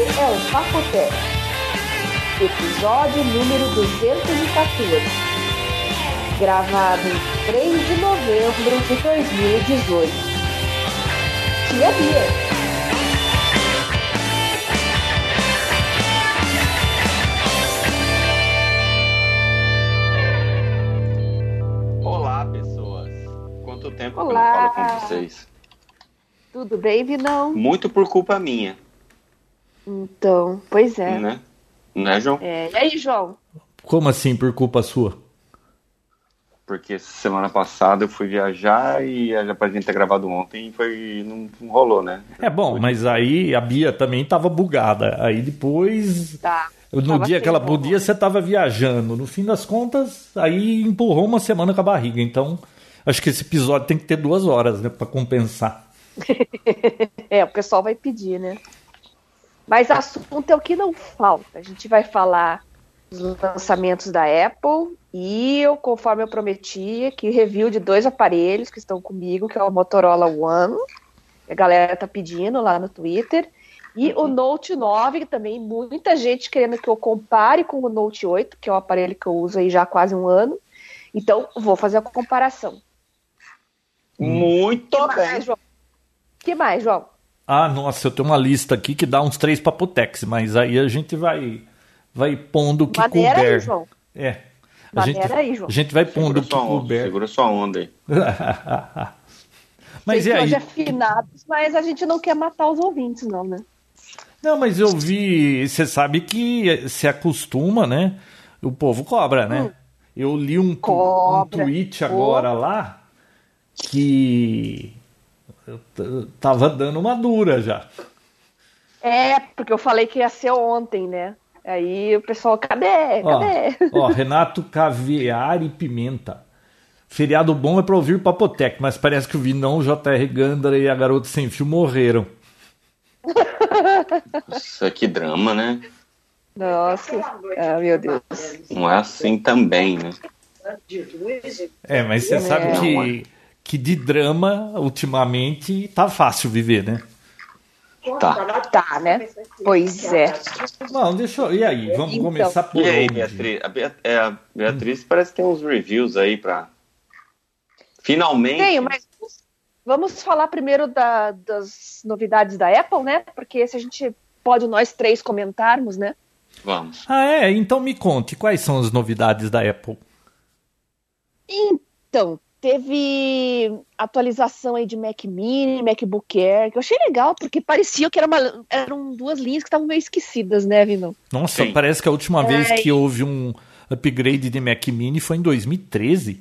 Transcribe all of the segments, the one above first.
Este é o Papotec, episódio número 214, gravado em 3 de novembro de 2018. Tia Bia. Olá, pessoas. Quanto tempo eu não falo com vocês? Tudo bem, Vinão? Muito por culpa minha, Então, pois é. né? Né, João? é. E aí, João? Como assim, por culpa sua? Porque semana passada eu fui viajar e era pra gente ter gravado ontem e foi, não, não rolou, né? É bom, mas aí a Bia também tava bugada. Aí depois, Tá. no Tava dia que ela podia, você tava viajando. No fim das contas, aí empurrou uma semana com a barriga. Então, acho que esse episódio tem que ter duas horas, né, pra compensar. É, o pessoal vai pedir, né? Mas assunto é o que não falta. A gente vai falar dos lançamentos da Apple e eu, conforme eu prometi, aqui review de dois aparelhos que estão comigo, que é o Motorola One, que a galera tá pedindo lá no Twitter, e o Note 9, que também muita gente querendo que eu compare com o Note 8, que é o aparelho que eu uso aí já há quase um ano. Então, vou fazer a comparação. Muito que bem. mais, João? O que mais, João? Ah, nossa, eu tenho uma lista aqui que dá uns três papotex, mas aí a gente vai vai pondo o que Maneira aí, couber. João. É. A gente, aí, João. a gente vai pondo Segura o que onda, couber. segura sua onda aí. mas Sei e que aí? Hoje é finados, mas a gente não quer matar os ouvintes, não, né? Não, mas eu vi. Você sabe que se acostuma, né? O povo cobra, né? Eu li um, tu- um tweet agora lá que eu tava dando uma dura já. É, porque eu falei que ia ser ontem, né? Aí o pessoal, cadê? Ó, Cadê? ó, Renato Caviar e Pimenta. Feriado bom é pra ouvir Papotec, mas parece que o Vinão, o JR Gandra e a Garota Sem Fio morreram. Nossa, que drama, né? Nossa, ah, meu Deus. Não é assim também, né? É, mas você sabe Não, que, que de drama, ultimamente, tá fácil viver, né? Tá. Tá, né? Pois é. Não, deixa eu... E aí, vamos Então. começar por E aí, onde? Beatriz? A, Bea- é, a Beatriz parece que tem uns reviews aí pra. Finalmente. Tenho, mas vamos falar primeiro da- das novidades da Apple, né? Porque se a gente pode nós três comentarmos, né? Vamos. Ah, é? Então me conte, quais são as novidades da Apple? Então, teve atualização aí de Mac Mini, MacBook Air, que eu achei legal, porque parecia que era uma- eram duas linhas que estavam meio esquecidas, né, Vinão? Nossa, Sim. parece que a última vez Ai. que houve um upgrade de Mac Mini foi em 2013.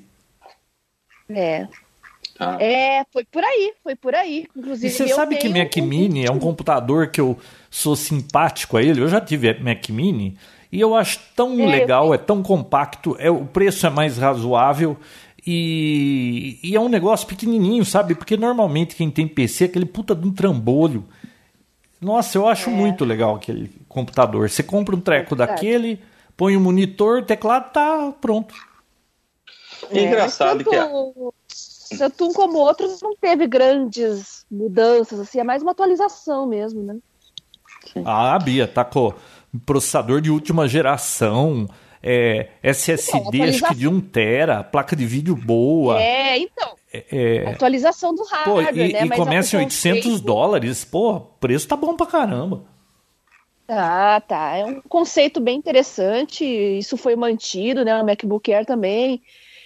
É. Tá. É, foi por aí, foi por aí. E Inclusive, você eu sabe que Mac um- Mini é um computador que eu sou simpático a ele. Eu já tive Mac Mini e eu acho tão É, eu legal, é tão compacto, é, o preço é mais razoável e, e é um negócio pequenininho, sabe? Porque normalmente quem tem PC é aquele puta de um trambolho. Nossa, eu É. acho muito legal aquele computador. Você compra um treco verdade. daquele, põe um monitor, teclado, tá pronto. É engraçado mas que. a- tanto, tanto um como o outro não teve grandes mudanças, assim, é mais uma atualização mesmo, né? Ah, a Bia tá com processador de última geração, é, SSD acho que de 1 tera, placa de vídeo boa. É, então, é, atualização do pô, hardware, e, né? e Mas começa em o 800 conceito- dólares, pô, o preço tá bom pra caramba. Ah, tá. É um conceito bem interessante. Isso foi mantido, né? O MacBook Air também,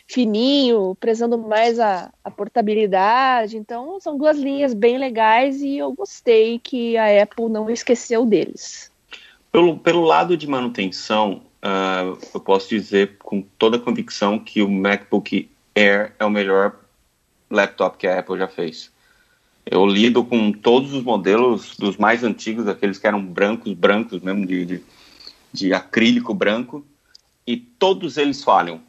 fininho, prezando mais a, a portabilidade. Então, são duas linhas bem legais e eu gostei que a Apple não esqueceu deles. Pelo, pelo lado de manutenção, ah, eu posso dizer com toda convicção que o MacBook Air é o melhor laptop que a Apple já fez. Eu lido com todos os modelos dos mais antigos, aqueles que eram brancos, brancos mesmo, de, de, de acrílico branco, e todos eles falham.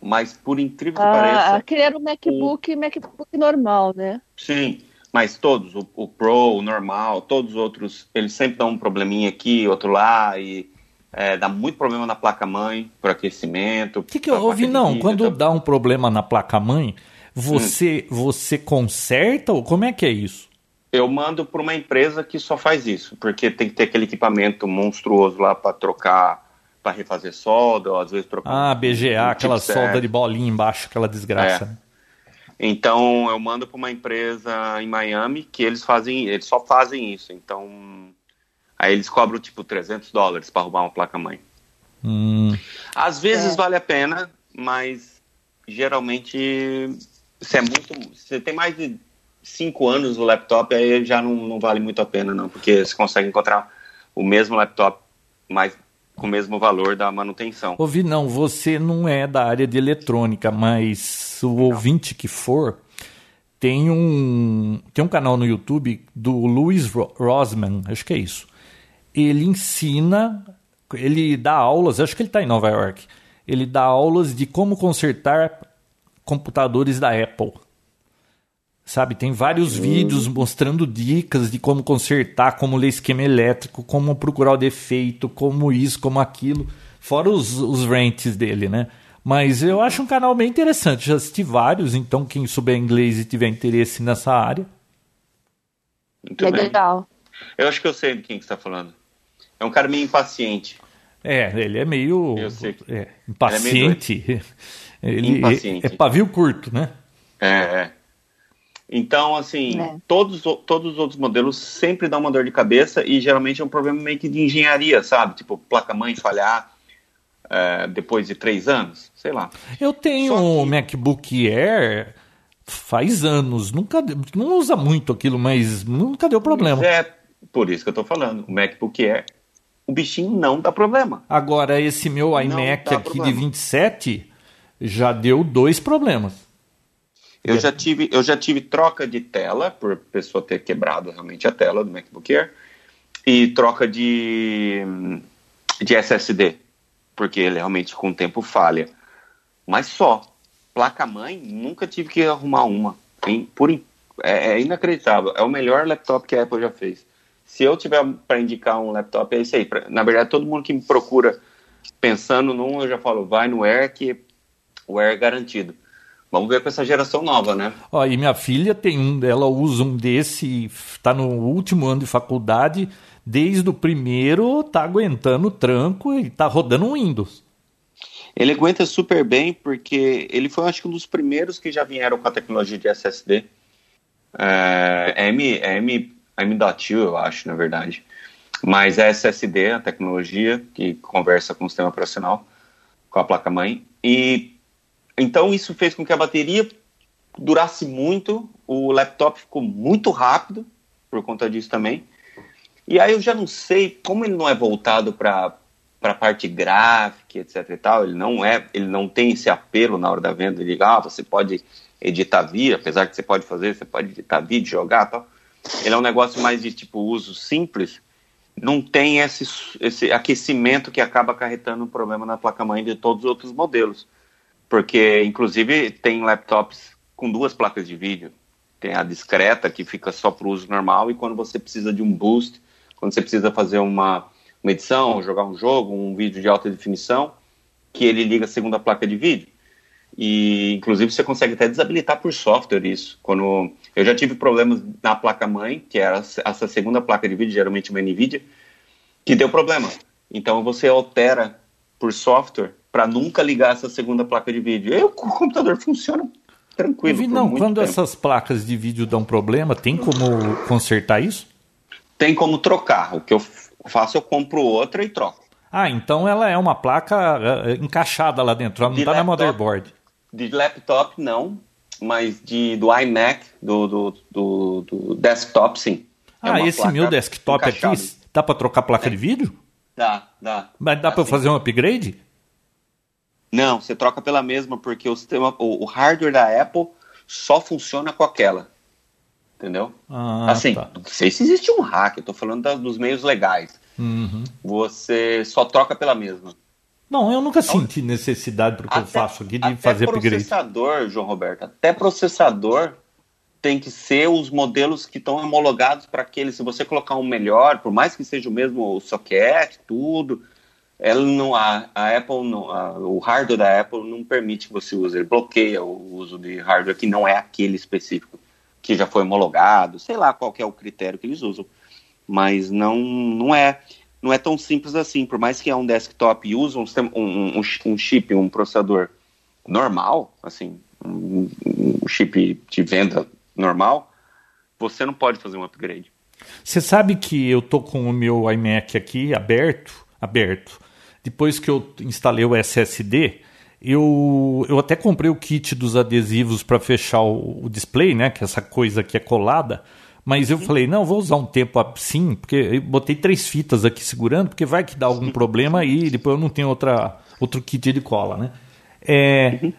Mas por incrível que Ah, pareça, aquele era o MacBook, MacBook normal, né? sim, mas todos, o, o Pro, o normal, todos os outros, eles sempre dão um probleminha aqui, outro lá, e é, dá muito problema na placa-mãe, por aquecimento. O que, que eu ouvi? Não, quando dá um problema na placa-mãe, você, você conserta ou como é que é isso? Eu mando para uma empresa que só faz isso, porque tem que ter aquele equipamento monstruoso lá para trocar, para refazer solda, ou às vezes trocar. Ah, BGA, um aquela chipset. solda de bolinha embaixo, aquela desgraça. É. né? Então eu mando para uma empresa em Miami que eles fazem, eles só fazem isso. Então aí eles cobram tipo 300 dólares para arrumar uma placa mãe. Hum, Às vezes É. vale a pena, mas geralmente se é muito, se você tem mais de cinco anos o laptop aí já não, não vale muito a pena não, porque você consegue encontrar o mesmo laptop mais com o mesmo valor da manutenção. Ouvi, não, você não é da área de eletrônica, mas o ouvinte que for, tem um, tem um canal no YouTube do Ro- Rosman, acho que é isso. Ele ensina, ele dá aulas, acho que ele está em Nova York, ele dá aulas de como consertar computadores da Apple. Sabe, tem vários vídeos mostrando dicas de como consertar, como ler esquema elétrico, como procurar o defeito, como isso, como aquilo. Fora os, os rants dele, né? Mas eu acho um canal bem interessante. Já assisti vários, então quem souber inglês e tiver interesse nessa área. Muito bem. Legal. Eu acho que eu sei de quem que você está falando. É um cara meio impaciente. É, ele é meio Eu sei que- é, impaciente. Ele Impaciente. é pavio curto, né? É, é. Então, assim, É. todos, todos os outros modelos sempre dão uma dor de cabeça e geralmente é um problema meio que de engenharia, sabe? Tipo, placa-mãe falhar é, depois de três anos, sei lá. Eu tenho que- um MacBook Air faz anos, nunca não usa muito aquilo, mas nunca deu problema. Mas é por isso que eu tô falando. O MacBook Air, o bichinho não dá problema. Agora esse meu iMac aqui de problema. 27 já deu dois problemas. Eu já tive, eu já tive troca de tela por pessoa ter quebrado realmente a tela do MacBook Air e troca de de SSD, porque ele realmente com o tempo falha. Mas só placa mãe nunca tive que arrumar uma. Por é, é inacreditável. É o melhor laptop que a Apple já fez. Se eu tiver para indicar um laptop é isso aí. Pra- na verdade, todo mundo que me procura pensando num, eu já falo, vai no Air que o Air é garantido. Vamos ver com essa geração nova, né? Ó, e minha filha tem um, ela usa um desse, está no último ano de faculdade, desde o primeiro tá aguentando o tranco e tá rodando um Windows. Ele aguenta super bem porque ele foi, acho que, um dos primeiros que já vieram com a tecnologia de SSD. É, M, M, M.2, eu acho, na verdade. Mas é SSD, a tecnologia que conversa com o sistema operacional, com a placa-mãe. E então isso fez com que a bateria durasse muito, o laptop ficou muito rápido por conta disso também. E aí eu já não sei como ele não é voltado para para parte gráfica, etc e tal, ele não é, ele não tem esse apelo na hora da venda de ah, você pode editar vídeo, apesar que você pode fazer, você pode editar vídeo, jogar, tal. Ele é um negócio mais de tipo uso simples, não tem esse, esse aquecimento que acaba acarretando um problema na placa-mãe de todos os outros modelos. Porque, inclusive, tem laptops com duas placas de vídeo. Tem a discreta, que fica só para o uso normal, e quando você precisa de um boost, quando você precisa fazer uma, uma edição, jogar um jogo, um vídeo de alta definição, que ele liga a segunda placa de vídeo. E, inclusive, você consegue até desabilitar por software isso. Quando eu já tive problemas na placa-mãe, que era essa segunda placa de vídeo, geralmente uma NVIDIA, que deu problema. Então, você altera por software para nunca ligar essa segunda placa de vídeo. E o computador funciona tranquilo. Não, quando tempo. essas placas de vídeo dão problema, tem como consertar isso? Tem como trocar. O que eu faço, eu compro outra e troco. Ah, então ela é uma placa eh, encaixada lá dentro, ela não está na motherboard. De laptop, não. Mas de, do iMac, do, do, do, do desktop, sim. É ah, esse meu desktop encaixada. aqui, dá para trocar a placa de vídeo? Dá, dá. Mas dá para eu Assim. fazer um upgrade? Não, você troca pela mesma, porque o sistema, o, o hardware da Apple só funciona com aquela. Entendeu? Ah, assim, tá. não sei se existe um hack, eu tô falando da- dos meios legais. Uhum. Você só troca pela mesma. Não, eu nunca senti necessidade porque eu faço aqui de até fazer upgrade. processador, João Roberto, até processador tem que ser os modelos que estão homologados para aquele. Se você colocar um melhor, por mais que seja o mesmo socket, tudo, ela não, a, a Apple, não, a- o hardware da Apple não permite que você use, ele bloqueia o uso de hardware que não é aquele específico. que já foi homologado, sei lá qual é o critério que eles usam. Mas não, não é não é tão simples assim. Por mais que é um desktop e usa um, um, um chip, um processador normal, assim, um, um chip de venda normal, você não pode fazer um upgrade. Você sabe que eu tô com o meu iMac aqui aberto, aberto. Depois que eu instalei o SSD, eu, eu até comprei o kit dos adesivos para fechar o, o, display, né? Que é essa coisa que é colada. Mas eu falei, não, vou usar um tempo assim, porque eu botei três fitas aqui segurando, porque vai que dá algum problema e depois eu não tenho outra, outro kit de cola, né? É, uhum.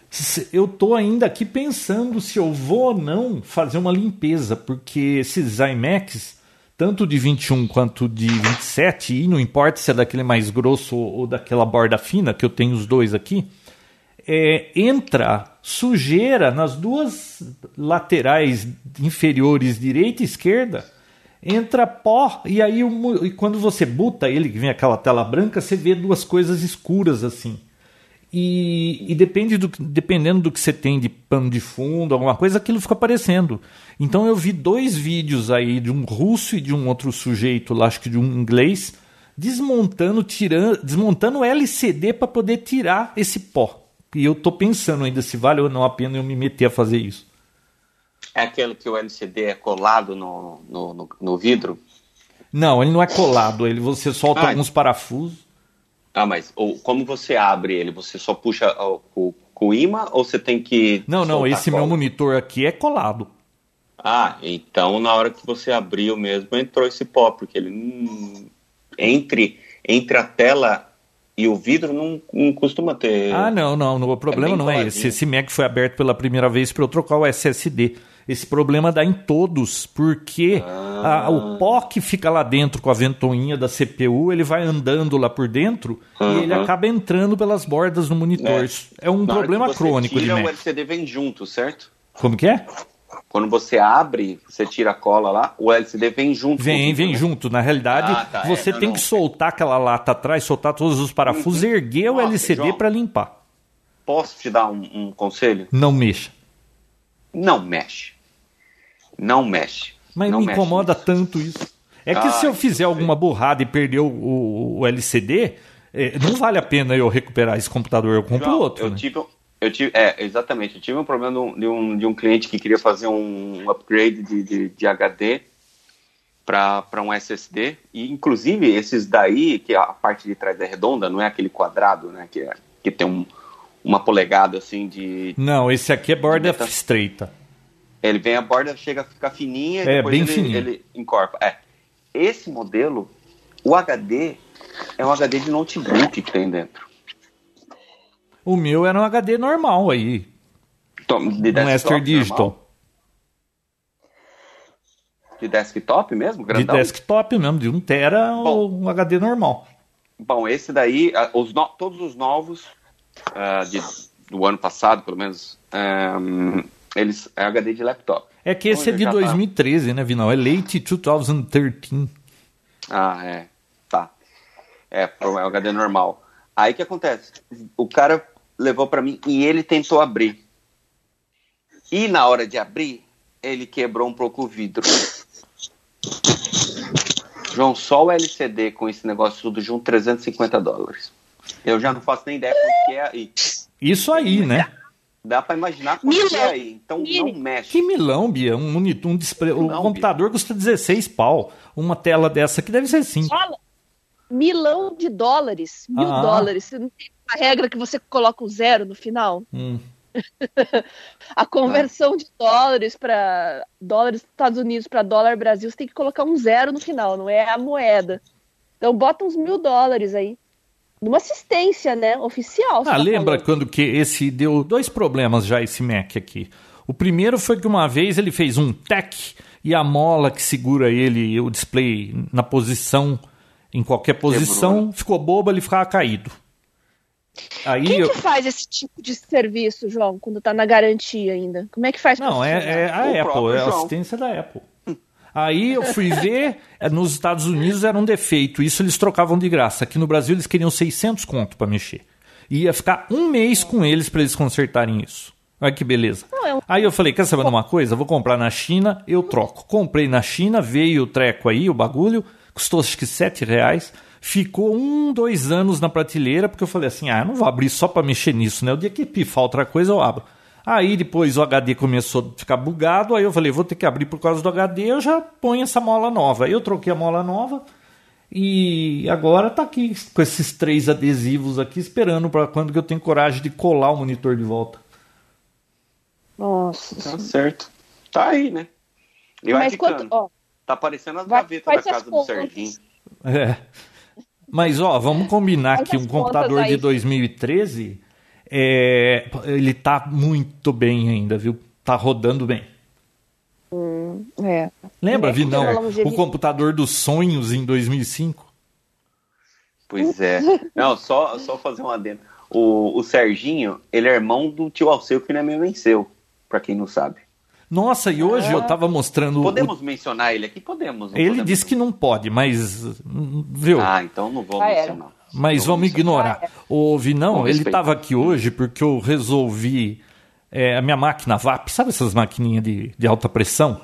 Eu tô ainda aqui pensando se eu vou ou não fazer uma limpeza, porque esses iMacs, tanto de 21 quanto de 27, e não importa se é daquele mais grosso ou daquela borda fina, que eu tenho os dois aqui, é, entra sujeira nas duas laterais inferiores, direita e esquerda. Entra pó, e aí e quando você buta ele, que vem aquela tela branca, você vê duas coisas escuras assim. E, e depende do, dependendo do que você tem de pano de fundo, alguma coisa, aquilo fica aparecendo. Então eu vi dois vídeos aí de um russo e de um outro sujeito, lá, acho que de um inglês, desmontando, tirando, desmontando LCD para poder tirar esse pó. E eu tô pensando ainda se vale ou não a pena eu me meter a fazer isso. É aquele que o LCD é colado no, no, no, no vidro? Não, ele não é colado. Ele você solta ah, alguns parafusos. Ah, mas ou, como você abre ele? Você só puxa o, o imã ou você tem que. Não, não. Esse meu monitor aqui é colado. Ah, então na hora que você abriu mesmo entrou esse pó, porque ele hum, entre entre a tela e o vidro não, não costuma ter. Ah, não, não. O problema é não é esse. Esse Mac foi aberto pela primeira vez para eu trocar o SSD. Esse problema dá em todos, porque ah. a, o pó que fica lá dentro com a ventoinha da CPU, ele vai andando lá por dentro uhum. e ele acaba entrando pelas bordas do monitor. É, é um Na problema crônico tira, de Mac. O LCD vem junto, certo? Como que é? Quando você abre, você tira a cola lá, o LCD vem junto. Vem, vem né? junto. Na realidade, ah, tá, você é, não, tem não. que soltar aquela lata atrás, soltar todos os parafusos, uhum. erguer Nossa, o LCD para limpar. Posso te dar um, um, conselho? Não mexa. Não mexe. Não mexe. Mas não me incomoda nisso. tanto isso. É que ah, se eu fizer alguma burrada e perder o, o, o LCD, é, não vale a pena eu recuperar esse computador, eu compro João, outro. Eu né? tive, eu tive, é, exatamente. Eu tive um problema de um, de um cliente que queria fazer um upgrade de, de, de HD para um SSD. E, inclusive, esses daí, que a parte de trás é redonda, não é aquele quadrado, né? Que, é, que tem um, uma polegada assim de. Não, esse aqui é borda estreita. Ele vem a borda, chega a ficar fininha é, depois bem ele, fininho. ele encorpa. É. Esse modelo, o HD, é um HD de notebook que tem dentro. O meu era um HD normal aí. De um Master Digital. De desktop mesmo? Grandão? De desktop mesmo, de 1 tera ou um HD normal. Bom, esse daí, os no, todos os novos uh, de, do ano passado, pelo menos, um, eles é HD de laptop. É que esse é de 2013, tá... né, Vinal? É late 2013. Ah, é. Tá. É, é o HD normal. Aí o que acontece? O cara levou para mim e ele tentou abrir. E na hora de abrir, ele quebrou um pouco o vidro. João, só o LCD com esse negócio tudo junto, 350 dólares. Eu já não faço nem ideia porque é aí. Isso aí, né? Dá para imaginar quanto é aí. Então não mexe. Que milão, Bia. Um monitor, um display. o computador Bia. custa 16 pau. Uma tela dessa aqui deve ser 5. Milão de dólares. Mil ah. dólares. Você não tem uma regra que você coloca o zero no final? Hum. a conversão ah. de dólares para dólares Estados Unidos para dólar Brasil, você tem que colocar um zero no final, não é a moeda. Então bota uns mil dólares aí numa assistência, né, oficial. Ah, tá lembra falando. quando que esse deu dois problemas já esse Mac aqui. O primeiro foi que uma vez ele fez um tech e a mola que segura ele, o display na posição, em qualquer posição, Quebrou. ficou boba, ele ficava caído. Aí Quem eu... que faz esse tipo de serviço, João, quando tá na garantia ainda? Como é que faz? Não, é, é, a o Apple, é a assistência da Apple. Aí eu fui ver, é, nos Estados Unidos era um defeito, isso eles trocavam de graça. Aqui no Brasil eles queriam 600 conto para mexer. Ia ficar um mês com eles para eles consertarem isso. Olha que beleza. É Aí eu falei, quer saber de uma coisa? Vou comprar na China, eu troco. Comprei na China, veio o treco aí, o bagulho, custou acho que 7 reais. Ficou um, dois anos na prateleira, porque eu falei assim, ah, eu não vou abrir só pra mexer nisso, né? O dia que pifar outra coisa, eu abro. Aí depois o HD começou a ficar bugado, aí eu falei, vou ter que abrir por causa do HD, eu já ponho essa mola nova. Aí eu troquei a mola nova e agora tá aqui com esses três adesivos aqui, esperando para quando que eu tenho coragem de colar o monitor de volta. Nossa. Tá certo. Tá aí, né? Eu Mas adicando. quanto. Ó, Tá parecendo as Vai- gavetas da casa do. Serginho. É. Mas ó, vamos combinar que um computador aí. de 2013 é, ele tá muito bem ainda, viu? Tá rodando bem. é. Lembra, É, Vinão, o computador dos sonhos em 2005? Pois é. Não, só, só fazer um adendo. O, o Serginho, ele é irmão do tio Alceu, que não é meu nem seu, pra quem não sabe. Nossa, e hoje eu tava mostrando. o- Podemos mencionar ele aqui? Podemos. não Ele podemos? disse que não pode, mas. Viu? Ah, então não vou Ah, era. mencionar. Mas Não vamos mencionar. ignorar. O Vinão, Com ele estava aqui hoje porque eu resolvi é, a minha máquina VAP, sabe essas maquininhas de, de alta pressão?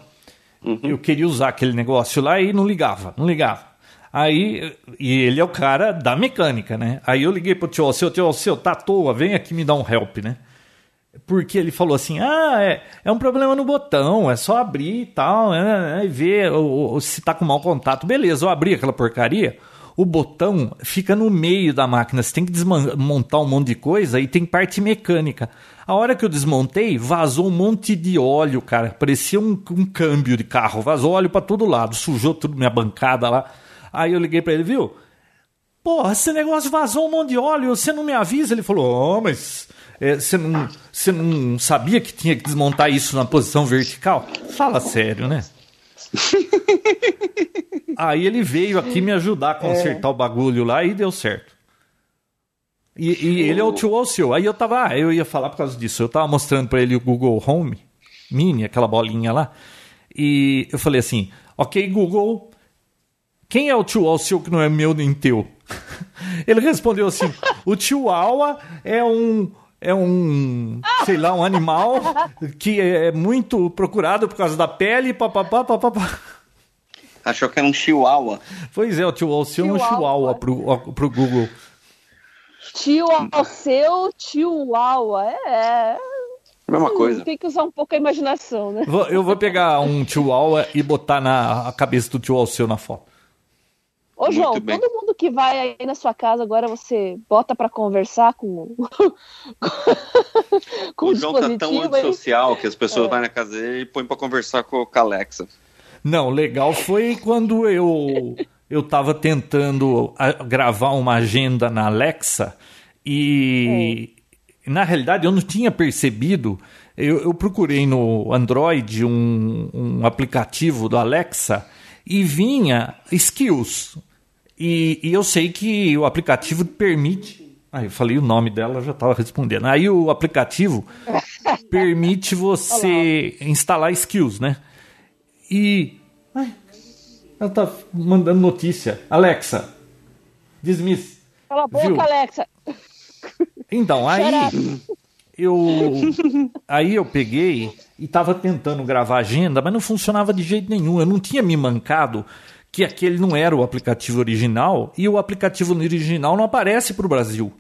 Uhum. Eu queria usar aquele negócio lá e não ligava, não ligava. Aí, e ele é o cara da mecânica, né? Aí eu liguei pro tio Alceu, tio Alceu, tá à toa, vem aqui me dar um help, né? Porque ele falou assim: ah, é, é um problema no botão, é só abrir e tal, né, e ver o- o- se tá com mau contato. Beleza, eu abri aquela porcaria. O botão fica no meio da máquina, você tem que desmontar um monte de coisa e tem parte mecânica. A hora que eu desmontei, vazou um monte de óleo, cara. Parecia um, um câmbio de carro, vazou óleo pra todo lado, sujou tudo minha bancada lá. Aí eu liguei pra ele, viu? Porra, esse negócio vazou um monte de óleo, você não me avisa? Ele falou, oh, mas é, você, não, você não sabia que tinha que desmontar isso na posição vertical? Fala sério, né? Aí ele veio aqui me ajudar a consertar o bagulho lá e deu certo. E, e ele é o tio Alceu. Aí eu tava, ah, eu ia falar por causa disso. Eu tava mostrando pra ele o Google Home Mini, aquela bolinha lá. E eu falei assim: Ok, Google, quem é o tio Alceu que não é meu nem teu? Ele respondeu assim: o Chihuahua é um. É um, sei lá, um animal que é muito procurado por causa da pele, papapá, papapá. Achou que era um chihuahua. Pois é, o tio Alceu é um Chihuahua. Chihuahua pro, pro Google. Tio Alceu, tio Aua. É. Mesma coisa. Tem que usar um pouco a imaginação, né? Vou- Eu vou pegar um Chihuahua e botar na a cabeça do tio Alceu na foto. Ô, Muito João, bem. todo mundo que vai aí na sua casa agora você bota pra conversar com, com O João tá tão antissocial que as pessoas É. vão na casa dele e põem pra conversar com o Alexa. Não, legal foi quando eu eu tava tentando a- gravar uma agenda na Alexa e na realidade eu não tinha percebido. Eu, eu procurei no Android um, um aplicativo do Alexa e vinha skills. E, e eu sei que o aplicativo permite. Ah, eu falei o nome dela, já estava respondendo. Aí o aplicativo permite você instalar skills, né? E. Ai, ela tá mandando notícia. Alexa, dismiss. Cala a boca, Viu? Alexa. Então, aí eu aí eu peguei e tava tentando gravar a agenda, mas não funcionava de jeito nenhum. Eu não tinha me mancado que aquele não era o aplicativo original e o aplicativo original não aparece para o Brasil.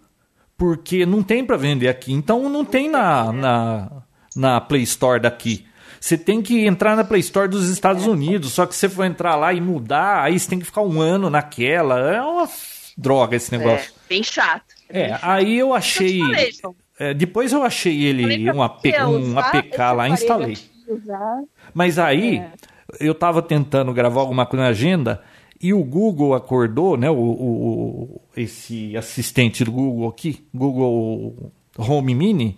Porque não tem para vender aqui. Então não tem na, na, na Play Store daqui. Você tem que entrar na Play Store dos Estados Unidos. Só que se você for entrar lá e mudar, aí você tem que ficar um ano naquela. É uma droga esse negócio. É, bem chato. É, aí eu achei. Eu falei, é, depois eu achei ele um, AP, um APK lá, aparelho instalei. Mas aí É. eu tava tentando gravar alguma coisa na agenda e o Google acordou, né? O, o- esse assistente do Google aqui, Google Home Mini.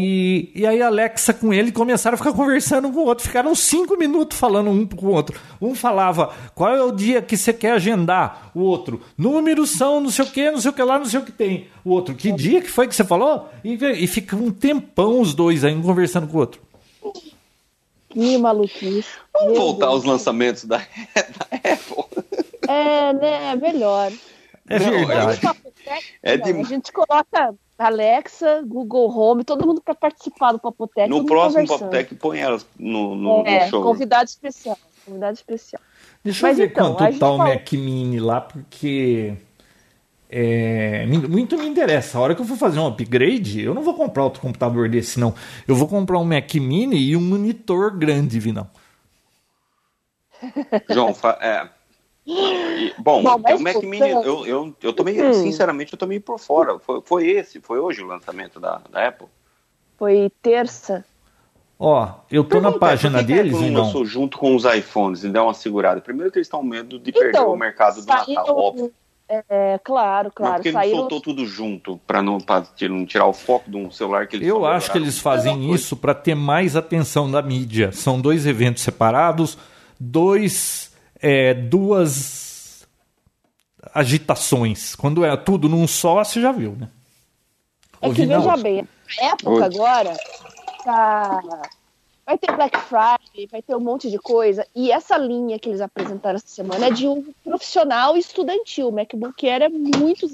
E, e aí a Alexa com ele começaram a ficar conversando um com o outro. Ficaram cinco minutos falando um com o outro. Um falava, qual é o dia que você quer agendar? O outro, números são não sei o que, não sei o que lá, não sei o que tem. O outro, que dia que foi que você falou? E, e fica um tempão os dois aí, um conversando com o outro. Que maluquice. Vamos Meu voltar Deus. aos lançamentos da, da Apple. É, né? É melhor. É Não, verdade. É de- A gente coloca Alexa, Google Home, todo mundo para participar do Papotec. No próximo Papotec põe elas no, no, é, no show. Convidado especial. Convidado especial. Deixa Mas eu ver então, quanto tá o Mac Mini lá, porque é, muito me interessa. A hora que eu for fazer um upgrade, eu não vou comprar outro computador desse, não. Eu vou comprar um Mac Mini e um monitor grande, Vinão. João, é, Bom, o Mac Mini, eu, eu, eu tô meio, hum. sinceramente, eu tô meio por fora. Foi, foi esse, foi hoje o lançamento da, da Apple? Foi terça. Ó, eu tô na página deles e não. junto com os iPhones e dá uma segurada. Primeiro que eles estão com medo de então, perder o mercado do Natal, óbvio. É, claro, claro. Mas porque saíram... não soltou tudo junto para não, não tirar o foco de um celular que eles Eu acho que eles fazem isso para ter mais atenção da mídia. São dois eventos separados, dois, é, duas agitações. Quando é tudo num só, você já viu, né? É que veja bem, a época agora tá Vai ter Black Friday, vai ter um monte de coisa. E essa linha que eles apresentaram essa semana é de um profissional estudantil. O MacBook Air é muito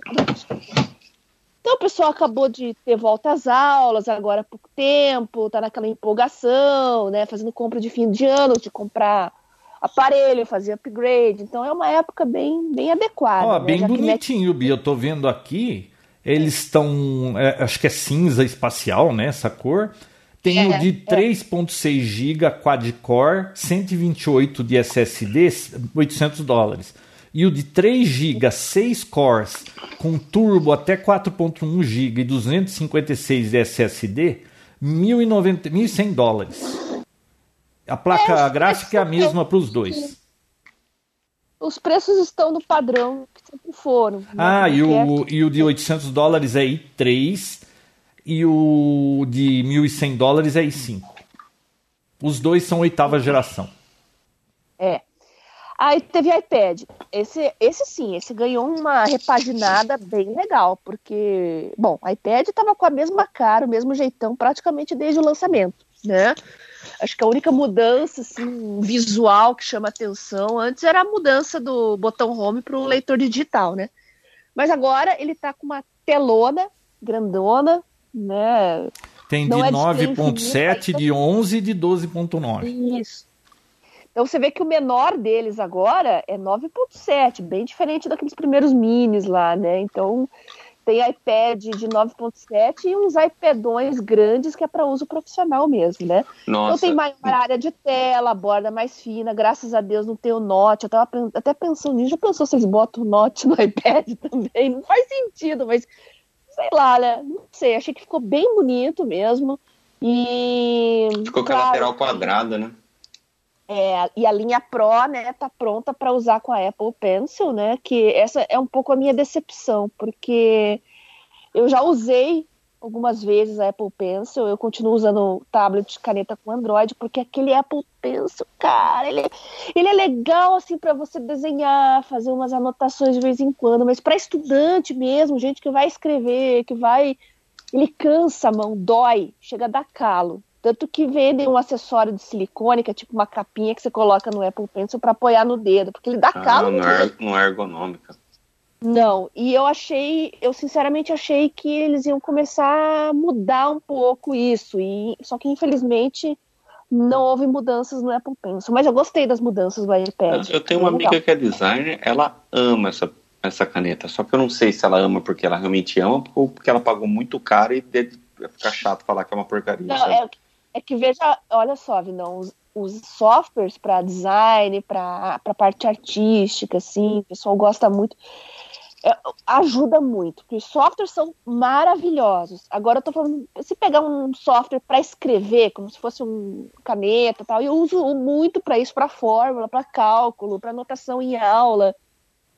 Então o pessoal acabou de ter volta às aulas agora há pouco tempo, tá naquela empolgação, né? Fazendo compra de fim de ano, de comprar aparelho, fazer upgrade. Então é uma época bem, bem adequada. Ó, né? bem Já bonitinho, Mac... Bia. Eu tô vendo aqui. Eles estão. É, acho que é cinza espacial, né? Essa cor. Tem é, o de 3.6 GB quad-core, 128 de SSD, 800 dólares. E o de 3 GB, 6 cores, com turbo até 4.1 GB e 256 de SSD, 1.100 dólares. A placa é, gráfica é a mesma para os dois. Os preços estão no padrão que sempre foram. Né? Ah, e o, e o de 800 dólares é i3 e o de 1.100 dólares é i5. Os dois são oitava geração. É. Aí teve iPad. Esse, esse sim, esse ganhou uma repaginada bem legal, porque, bom, iPad estava com a mesma cara, o mesmo jeitão, praticamente desde o lançamento, né? Acho que a única mudança assim, visual que chama atenção antes era a mudança do botão home para o leitor digital, né? Mas agora ele está com uma telona grandona, né? Tem de é 9.7, de 11 e de 12.9. Isso. Então você vê que o menor deles agora é 9.7, bem diferente daqueles primeiros minis lá, né? Então tem iPad de 9.7 e uns iPadões grandes que é para uso profissional mesmo, né? Nossa. Então tem maior área de tela, borda mais fina, graças a Deus não tem o Note. Eu tava até pensando nisso, já pensou se eles botam o Note no iPad também? Não faz sentido, mas sei lá, né? Não sei, achei que ficou bem bonito mesmo. E. Ficou com a lateral quadrada, né? É, e a linha Pro, né, tá pronta para usar com a Apple Pencil, né? Que essa é um pouco a minha decepção, porque eu já usei algumas vezes a Apple Pencil, eu continuo usando tablet caneta com Android, porque aquele Apple Pencil, cara, ele, ele é legal assim para você desenhar, fazer umas anotações de vez em quando, mas para estudante mesmo, gente que vai escrever, que vai, ele cansa a mão, dói, chega a dar calo. Tanto que vendem um acessório de silicone, que é tipo uma capinha que você coloca no Apple Pencil para apoiar no dedo, porque ele dá ah, calo. Não, é, não é ergonômica. Não, e eu achei, eu sinceramente achei que eles iam começar a mudar um pouco isso, e só que infelizmente não houve mudanças no Apple Pencil, mas eu gostei das mudanças do iPad. Eu tenho uma amiga que é designer, ela ama essa, essa caneta, só que eu não sei se ela ama porque ela realmente ama ou porque ela pagou muito caro e deve ficar chato falar que é uma porcaria. Não, é, é, que veja, olha só, Vinão, os, os softwares para design, para parte artística, assim, o pessoal gosta muito é, ajuda muito, porque os softwares são maravilhosos. Agora eu tô falando, se pegar um software para escrever, como se fosse um caneta tal, eu uso muito para isso, para fórmula, para cálculo, para anotação em aula,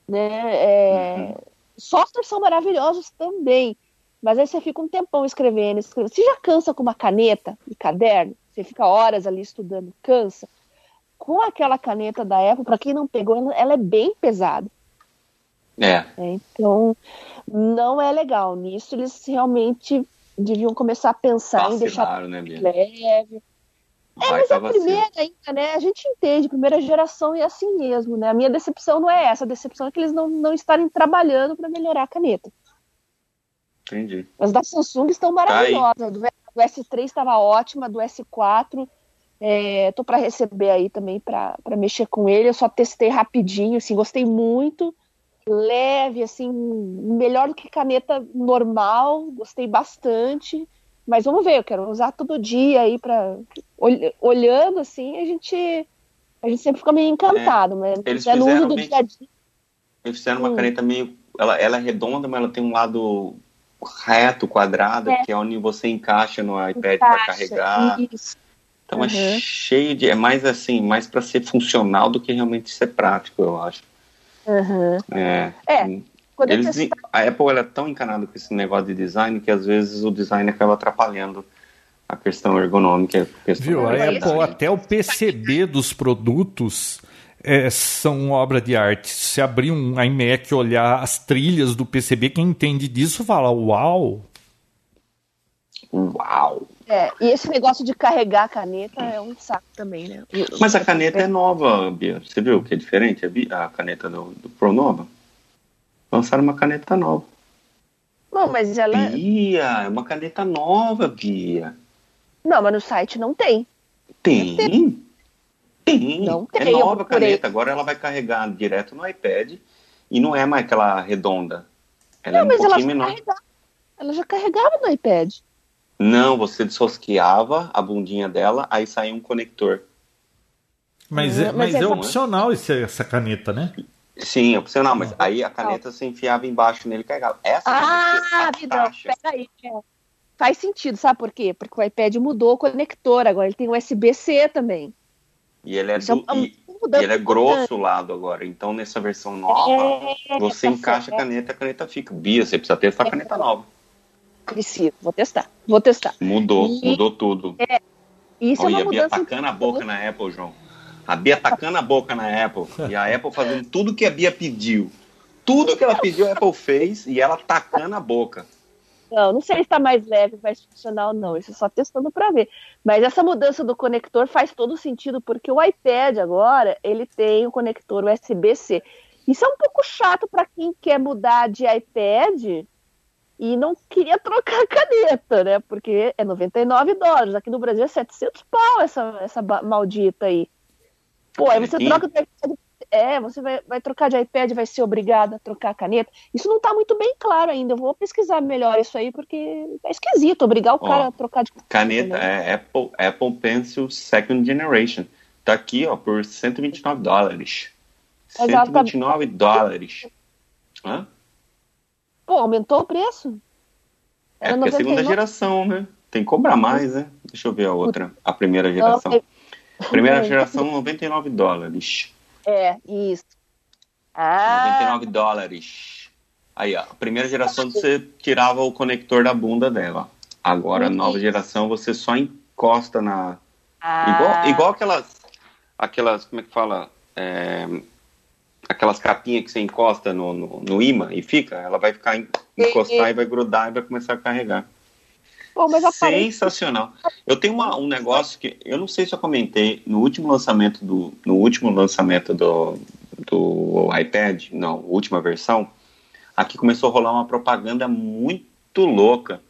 né? É, uhum. Softwares são maravilhosos também, mas aí você fica um tempão escrevendo, escrevendo. Você já cansa com uma caneta e caderno, você fica horas ali estudando, cansa. Com aquela caneta da Apple, para quem não pegou, ela é bem pesada. É. Então, não é legal. Nisso eles realmente deviam começar a pensar Vacilaram, em deixar né, leve. É, mas é a primeira ainda, né? A gente entende, primeira geração é assim mesmo, né? A minha decepção não é essa, a decepção é que eles não, não estarem trabalhando para melhorar a caneta. Entendi. As da Samsung estão Tá maravilhosas. do, do S3 estava ótima, do S4 é, tô para receber aí também para mexer com ele. Eu só testei rapidinho, assim, gostei muito. Leve, assim, melhor do que caneta normal, gostei bastante. Mas vamos ver, eu quero usar todo dia aí para olhando assim, a gente a gente sempre fica meio encantado, é, né? Eles é no uso do meio, dia a dia. Eles fizeram uma Hum. caneta meio ela, ela é redonda, mas ela tem um lado reto, quadrado, É. que é onde você encaixa no iPad para carregar. Isso. Então é Uhum. cheio de. É mais assim, mais para ser funcional do que realmente ser prático, eu acho. Uhum. É. É, eu Eles, a Apple ela é tão encanada com esse negócio de design que às vezes o design acaba atrapalhando a questão ergonômica. A questão Viu? A. Apple, até o PCB dos produtos é, são obra de arte. Se abrir um iMac e olhar as trilhas do PCB, quem entende disso fala: Uau! Uau! É, e esse negócio de carregar a caneta é um saco também, né? Mas a caneta é nova, Bia. Você viu que é diferente a, caneta do, do Pro Nova? Lançaram uma caneta nova. Não, mas ela. Bia, é uma caneta nova, Bia. Não, mas no site não tem. Tem. Tem. Não é tem, eu nova caneta. Agora ela vai carregar direto no iPad e não é mais aquela redonda. Ela Não, é um mas ela pouquinho já, menor. carregava, ela já carregava no iPad. Não, você dessosqueava a bundinha dela, aí saía um conector. Mas, Ah, é, mas mas é é- opcional esse- essa caneta, né? Sim, é opcional, mas aí a caneta você enfiava embaixo nele e carregava. Essa Ah, caixa, peraí. é. Faz sentido, sabe por quê? Porque o iPad mudou o conector, agora ele tem USB-C também. E ele é, é uma e- e ele é grosso o lado agora. Então, nessa versão nova, É, você tá encaixa a caneta, a caneta fica. Bia, você precisa ter essa caneta nova. Preciso, vou testar. Vou testar. Mudou, E- mudou tudo. Isso Olha, é a uma Bia mudança. tacando a boca na Apple, João. A Bia tacando a boca na Apple. E a Apple fazendo tudo que a Bia pediu. Tudo que ela pediu, a Apple fez e ela tacando a boca. Não, não sei se está mais leve, mais funcional, não. Isso é só testando para ver. Mas essa mudança do conector faz todo sentido, porque o iPad agora ele tem o conector USB-C. Isso é um pouco chato para quem quer mudar de iPad e não queria trocar a caneta, né? Porque é 99 dólares. Aqui no Brasil é 700 pau essa, essa maldita aí. Pô, aí você Canetinha? troca. É, você vai, vai trocar de iPad, vai ser obrigado a trocar a caneta. Isso não tá muito bem claro ainda. Eu vou pesquisar melhor isso aí, porque é esquisito obrigar o Ó, cara a trocar de Caneta né? é Apple, Apple Pencil Second Generation. Tá aqui, ó, por 129 dólares. Mas ela tá- 129 dólares. Hã? Pô, aumentou o preço? É porque é a segunda geração, né? Tem que cobrar mais, né? Deixa eu ver a outra. A primeira geração. Primeira Não. geração, 99 dólares. É, isso. Ah, 99 dólares. Aí, ó. A primeira geração você tirava o conector da bunda dela. Agora, a nova geração, você só encosta na. ah, Igual, igual aquelas. Aquelas. Como é que fala? É, aquelas capinhas que você encosta no, no, no imã e fica. Ela vai ficar en- encostar e vai grudar e vai começar a carregar. Aparece. Sensacional. Eu tenho uma- um negócio que eu não sei se eu comentei no último lançamento do no último lançamento do, do iPad, não, última versão, aqui começou a rolar uma propaganda muito louca.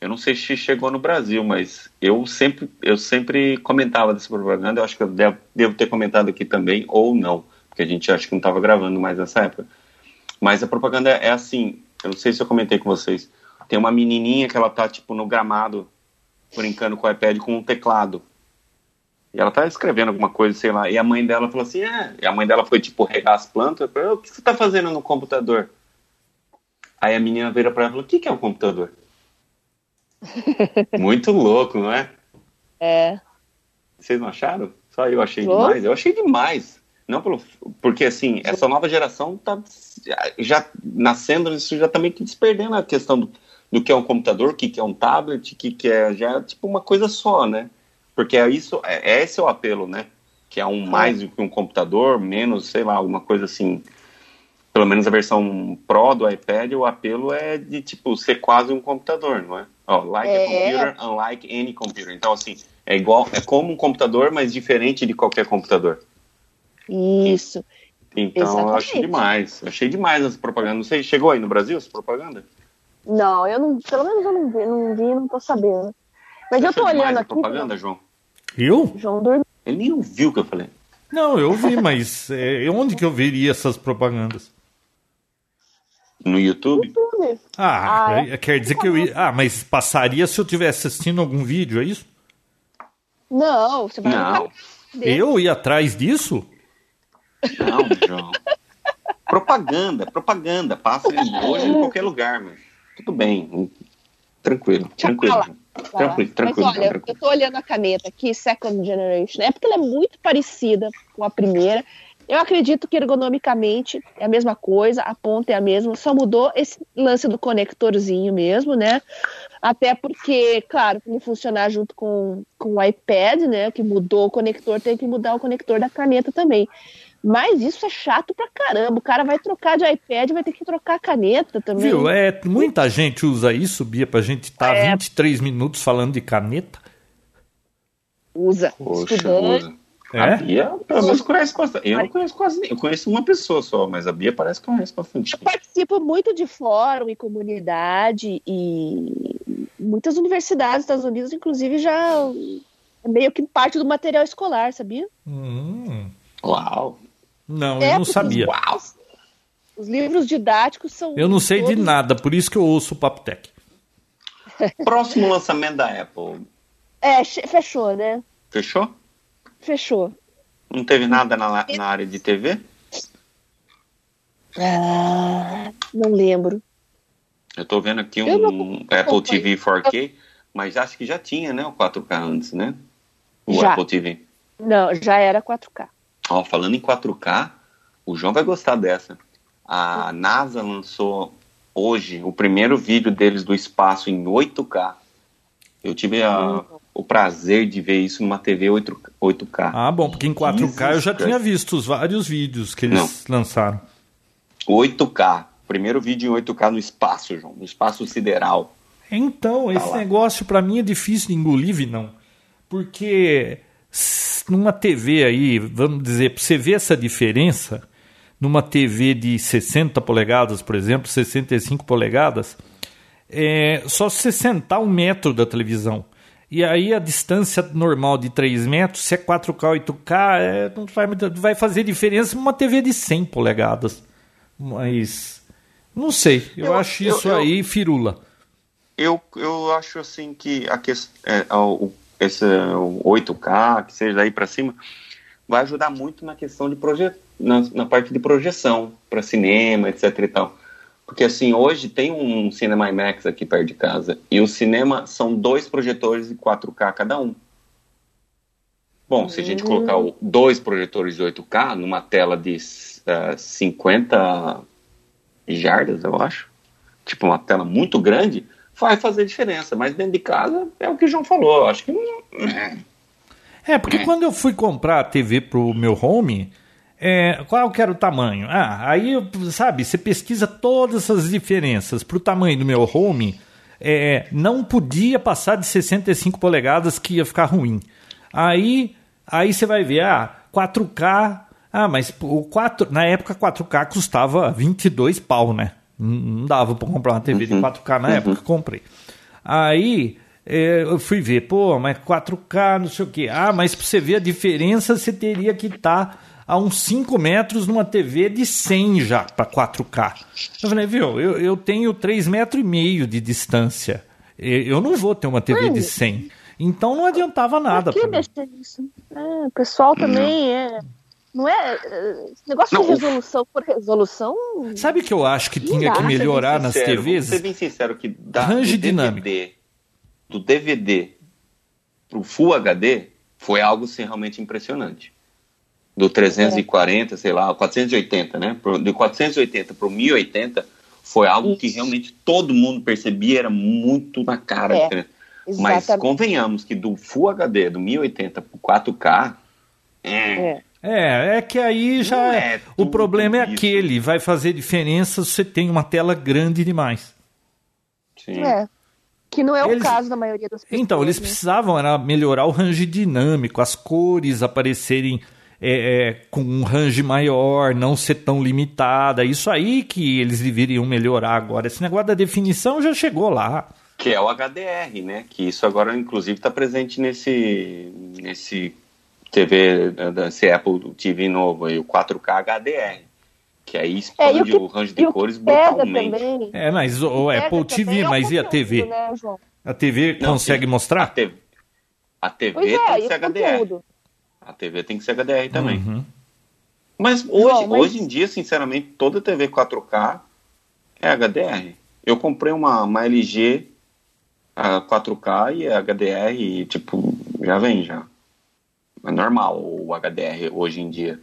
Eu não sei se chegou no Brasil, mas eu sempre eu sempre comentava dessa propaganda. Eu acho que eu devo, devo ter comentado aqui também ou não, porque a gente acha que não estava gravando mais nessa época. Mas a propaganda é assim, eu não sei se eu comentei com vocês. Tem uma menininha que ela tá, tipo, no gramado, brincando com o iPad com um teclado. E ela tá escrevendo alguma coisa, sei lá. E a mãe dela falou assim, é. E a mãe dela foi, tipo, regar as plantas. Eu falei, o que você tá fazendo no computador? Aí a menina vira pra ela e falou, o que, que é um computador? Muito louco, não é? É. Vocês não acharam? Só eu achei Louco. demais. Eu achei demais. Não pelo, porque assim, essa nova geração tá já nascendo, isso já tá meio que desperdendo a questão do, do que é um computador, o que, que é um tablet, o que, que é já é tipo uma coisa só, né? Porque é isso, é, é esse o apelo, né? Que é um mais do que um computador, menos, sei lá, alguma coisa assim. Pelo menos a versão Pro do iPad, o apelo é de tipo ser quase um computador, não é? Ó, like a É. computer, unlike any computer. Então assim, é igual, é como um computador, mas diferente de qualquer computador. Isso. Então eu achei Exatamente. demais. Achei demais essa propaganda. Não sei, chegou aí no Brasil essa propaganda? Não, eu não. Pelo menos eu não vi, não vi, não tô sabendo. Mas Você eu tô olhando a aqui. propaganda, João? Eu? João dormiu. Ele nem ouviu o que eu falei. Não, eu vi, mas é, onde que eu veria essas propagandas? No YouTube? Ah, Ah, é- quer dizer que eu ia. Ah, mas passaria se eu estivesse assistindo algum vídeo, é isso? Não, você vai Não, Eu ia atrás disso? Não, João. propaganda, propaganda. Passa hoje em qualquer lugar, mas tudo bem. Tranquilo, tranquilo. Tranquilo, tranquilo. Mas olha, tranquilo. eu tô olhando a caneta aqui, Second Generation. É porque ela é muito parecida com a primeira. Eu acredito que ergonomicamente é a mesma coisa, a ponta é a mesma, só mudou esse lance do conectorzinho mesmo, né? Até porque, claro, para ele funcionar junto com, com o iPad, né? Que mudou o conector, tem que mudar o conector da caneta também. Mas isso é chato pra caramba. O cara vai trocar de iPad, vai ter que trocar a caneta também. Viu? É, muita gente usa isso, Bia, pra gente estar É. 23 minutos falando de caneta. Usa. Poxa, Estudante. usa. É? A Bia, pelo menos conhece bastante. Eu não conheço quase nem. Eu conheço uma pessoa só, mas a Bia parece que conhece bastante. Eu participo muito de fórum e comunidade e muitas universidades dos Estados Unidos, inclusive, já é meio que parte do material escolar, sabia? Hum, Uau! Não, É, eu não sabia. Uau! Os livros didáticos são. Eu não sei de todos- nada, por isso que eu ouço o Papo Tech. Próximo lançamento da Apple. É, fechou, né? Fechou? Fechou. Não teve nada na, na área de TV? Ah, não lembro. Eu tô vendo aqui Eu não um Apple TV 4K, mas acho que já tinha, né? O 4K antes, né? O Já. Apple TV. Não, já era 4K. Ó, falando em 4K, o João vai gostar dessa. A NASA lançou hoje o primeiro vídeo deles do espaço em 8K. Eu tive a- o prazer de ver isso numa TV 8, 8K. Ah, bom, porque em 4K eu já Jesus tinha visto os vários vídeos que eles lançaram. 8K. Primeiro vídeo em 8K no espaço, João. No espaço sideral. Então, esse lá. negócio pra mim é difícil de engolir, não. Porque numa TV aí, vamos dizer, você ver essa diferença, numa TV de 60 polegadas, por exemplo, 65 polegadas, é só se você sentar um metro da televisão. E aí a distância normal de 3 metros, se é 4K, 8K, é, não vai, muita- vai fazer diferença numa TV de 100 polegadas. Mas, não sei, eu, Eu- acho isso eu- aí firula. Eu, eu acho assim que a que, é, o, esse o 8K, que seja daí para cima, vai ajudar muito na questão de proje na, na parte de projeção para cinema, etc e tal. Porque assim, hoje tem um Cinema IMAX aqui perto de casa e o cinema são dois projetores de 4K cada um. Bom, se a gente colocar o- dois projetores de 8K numa tela de eh, 50 jardas, eu acho, tipo uma tela muito grande, vai fazer diferença. Mas dentro de casa é o que o João falou. Acho que não. é. É, porque quando eu fui comprar a TV pro meu home, é, qual que era o tamanho? Ah, aí, sabe, você pesquisa todas as diferenças. Pro tamanho do meu home, é, não podia passar de 65 polegadas que ia ficar ruim. Aí, aí você vai ver, ah, 4K... Ah, mas o 4, na época 4K custava 22 pau, né? Não não dava pra comprar uma TV de 4K na época que comprei. Aí é, eu fui ver, pô, mas 4K, não sei o quê. Ah, mas pra você ver a diferença, você teria que estar a uns 5 metros numa TV de 100 já para 4K. Eu falei, viu, eu, eu tenho 3 metros e meio de distância. Eu não vou ter uma TV de 100. Então não adiantava nada. Por que mexer nisso? É, o pessoal também é. Não é. é, Esse negócio Não, de resolução por resolução. Sabe o que eu acho que tinha dá, que melhorar nas Sincero, vou TVs? ser bem sincero que da, Range do dinâmico. DVD, do DVD pro Full HD foi algo assim, realmente impressionante. Do 340, sei lá, 480, né? Pro, do 480 pro 1080 foi algo que Isso. realmente todo mundo percebia, era muito na cara. a É, diferença. Mas convenhamos que do Full HD, do 1080 pro 4K, é, É. É, que aí já é. é o problema é isso. aquele, vai fazer diferença se você tem uma tela grande demais. sim. É. Que não é Eles- o caso da maioria das pessoas. Então, eles né? precisavam era melhorar o range dinâmico, as cores aparecerem é, é, com um range maior, não ser tão limitada. Isso aí que eles deveriam melhorar agora. Esse negócio da definição já chegou lá. Que é o HDR, né? Que isso agora, inclusive, está presente nesse, nesse TV, desse Apple TV novo aí, o 4K HDR. Que aí expande é, o, que, o range de cores brutalmente. Também. É, mas o, o Apple TV, é mas e a TV? Né, a TV não, consegue sim. mostrar? A TV, a TV é, tem que ser HDR. Conteúdo. A TV tem que ser HDR também. Uhum. Mas hoje, mas... hoje em dia, sinceramente, toda TV 4K é HDR. Eu comprei uma, uma LG a 4K e é HDR e, tipo, já vem já. É normal o HDR hoje em dia.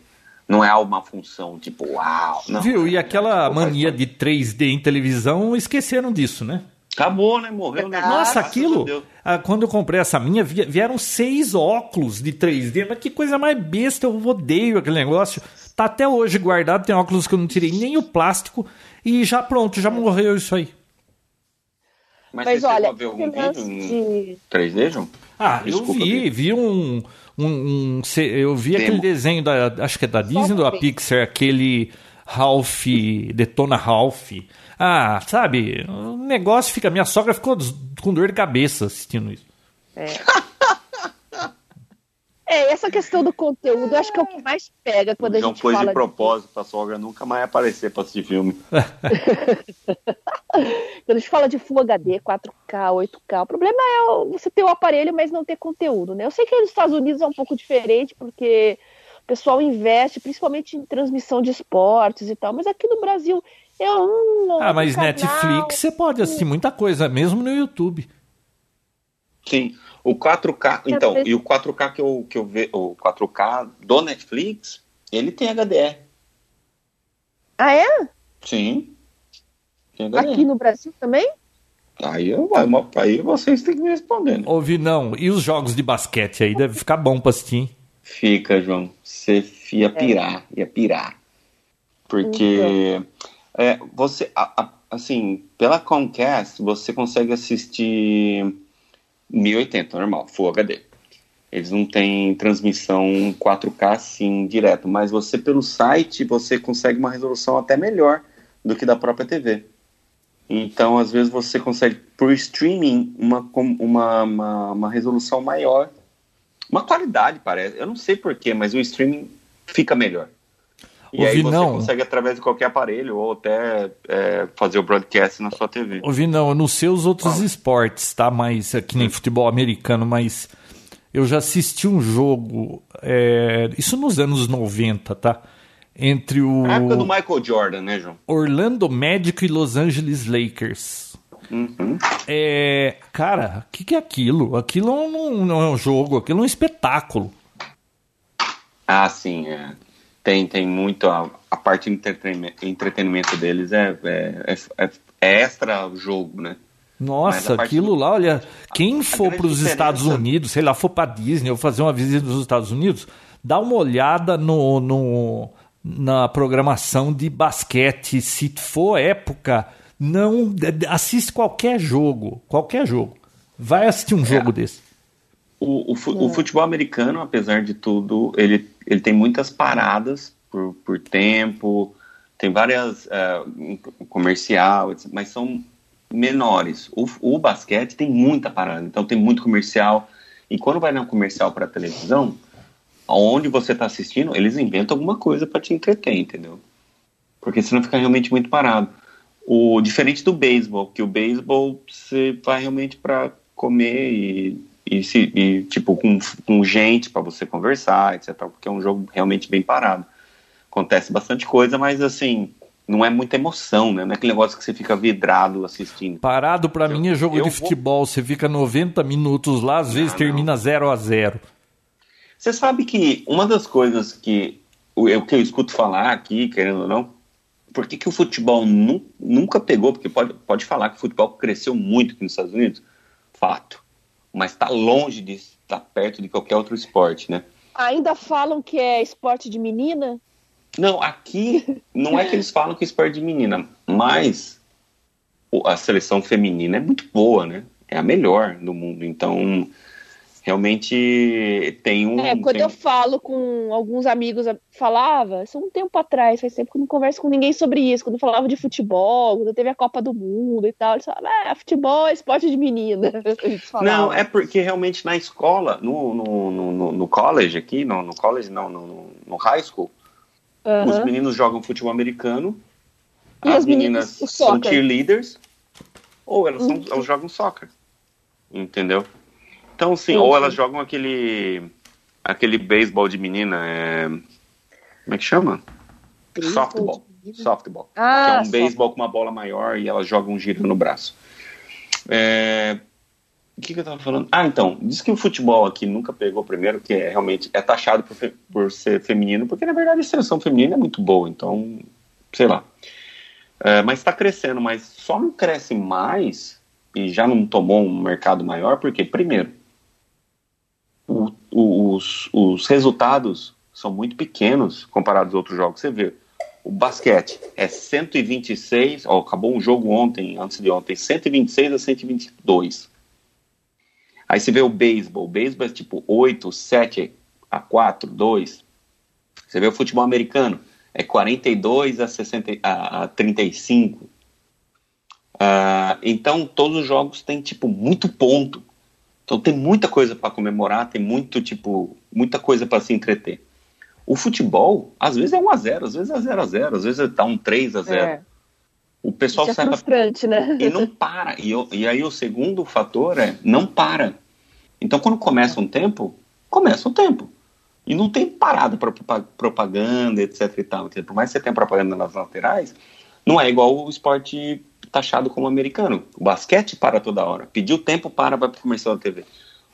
Não é uma função tipo, uau. Não, Viu? E aquela mania de 3D em televisão, esqueceram disso, né? Acabou, né? Morreu, né? Nossa, aquilo. Ah, quando eu comprei essa minha, vieram seis óculos de 3D. Mas que coisa mais besta, eu odeio aquele negócio. Tá até hoje guardado, tem óculos que eu não tirei nem o plástico. E já pronto, já morreu isso aí. Mas, Mas você olha, ver algum vídeo em 3D, João? Ah, Desculpa, eu vi, vi um, um, um, eu vi Demo. aquele desenho da, acho que é da Disney ou da Pixar, aquele Ralph, Detona Ralph. Ah, sabe, o negócio fica. Minha sogra ficou com dor de cabeça assistindo isso. É. É, essa questão do conteúdo, acho que é o que mais pega quando a gente fala... Não foi de propósito a sogra nunca mais aparecer para assistir filme. quando a gente fala de Full HD, 4K, 8K, o problema é você ter o aparelho, mas não ter conteúdo, né? Eu sei que nos Estados Unidos é um pouco diferente, porque o pessoal investe principalmente em transmissão de esportes e tal, mas aqui no Brasil é um... Ah, mas canal, Netflix você pode assistir muita coisa, mesmo no YouTube. Sim, o 4K, então, e o 4K que eu, que eu vejo, o 4K do Netflix, ele tem HDR. Ah, é? Sim. Aqui no Brasil também? Aí, eu, aí vocês têm que me responder. Né? Ouvi não. E os jogos de basquete aí? Deve ficar bom pra assistir. Fica, João. Você ia é. pirar, ia pirar. Porque é, você, a, a, assim, pela Comcast, você consegue assistir 1080, normal, Full HD. Eles não têm transmissão 4K assim direto, mas você pelo site você consegue uma resolução até melhor do que da própria TV. Então, às vezes você consegue por streaming uma, uma, uma, uma resolução maior, uma qualidade parece. Eu não sei porquê, mas o streaming fica melhor. E Ouvi aí você não. consegue através de qualquer aparelho ou até é, fazer o broadcast na sua TV. Ouvi não, eu não sei os outros esportes, tá? Mas aqui é nem futebol americano, mas eu já assisti um jogo, é, isso nos anos 90, tá? Entre o. A época do Michael Jordan, né, João? Orlando Magic e Los Angeles Lakers. Uhum. É, cara, o que, que é aquilo? Aquilo não, não é um jogo, aquilo é um espetáculo. Ah, sim, é tem, tem muito a, a parte de entretenimento, entretenimento deles é, é, é, é extra jogo, né? Nossa, aquilo lá, olha, quem for para os Estados Unidos, sei lá, for para Disney ou fazer uma visita nos Estados Unidos, dá uma olhada no, no, na programação de basquete, se for época, não assiste qualquer jogo, qualquer jogo. Vai assistir um jogo é. desse. O, o, o, futebol americano, apesar de tudo, ele, ele tem muitas paradas por, por tempo, tem várias uh, comercial, mas são menores. O, o basquete tem muita parada, então tem muito comercial. E quando vai na comercial para televisão, onde você está assistindo, eles inventam alguma coisa para te entreter, entendeu? Porque senão fica realmente muito parado. O diferente do beisebol, que o beisebol você vai realmente para comer e e, se, e tipo, com, com gente para você conversar, etc. Porque é um jogo realmente bem parado. Acontece bastante coisa, mas assim, não é muita emoção, né? Não é aquele negócio que você fica vidrado assistindo. Parado para mim é jogo de futebol. Vou... Você fica 90 minutos lá, às vezes não, termina 0 a 0 Você sabe que uma das coisas que o que eu escuto falar aqui, querendo ou não, por que, que o futebol nu, nunca pegou? Porque pode, pode falar que o futebol cresceu muito aqui nos Estados Unidos. Fato mas está longe de estar perto de qualquer outro esporte, né? Ainda falam que é esporte de menina? Não, aqui não é que eles falam que é esporte de menina, mas a seleção feminina é muito boa, né? É a melhor do mundo. Então, realmente tem um. É, quando tem... eu falo com alguns amigos, falava, isso um tempo atrás, faz tempo que eu não converso com ninguém sobre isso. Quando eu falava de futebol, quando teve a Copa do Mundo e tal, eles falavam, ah, futebol é esporte de menina. Não, é porque realmente na escola, no, no, no, no college aqui, no, no college, não, no, no high school, uhum. os meninos jogam futebol americano, e as, as meninas, meninas são cheerleaders, ou elas, são, elas jogam soccer. Entendeu? Então, sim, sim ou elas jogam aquele aquele beisebol de menina, é... como é que chama? Softball. Softball. Ah, que é um beisebol com uma bola maior e elas jogam girando no braço. É... O que, que eu tava falando? Ah, então, diz que o futebol aqui nunca pegou primeiro, que é realmente é taxado por, fe... por ser feminino, porque na verdade a seleção feminina é muito boa, então, sei lá. É, mas está crescendo, mas só não cresce mais e já não tomou um mercado maior, porque, primeiro, os, os resultados são muito pequenos comparados aos outros jogos. Você vê, o basquete é 126, ó, acabou um jogo ontem, antes de ontem, 126 a 122. Aí você vê o beisebol, o beisebol é tipo 8, 7 a 4, 2. Você vê o futebol americano, é 42 a, 60, a, a 35. Uh, ah, então todos os jogos têm tipo muito ponto. Então tem muita coisa para comemorar, tem muito tipo, muita coisa para se entreter. O futebol, às vezes é 1 a 0, às vezes é 0 a 0, às vezes tá um 3 a 0. É. O pessoal Isso é frustrante, pra... né? E não para. E, e aí o segundo fator é não para. Então quando começa um tempo, começa o um tempo. E não tem parada para propaganda, etc e tal. Por mais que você tenha propaganda nas laterais, não é igual o esporte taxado como americano. O basquete para toda hora. Pediu tempo para, vai para comercial da TV.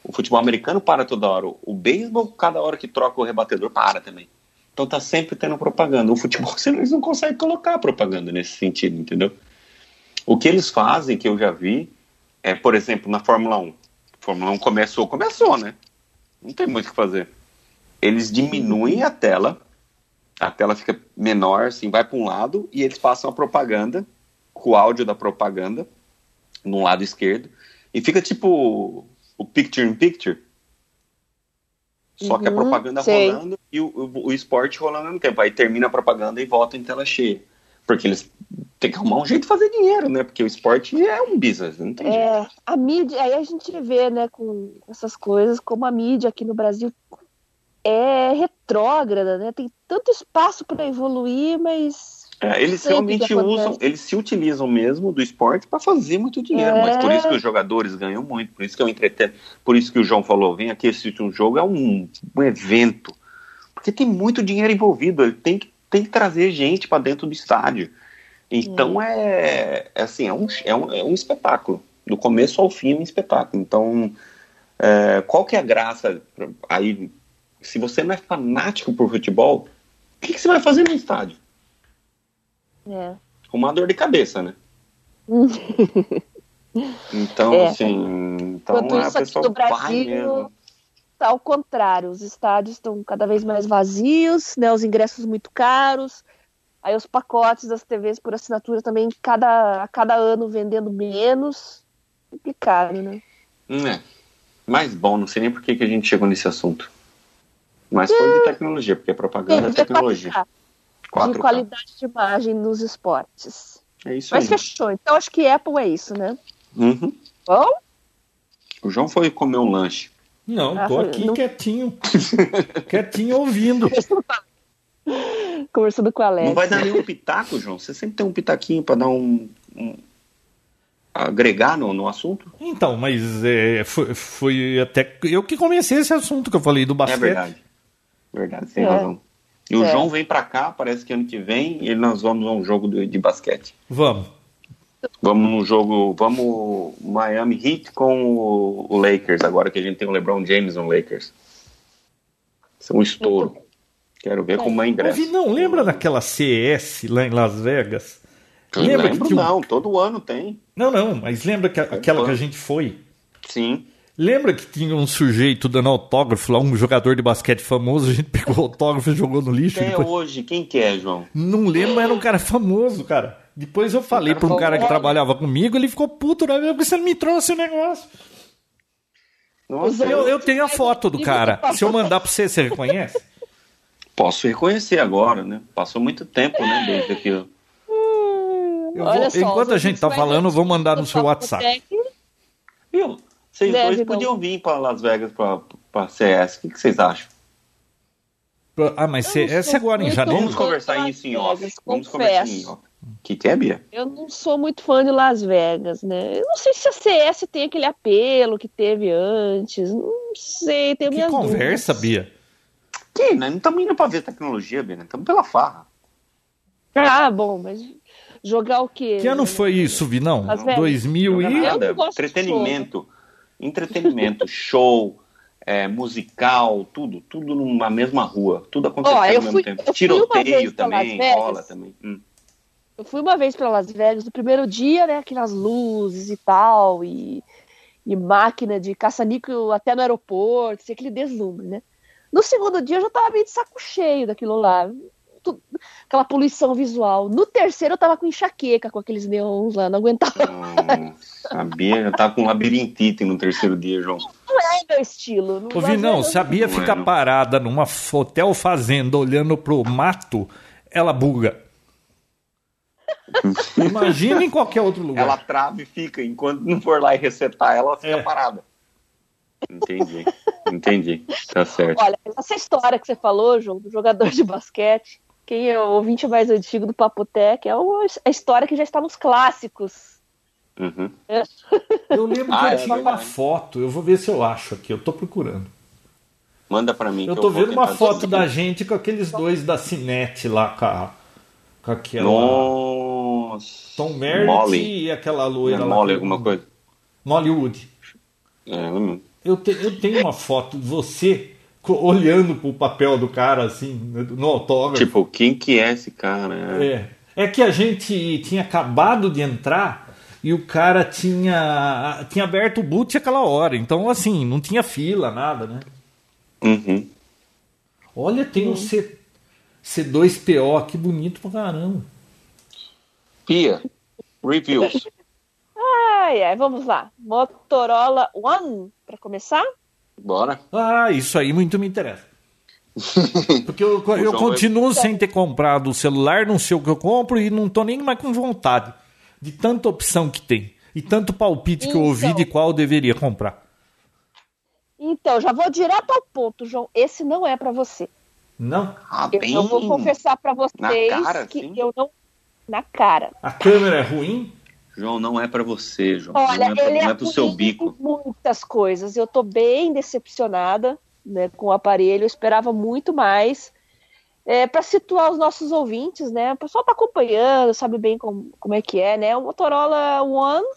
O futebol americano para toda hora. O beisebol, cada hora que troca o rebatedor, para também. Então tá sempre tendo propaganda. O futebol, eles não conseguem colocar propaganda nesse sentido, entendeu? O que eles fazem, que eu já vi, é, por exemplo, na Fórmula 1. A Fórmula 1 começou, começou, né? Não tem muito o que fazer. Eles diminuem a tela, a tela fica menor, assim, vai para um lado, e eles passam a propaganda com o áudio da propaganda no lado esquerdo e fica tipo o picture in picture. Só uhum, que a uhum, propaganda sei. rolando e o, o, o esporte rolando ao mesmo tempo. Aí termina a propaganda e volta em tela cheia. Porque eles têm que arrumar um jeito de fazer dinheiro, né? Porque o esporte é um business, não tem é, jeito. A mídia, aí a gente vê, né, com essas coisas, como a mídia aqui no Brasil é retrógrada, né? Tem tanto espaço para evoluir, mas é, eles realmente usam, eles se utilizam mesmo do esporte para fazer muito dinheiro, é. mas por isso que os jogadores ganham muito, por isso que eu entreteno, por isso que o João falou, vem aqui assistir um jogo, é um, um evento, porque tem muito dinheiro envolvido, ele tem que, tem que trazer gente para dentro do estádio. Então é, é, assim, é um, é, um, é um espetáculo, do começo ao fim é um espetáculo. Então, é, qual que é a graça aí? Se você não é fanático por futebol, o que, que você vai fazer no estádio? É. Uma dor de cabeça, né? então, é. assim, então Enquanto a pessoa no Brasil, Tá ao contrário, os estádios estão cada vez mais vazios, né? Os ingressos muito caros. Aí os pacotes das TVs por assinatura também cada, a cada ano vendendo menos. Complicado, né? Hum, é. Mais bom, não sei nem por que, que a gente chegou nesse assunto. Mas é. foi de tecnologia, porque propaganda é, é tecnologia. Passar. 4K. de qualidade de imagem nos esportes. É isso Mas aí. fechou. Então acho que Apple é isso, né? Uhum. Bom? O João foi comer um lanche. Não, ah, tô aqui não... quietinho. quietinho ouvindo. Conversando com a Alex. Não vai dar nenhum pitaco, João? Você sempre tem um pitaquinho para dar um, um, agregar no, no assunto? Então, mas é, foi, foi, até eu que comecei esse assunto que eu falei do basquete. É verdade. Verdade, tem é. razão. E o é. João vem para cá, parece que ano que vem, e nós vamos a um jogo de, de basquete. Vamos. Vamos no jogo, vamos Miami Heat com o, o, Lakers, agora que a gente tem o LeBron James no Lakers. Isso é um estouro. Quero ver como é ingresso. não, lembra daquela CS lá em Las Vegas? Lembra lembro, que não, todo ano tem. Não, não, mas lembra que, aquela que a gente foi? Sim. Lembra que tinha um sujeito dando autógrafo lá, um jogador de basquete famoso, a gente pegou o autógrafo e jogou no lixo. Até depois... hoje, quem que é, João? Não lembro, mas era um cara famoso, cara. Depois eu falei para um cara que trabalhava comigo, ele ficou puto, né? Porque você não me trouxe o negócio. Nossa, Eu, eu tenho a foto do cara. Se eu mandar pra você, você reconhece? posso reconhecer agora, né? Passou muito tempo, né, desde aquilo. Eu Olha vou- só, enquanto a gente tá falando, eu vou mandar no seu WhatsApp. Viu? Vocês Deve, dois não. podiam vir para Las Vegas para para CS. O que, que vocês acham? Ah, mas cê- não essa sou agora em janeiro? Vamos conversar Las isso em off. Vegas, Vamos conversar em off. Que que é, Bia? Eu não sou muito fã de Las Vegas, né? Eu não sei se a CS tem aquele apelo que teve antes. Não sei, tenho Que minhas conversa, dúvidas. Bia. Que? Nós não estamos indo para ver tecnologia, Bia. Nós estamos pela farra. Ah, bom, mas jogar o quê? Que ano foi isso, Vinão? Las Vegas. 2000 Não e... nada. Entretenimento. Entretenimento, show, é, musical, tudo. Tudo numa mesma rua. Tudo acontecendo eu ao mesmo fui- tempo. Tiroteio também, rola também. Hum. Eu fui uma vez para Las Vegas no primeiro dia, né? Aquelas luzes e tal, e, e máquina de caça-níquel até no aeroporto, assim, aquele deslumbre, né? No segundo dia eu já tava meio de saco cheio daquilo lá. Tu- aquela poluição visual. No terceiro eu tava com enxaqueca com aqueles neons lá, não aguentava. Hum, sabia? Já tá com labirintite no terceiro dia, João. Não é meu estilo. Não Ô, Vinão, Las Vegas- sabia Não é, ficar não. parada numa hotel fazenda olhando pro mato, ela buga. Imagina em qualquer outro lugar. Ela trava e fica. Enquanto não for lá e resetar, ela fica É. parada. Entendi. Entendi. Tá certo. Olha, essa história que você falou, João, do jogador de basquete, quem é o ouvinte mais antigo do Papotec, é uma- a história que já está nos clássicos. Uhum. Eu lembro que Ah, eu é tinha uma foto. Eu vou ver se eu acho aqui. Eu tô procurando. Manda pra mim. Eu que tô vou vendo uma foto descobrir. da gente com aqueles dois da Cinete lá, com, a, com aquela. Nossa. Tom Merritt Molly. e aquela É loira lá. Molly, alguma coisa. Mollywood. É. Eu, te- eu tenho uma foto de você olhando pro papel do cara, assim, no autógrafo. Tipo, quem que é esse cara? É. É que a gente tinha acabado de entrar e o cara tinha, tinha aberto o boot aquela hora. Então, assim, não tinha fila, nada, né? Uhum. Olha, tem um C, C2PO, que bonito pra caramba. Pia, reviews. Ai, ai, vamos lá. Motorola One, para começar? Bora. Ah, isso aí muito me interessa. Porque eu, eu João vai- continuo sem ter comprado o celular, não sei o que eu compro e não tô nem mais com vontade de tanta opção que tem. E tanto palpite que eu ouvi Então. de qual eu deveria comprar. Então, já vou direto ao ponto, João. Esse não é para você. Não? Ah, Eu bem. não vou confessar para vocês cara, que sim? eu não. Na cara. A câmera é ruim? João, não é pra você, João. Olha, não é, ele não é, pro seu bico. muitas coisas. Eu tô bem decepcionada né, com o aparelho. Eu esperava muito mais. É, para situar os nossos ouvintes, né? O pessoal tá acompanhando, sabe bem como, como é que é, né? O Motorola One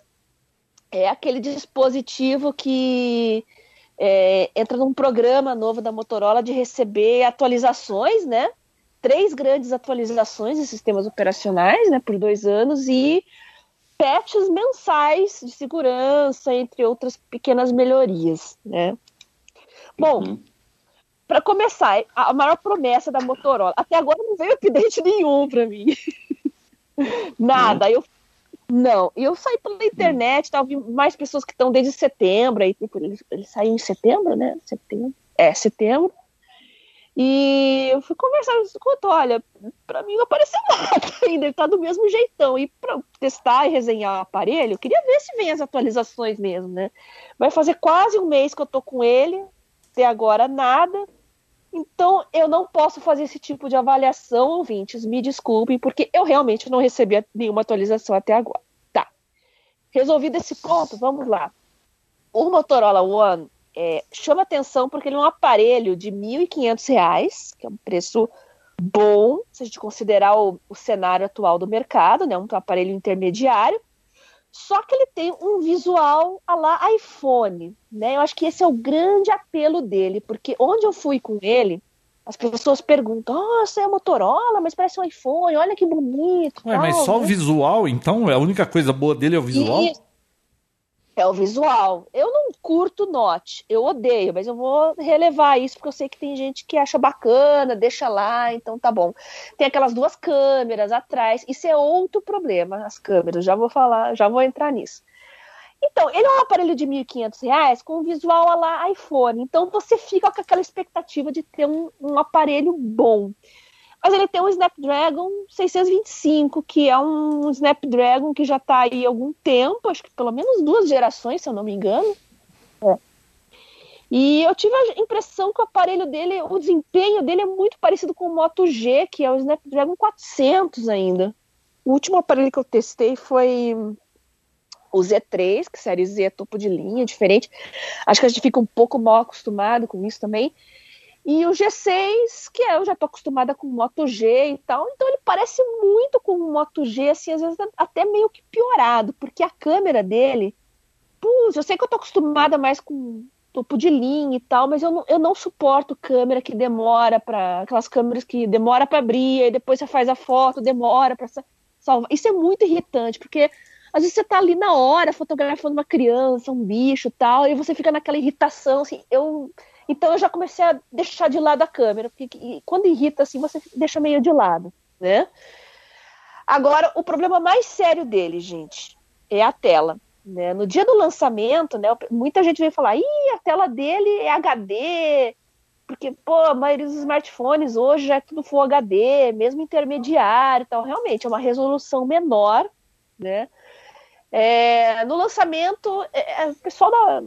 é aquele dispositivo que é, entra num programa novo da Motorola de receber atualizações, né? Três grandes atualizações de sistemas operacionais, né? Por dois anos e patches mensais de segurança, entre outras pequenas melhorias, né? Bom, Uhum. para começar, a maior promessa da Motorola, até agora não veio update nenhum para mim. Nada. Eu não, e eu saí pela internet, tá, vi mais pessoas que estão desde setembro, aí tipo, ele, ele saiu em setembro, né? Setembro. É, setembro. E eu fui conversar com escuta, olha, pra mim não apareceu nada ainda, ele tá do mesmo jeitão. E pra testar e resenhar o aparelho, eu queria ver se vem as atualizações mesmo, né? Vai fazer quase um mês que eu tô com ele, até agora nada. Então eu não posso fazer esse tipo de avaliação, ouvintes, me desculpem, porque eu realmente não recebi nenhuma atualização até agora. Tá. Resolvido esse ponto, vamos lá. O Motorola One é, chama atenção porque ele é um aparelho de R$ 1.500, que é um preço bom, se a gente considerar o, o cenário atual do mercado, né, um aparelho intermediário. Só que ele tem um visual a lá iPhone, né? Eu acho que esse é o grande apelo dele, porque onde eu fui com ele, as pessoas perguntam: "Nossa, é Motorola, mas parece um iPhone, olha que bonito". Ué, mas só o né? visual, então? A única coisa boa dele é o visual? Isso. É o visual. Eu não curto Note, eu odeio, mas eu vou relevar isso porque eu sei que tem gente que acha bacana, deixa lá, então tá bom. Tem aquelas duas câmeras atrás, isso é outro problema, as câmeras, já vou falar, já vou entrar nisso. Então, ele é um aparelho de R$ 1.500 com visual a lá iPhone. Então, você fica com aquela expectativa de ter um, um aparelho bom. Mas ele tem um Snapdragon 625, que é um Snapdragon que já está aí há algum tempo, acho que pelo menos duas gerações, se eu não me engano. É. E eu tive a impressão que o aparelho dele, o desempenho dele é muito parecido com o Moto G, que é o Snapdragon 400 ainda. O último aparelho que eu testei foi o Z3, que série Z é topo de linha, diferente. Acho que a gente fica um pouco mal acostumado com isso também. E o G6, que eu já tô acostumada com Moto G e tal, então ele parece muito com o Moto G, assim, às vezes até meio que piorado, porque a câmera dele, putz, eu sei que eu tô acostumada mais com topo de linha e tal, mas eu não, eu não suporto câmera que demora para aquelas câmeras que demora para abrir, e depois você faz a foto, demora para salvar. Isso é muito irritante, porque às vezes você tá ali na hora fotografando uma criança, um bicho tal, e você fica naquela irritação, assim, eu. Então eu já comecei a deixar de lado a câmera, porque quando irrita assim, você deixa meio de lado, né? Agora, o problema mais sério dele, gente, é a tela. Né? No dia do lançamento, né, muita gente veio falar, ih, a tela dele é HD, porque, pô, a maioria dos smartphones hoje já é tudo Full HD, mesmo intermediário e tal. Realmente, é uma resolução menor, né? É, no lançamento, é, é, o pessoal da,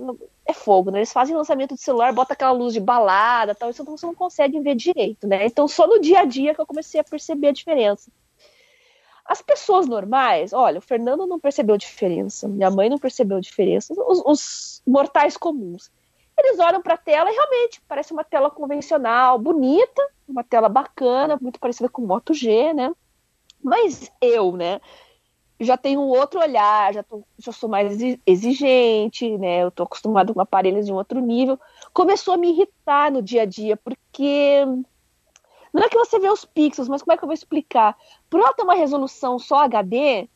é fogo, né? Eles fazem lançamento de celular, bota aquela luz de balada tal, isso você não consegue ver direito, né? Então só no dia a dia que eu comecei a perceber a diferença. As pessoas normais, olha, o Fernando não percebeu diferença, minha mãe não percebeu diferença, os, os mortais comuns. Eles olham para a tela e realmente parece uma tela convencional, bonita, uma tela bacana, muito parecida com o Moto G, né? Mas eu, né? Já tenho outro olhar, já, tô, já sou mais exigente, né? Eu tô acostumado com aparelhos de um outro nível. Começou a me irritar no dia a dia, porque não é que você vê os pixels, mas como é que eu vou explicar? Por ela ter uma resolução só HD,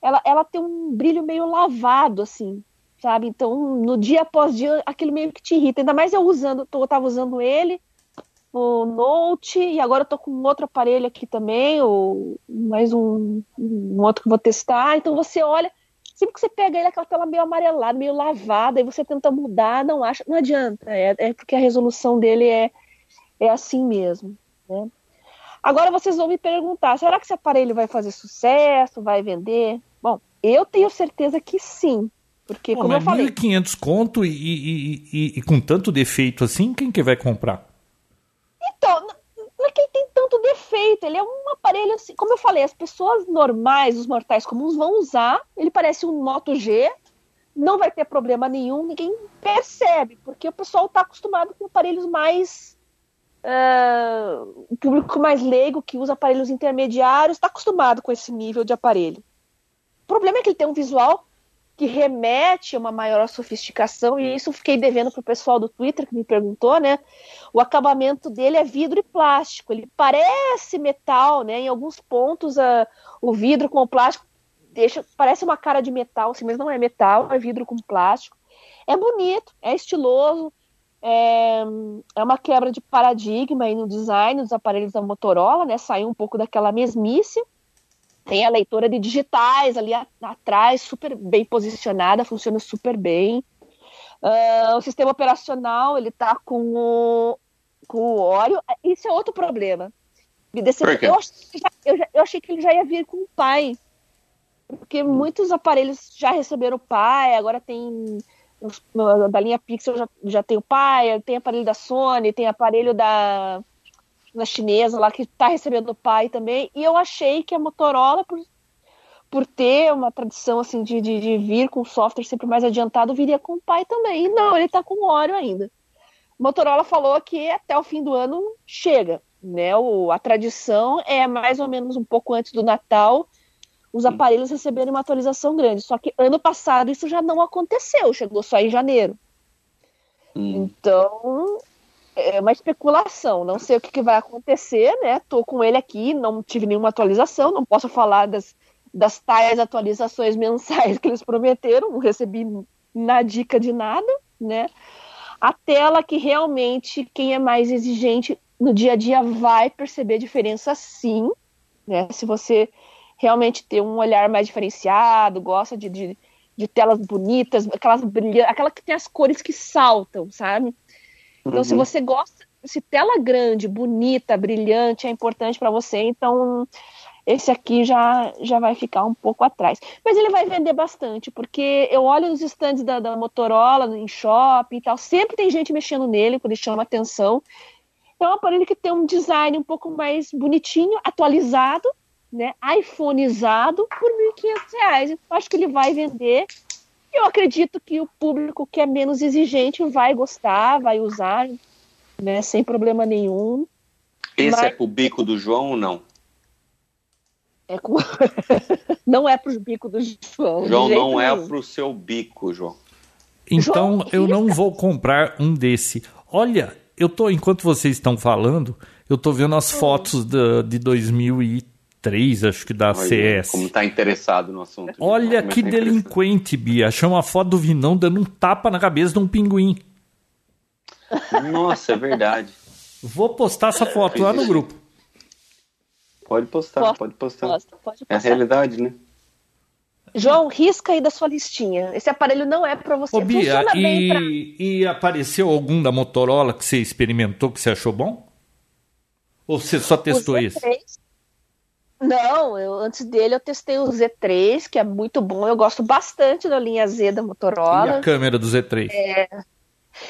ela, ela tem um brilho meio lavado, assim, sabe? Então, no dia após dia, aquilo meio que te irrita. Ainda mais eu usando, eu tava usando ele, o Note, e agora eu tô com outro aparelho aqui também, o, mais um, um outro que eu vou testar. Então você olha, sempre que você pega ele, aquela tela meio amarelada, meio lavada, e você tenta mudar, não acha, não adianta, é, é porque a resolução dele é, é assim mesmo, né? Agora vocês vão me perguntar, será que esse aparelho vai fazer sucesso, vai vender? Bom, eu tenho certeza que sim, porque Pô, como eu falei... 1.500 conto e, e, e, e, com tanto defeito assim, quem que vai comprar? Então, não é que ele tem defeito, ele é um aparelho assim, como eu falei, as pessoas normais, os mortais comuns vão usar, ele parece um Moto G, não vai ter problema nenhum, ninguém percebe, porque o pessoal está acostumado com aparelhos mais. Uh, o público mais leigo que usa aparelhos intermediários está acostumado com esse nível de aparelho. O problema é que ele tem um visual que remete a uma maior sofisticação, e isso fiquei devendo para o pessoal do Twitter que me perguntou, né? O acabamento dele é vidro e plástico, ele parece metal, né? Em alguns pontos a, o vidro com o plástico deixa, parece uma cara de metal, assim, mas não é metal, é vidro com plástico. É bonito, é estiloso, é, é uma quebra de paradigma aí no design dos aparelhos da Motorola, né? Saiu um pouco daquela mesmice tem a leitora de digitais ali atrás, super bem posicionada, funciona super bem. Uh, o sistema operacional, ele tá com o, com o Oreo. Isso é outro problema. Me decep... eu, eu, eu, achei que ele já ia vir com o pai. Porque muitos aparelhos já receberam o pai, agora tem da linha Pixel já, já tem o pai, tem aparelho da Sony, tem aparelho da na chinesa lá que está recebendo o pai também. E eu achei que a Motorola, por, por ter uma tradição assim de, de, de vir com software sempre mais adiantado, viria com o pai também. E não, ele está com o Oreo ainda. Motorola falou que até o fim do ano chega. Né? O, a tradição é mais ou menos um pouco antes do Natal os aparelhos receberem uma atualização grande. Só que ano passado isso já não aconteceu, chegou só em janeiro. Hum. Então, é uma especulação, não sei o que, que, vai acontecer, né? Tô com ele aqui, não tive nenhuma atualização, não posso falar das, das tais atualizações mensais que eles prometeram, não recebi na dica de nada, né? A tela que realmente quem é mais exigente no dia a dia vai perceber diferença sim, né? Se você realmente tem um olhar mais diferenciado, gosta de, de, de telas bonitas, aquelas brilhantes, aquela que tem as cores que saltam, sabe? Então, uhum. se você gosta, se tela grande, bonita, brilhante é importante para você, então esse aqui já, já vai ficar um pouco atrás. Mas ele vai vender bastante, porque eu olho nos estandes da, da Motorola, em shopping e tal, sempre tem gente mexendo nele, porque ele chama atenção. É um aparelho que tem um design um pouco mais bonitinho, atualizado, né, iPhoneizado por R$ 1.500. Eu acho que ele vai vender. Eu acredito que o público que é menos exigente vai gostar, vai usar, né, sem problema nenhum. Esse Mas... é pro bico do João ou não? É com... não é pro bico do João. João não é nenhum. é pro seu bico, João. Então João, eu não vou comprar um desse. Olha, eu tô enquanto vocês estão falando, eu tô vendo as hum. fotos da, de 2003, acho que da Olha, CS. Como tá interessado no assunto. Olha que tá delinquente, Bia. Achou uma foto do Vinão dando um tapa na cabeça de um pinguim. Nossa, é verdade. Vou postar essa foto lá no grupo. Pode postar, Posta, pode postar. Posta, pode postar. É a realidade, né? João, risca aí da sua listinha. Esse aparelho não é para você. Ô, Bia, e, pra... e apareceu algum da Motorola que você experimentou que você achou bom? Ou você só testou esse? Não, eu, antes dele eu testei o Z3, que é muito bom. Eu gosto bastante da linha Z da Motorola. E a câmera do Z3? É,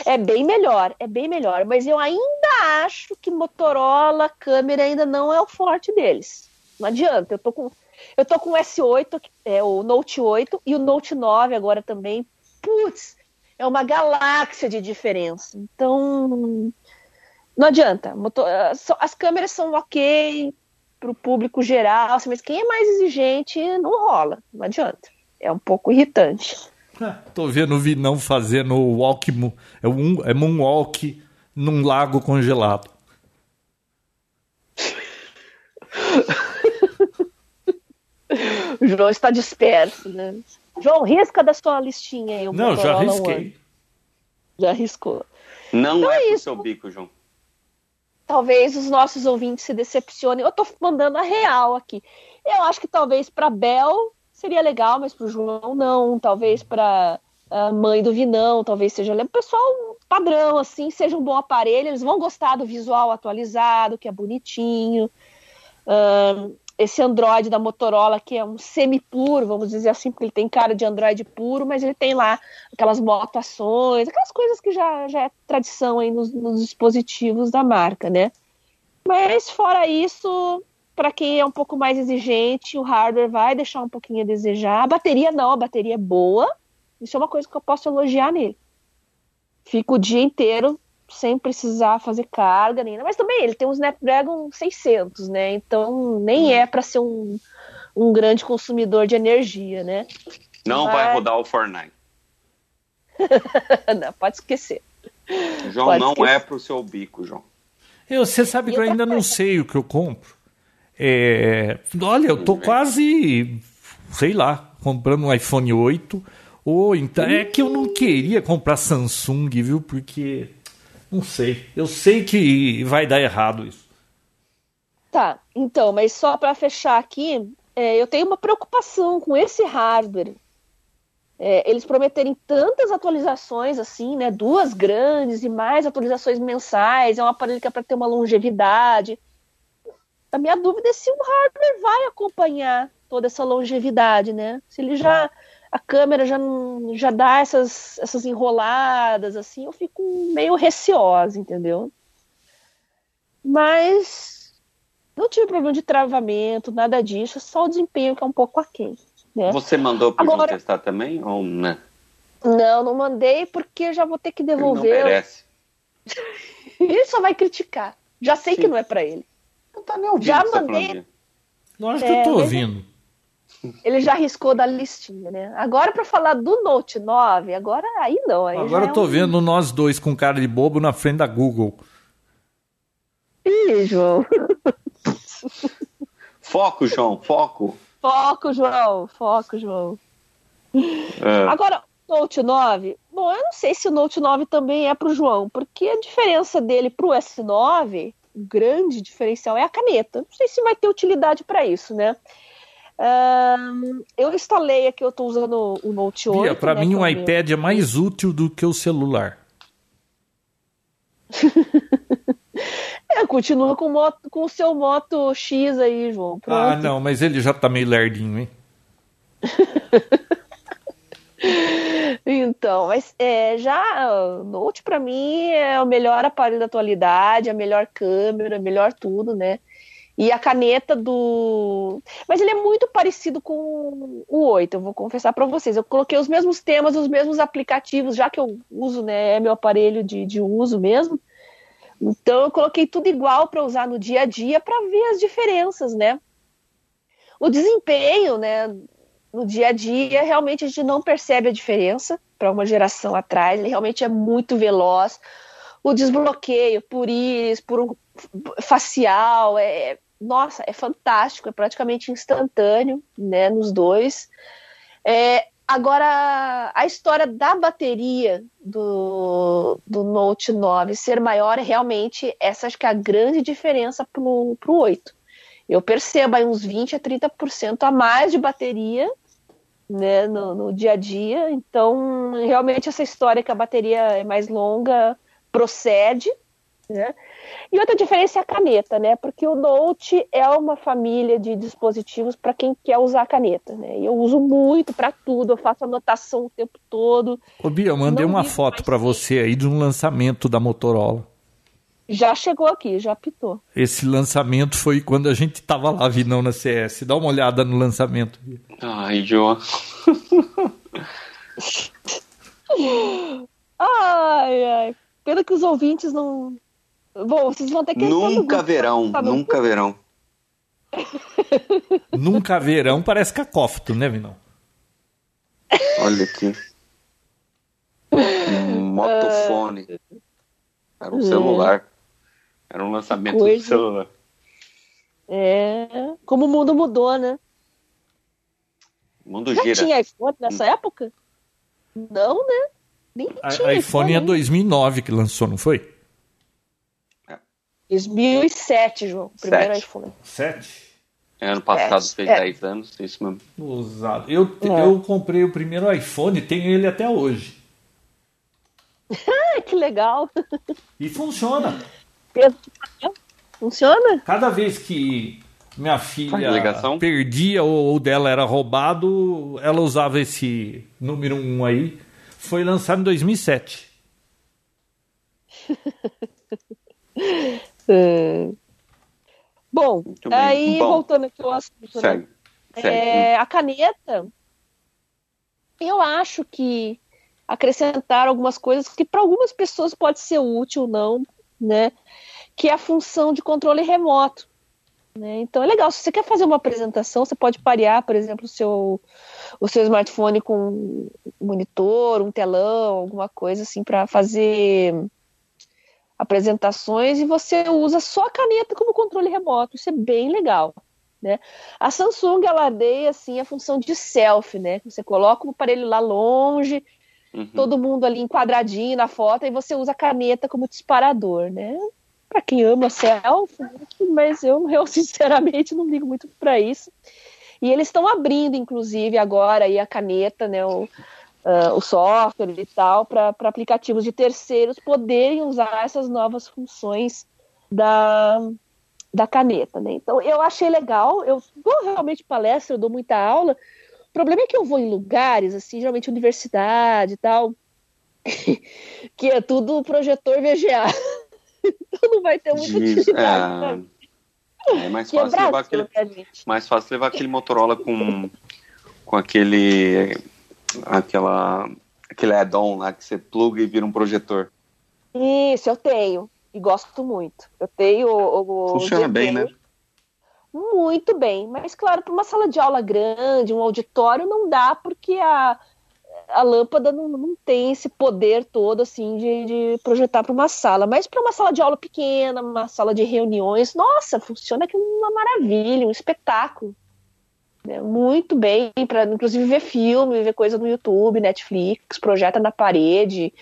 é bem melhor, é bem melhor. Mas eu ainda acho que Motorola, câmera ainda não é o forte deles. Não adianta. Eu tô com, eu tô com o S8, é, o Note 8 e o Note 9 agora também. Putz, é uma galáxia de diferença. Então, não adianta. As câmeras são ok para o público geral, assim, mas quem é mais exigente não rola. Não adianta. É um pouco irritante. Tô vendo o Vinão fazendo o walk, é, um, é moonwalk num lago congelado. o João está disperso, né? João, risca da sua listinha aí. Não, já risquei. Já riscou. Não então é, é pro seu bico, João. Talvez os nossos ouvintes se decepcionem. Eu tô mandando a real aqui. Eu acho que talvez para Bel seria legal, mas para o João não. Talvez para a mãe do Vinão, talvez seja o pessoal padrão, assim, seja um bom aparelho. Eles vão gostar do visual atualizado, que é bonitinho. Um, esse Android da Motorola, que é um semi-puro, vamos dizer assim, porque ele tem cara de Android puro, mas ele tem lá aquelas motações, aquelas coisas que já, já é tradição aí nos, nos dispositivos da marca, né? Mas fora isso, para quem é um pouco mais exigente, o hardware vai deixar um pouquinho a desejar. A bateria não, a bateria é boa. Isso é uma coisa que eu posso elogiar nele. Fico o dia inteiro sem precisar fazer carga nem Mas também ele tem um Snapdragon 600, né? Então nem é para ser um, um grande consumidor de energia, né? Não Mas... vai rodar o Fortnite. não, pode esquecer. João, pode não esquecer. é pro seu bico, João. Eu, você sabe que eu ainda não sei o que eu compro. É, olha, eu tô quase, sei lá, comprando um iPhone 8. Ou então. É que eu não queria comprar Samsung, viu? Porque. Não sei. Eu sei que vai dar errado isso. Tá, então, mas só para fechar aqui, é, eu tenho uma preocupação com esse hardware. É, eles prometerem tantas atualizações assim, né? Duas grandes e mais atualizações mensais. É um aparelho que é para ter uma longevidade a minha dúvida é se o hardware vai acompanhar toda essa longevidade, né? Se ele já a câmera já já dá essas essas enroladas assim, eu fico meio receosa, entendeu? Mas não tive problema de travamento, nada disso, só o desempenho que é um pouco aquém. Né? Você mandou para Agora, testar também ou não? Não, não mandei porque já vou ter que devolver. Ele não merece. ele só vai criticar. Já sei Sim. que não é para ele. Não tá nem ouvindo. Já mandei. Lógico é, que eu tô ouvindo. Ele já riscou da listinha, né? Agora para falar do Note 9, agora aí não. Aí agora eu tô é um... vendo nós dois com cara de bobo na frente da Google. Ih, João. Foco, João, foco. Foco, João, foco, João. É. Agora, Note 9, bom, eu não sei se o Note 9 também é pro João, porque a diferença dele pro S9 grande diferencial é a caneta. Não sei se vai ter utilidade para isso, né? Um, eu instalei aqui, eu estou usando o Note 8. Para né, mim, o um iPad é mais útil do que o celular. é, continua com, moto, com o seu Moto X aí, João. Pronto. Ah, não, mas ele já tá meio lerdinho, hein? então, mas é, já o Note para mim é o melhor aparelho da atualidade, a melhor câmera, melhor tudo, né? E a caneta do. Mas ele é muito parecido com o 8, eu vou confessar para vocês. Eu coloquei os mesmos temas, os mesmos aplicativos, já que eu uso, né? É meu aparelho de, de uso mesmo. Então eu coloquei tudo igual para usar no dia a dia para ver as diferenças, né? O desempenho, né? No dia a dia, realmente a gente não percebe a diferença para uma geração atrás. Ele realmente é muito veloz. O desbloqueio por íris, por facial, é, nossa, é fantástico, é praticamente instantâneo, né, nos dois. É, agora, a história da bateria do, do Note 9 ser maior é realmente essa acho que é a grande diferença para o 8. Eu percebo aí uns 20 a 30% a mais de bateria né, no, no dia a dia. Então, realmente essa história que a bateria é mais longa procede, né? E outra diferença é a caneta, né? Porque o Note é uma família de dispositivos para quem quer usar a caneta, né? E eu uso muito para tudo, eu faço anotação o tempo todo. Ô Bia, eu mandei uma foto para você aí de um lançamento da Motorola. Já chegou aqui, já apitou. Esse lançamento foi quando a gente estava lá, Vinão, na CS. Dá uma olhada no lançamento. Ai, João. ai, ai. Pena que os ouvintes não, Bom, vocês vão ter que. Nunca verão, tá nunca verão. nunca verão parece cacófito, né, Vinão? Olha aqui. Um motofone. Era um celular. Era um lançamento do celular. É. Como o mundo mudou, né? O mundo Já gira. tinha iPhone nessa hum. época? Não, né? Nem a, tinha. iPhone é 2009 que lançou, não foi? 2007, João. Primeiro Sete. iPhone. 7? É, ano passado Sete. fez é. 10 anos, isso mesmo. Usado. Eu, é. eu comprei o primeiro iPhone, tenho ele até hoje. que legal. E funciona. Funciona? Cada vez que minha filha perdia ou o dela era roubado, ela usava esse número 1 aí. Foi lançado em 2007. É. Bom, aí Bom, voltando aqui ao assunto, segue, né? segue. É, a caneta, eu acho que acrescentar algumas coisas que para algumas pessoas pode ser útil ou não, né? Que é a função de controle remoto. Né? Então é legal, se você quer fazer uma apresentação, você pode parear, por exemplo, o seu, o seu smartphone com um monitor, um telão, alguma coisa assim, para fazer apresentações e você usa só a caneta como controle remoto. Isso é bem legal. Né? A Samsung alardeia assim a função de selfie, né? Você coloca o aparelho lá longe, uhum. todo mundo ali enquadradinho na foto e você usa a caneta como disparador, né? Para quem ama selfie, mas eu, eu sinceramente não ligo muito para isso. E eles estão abrindo, inclusive, agora aí a caneta, né? O, uh, o software e tal, para aplicativos de terceiros poderem usar essas novas funções da, da caneta, né? Então eu achei legal, eu dou realmente palestra, eu dou muita aula. O problema é que eu vou em lugares, assim, geralmente universidade e tal, que é tudo projetor VGA. então não vai ter muita utilidade. É, é mais fácil, levar aquele, né, mais fácil levar aquele Motorola com, com aquele aquela, aquele add-on lá que você pluga e vira um projetor. Isso, eu tenho. E gosto muito. Eu tenho o. o Funciona bem, né? Muito bem. Mas, claro, para uma sala de aula grande, um auditório, não dá, porque a, a lâmpada não, não tem esse poder todo, assim, de, de projetar para uma sala. Mas para uma sala de aula pequena, uma sala de reuniões, nossa, funciona que uma maravilha, um espetáculo né, muito bem para inclusive ver filme, ver coisa no YouTube, Netflix, projeta na parede,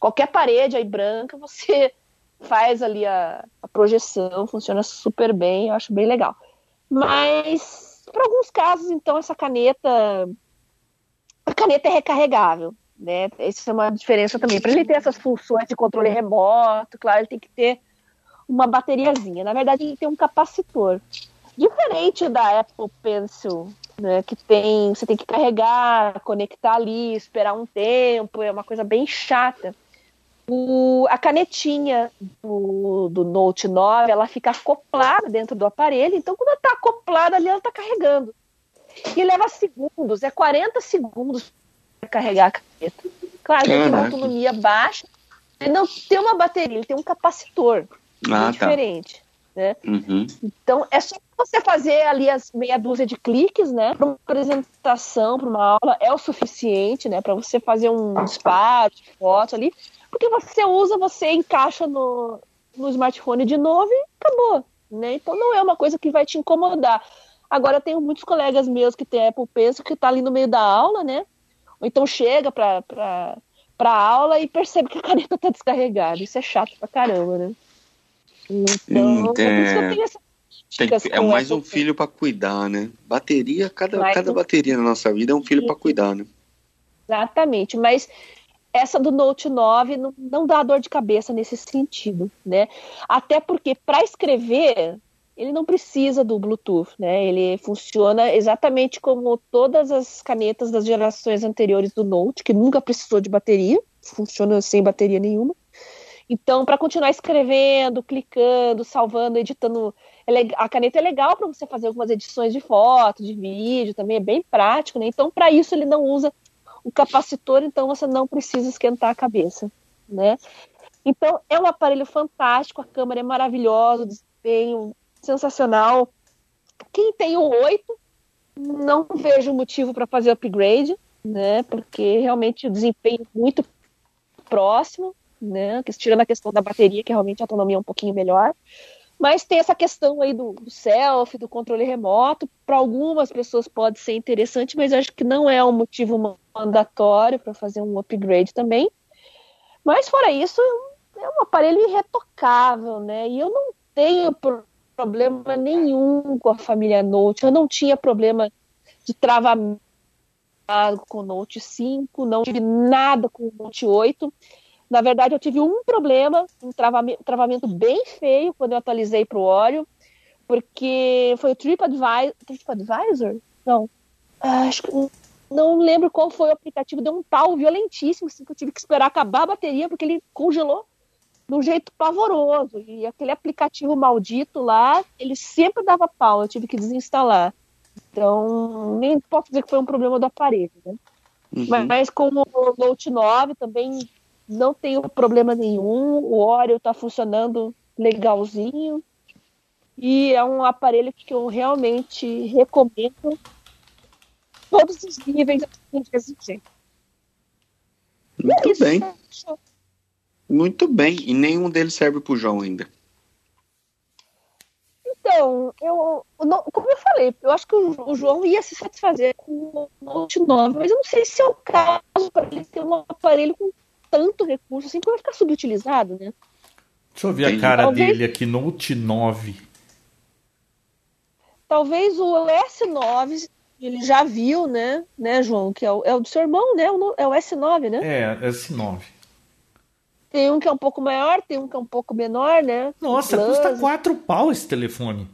qualquer parede aí branca, você faz ali a, a projeção, funciona super bem, eu acho bem legal. Mas para alguns casos, então, essa caneta. A caneta é recarregável. Né? Essa é uma diferença também. Para ele ter essas funções de controle remoto, claro, ele tem que ter uma bateriazinha. Na verdade, ele tem um capacitor. Diferente da Apple Pencil, né, que tem, você tem que carregar, conectar ali, esperar um tempo, é uma coisa bem chata. O, a canetinha do, do Note 9, ela fica acoplada dentro do aparelho, então quando ela está acoplada ali, ela está carregando. E leva segundos, é 40 segundos para carregar a caneta. Claro, tem uma autonomia baixa, ele não tem uma bateria, ele tem um capacitor. Ah, tá. diferente. Né? Uhum. Então é só você fazer ali as meia dúzia de cliques, né? Para uma apresentação, para uma aula, é o suficiente, né? Para você fazer um disparo de foto ali, porque você usa, você encaixa no, no smartphone de novo e acabou, né? Então não é uma coisa que vai te incomodar. Agora, eu tenho muitos colegas meus que têm Apple Pencil que tá ali no meio da aula, né? Ou então chega para para aula e percebe que a caneta tá descarregada. Isso é chato pra caramba, né? Então, é, é mais um filho para cuidar, né? Bateria, cada, cada um... bateria na nossa vida é um filho para cuidar, né? Exatamente, mas essa do Note 9 não, não dá dor de cabeça nesse sentido, né? Até porque para escrever ele não precisa do Bluetooth, né? Ele funciona exatamente como todas as canetas das gerações anteriores do Note, que nunca precisou de bateria, funciona sem bateria nenhuma. Então, para continuar escrevendo, clicando, salvando, editando, é a caneta é legal para você fazer algumas edições de foto, de vídeo, também é bem prático, né? Então, para isso ele não usa o capacitor, então você não precisa esquentar a cabeça, né? Então, é um aparelho fantástico, a câmera é maravilhosa, o desempenho sensacional. Quem tem o 8, não vejo motivo para fazer upgrade, né? Porque realmente o desempenho é muito próximo né? Tirando a questão da bateria, que realmente a autonomia é um pouquinho melhor. Mas tem essa questão aí do, do self, do controle remoto. Para algumas pessoas pode ser interessante, mas acho que não é um motivo mandatório para fazer um upgrade também. Mas fora isso, é um aparelho irretocável, né? E eu não tenho problema nenhum com a família Note. Eu não tinha problema de travamento com o Note 5, não tive nada com o Note 8. Na verdade, eu tive um problema, um travamento, travamento bem feio quando eu atualizei para o Oreo, porque foi o TripAdvisor. TripAdvisor? Não. Ah, acho que não lembro qual foi o aplicativo, deu um pau violentíssimo, assim, que eu tive que esperar acabar a bateria, porque ele congelou de um jeito pavoroso. E aquele aplicativo maldito lá, ele sempre dava pau, eu tive que desinstalar. Então, nem posso dizer que foi um problema do aparelho, né? Uhum. Mas, mas com o Note 9 também não tenho problema nenhum, o Oreo está funcionando legalzinho e é um aparelho que eu realmente recomendo todos os níveis de exigência. Muito é bem. Muito bem. E nenhum deles serve para o João ainda. Então, eu, como eu falei, eu acho que o, João ia se satisfazer com o Note 9, mas eu não sei se é o caso para ele ter um aparelho com tanto recurso assim que vai ficar subutilizado, né? Deixa eu ver a cara Talvez... dele aqui, Note 9. Talvez o S9 ele já viu, né, né, João, que é o, é o do seu irmão, né? É o S9, né? É, S9. Tem um que é um pouco maior, tem um que é um pouco menor, né? Nossa, custa 4 pau esse telefone.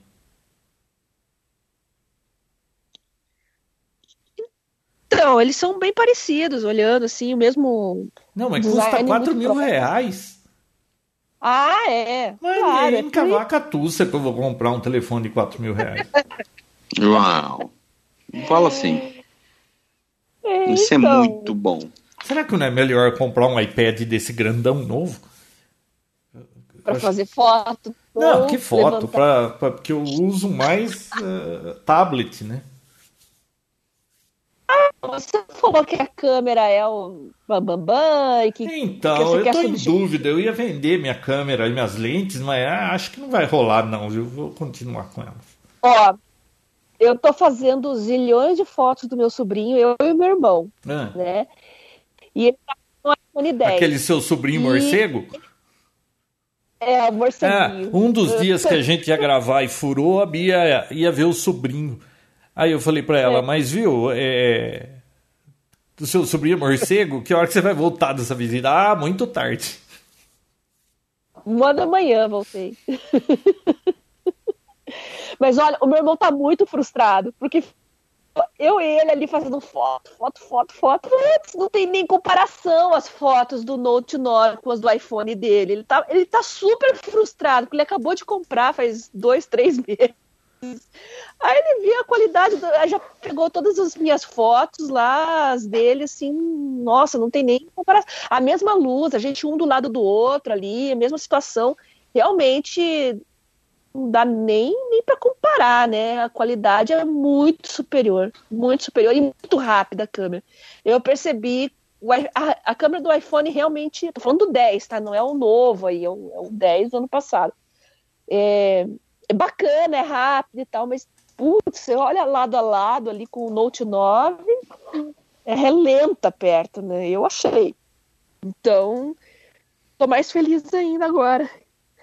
Então, eles são bem parecidos, olhando assim, o mesmo. Não, mas custa 4 mil reais. Ah, é. Mas claro, nem é cavaca tussa que eu vou comprar um telefone de 4 mil reais. Uau! Fala assim. É, Isso é então... é muito bom. Será que não é melhor comprar um iPad desse grandão novo? Para fazer foto? Não, que foto? Pra, pra, porque eu uso mais uh, tablet, né? Você falou que a câmera é o bambambam e que. Então, que eu tô em dúvida. Eu ia vender minha câmera e minhas lentes, mas ah, acho que não vai rolar, não, viu? Vou continuar com elas. Ó, eu tô fazendo zilhões de fotos do meu sobrinho, eu e meu irmão. Ah. Né? E ele tá com o iPhone 10. Aquele seu sobrinho e... morcego? É, o morceguinho. Ah, um dos dias que a gente ia gravar e furou, a Bia ia ver o sobrinho. Aí eu falei para ela, é. mas viu, é... do seu sobrinho morcego, que hora que você vai voltar dessa visita? Ah, muito tarde. Uma da manhã voltei. mas olha, o meu irmão tá muito frustrado, porque eu e ele ali fazendo foto, foto, foto, foto. Não tem nem comparação as fotos do Note 9 com as do iPhone dele. Ele tá, ele tá super frustrado, porque ele acabou de comprar faz dois, três meses. Aí ele viu a qualidade, do, já pegou todas as minhas fotos lá, as dele, assim, nossa, não tem nem comparação. A mesma luz, a gente um do lado do outro ali, a mesma situação. Realmente não dá nem, nem para comparar, né? A qualidade é muito superior, muito superior e muito rápida a câmera. Eu percebi a, a, câmera do iPhone realmente, tô falando do 10, tá? Não é o novo aí, é o, é o 10 do ano passado. É, é bacana, é rápido e tal, mas putz, você olha lado a lado ali com o Note 9, é relenta perto, né? Eu achei. Então, tô mais feliz ainda agora.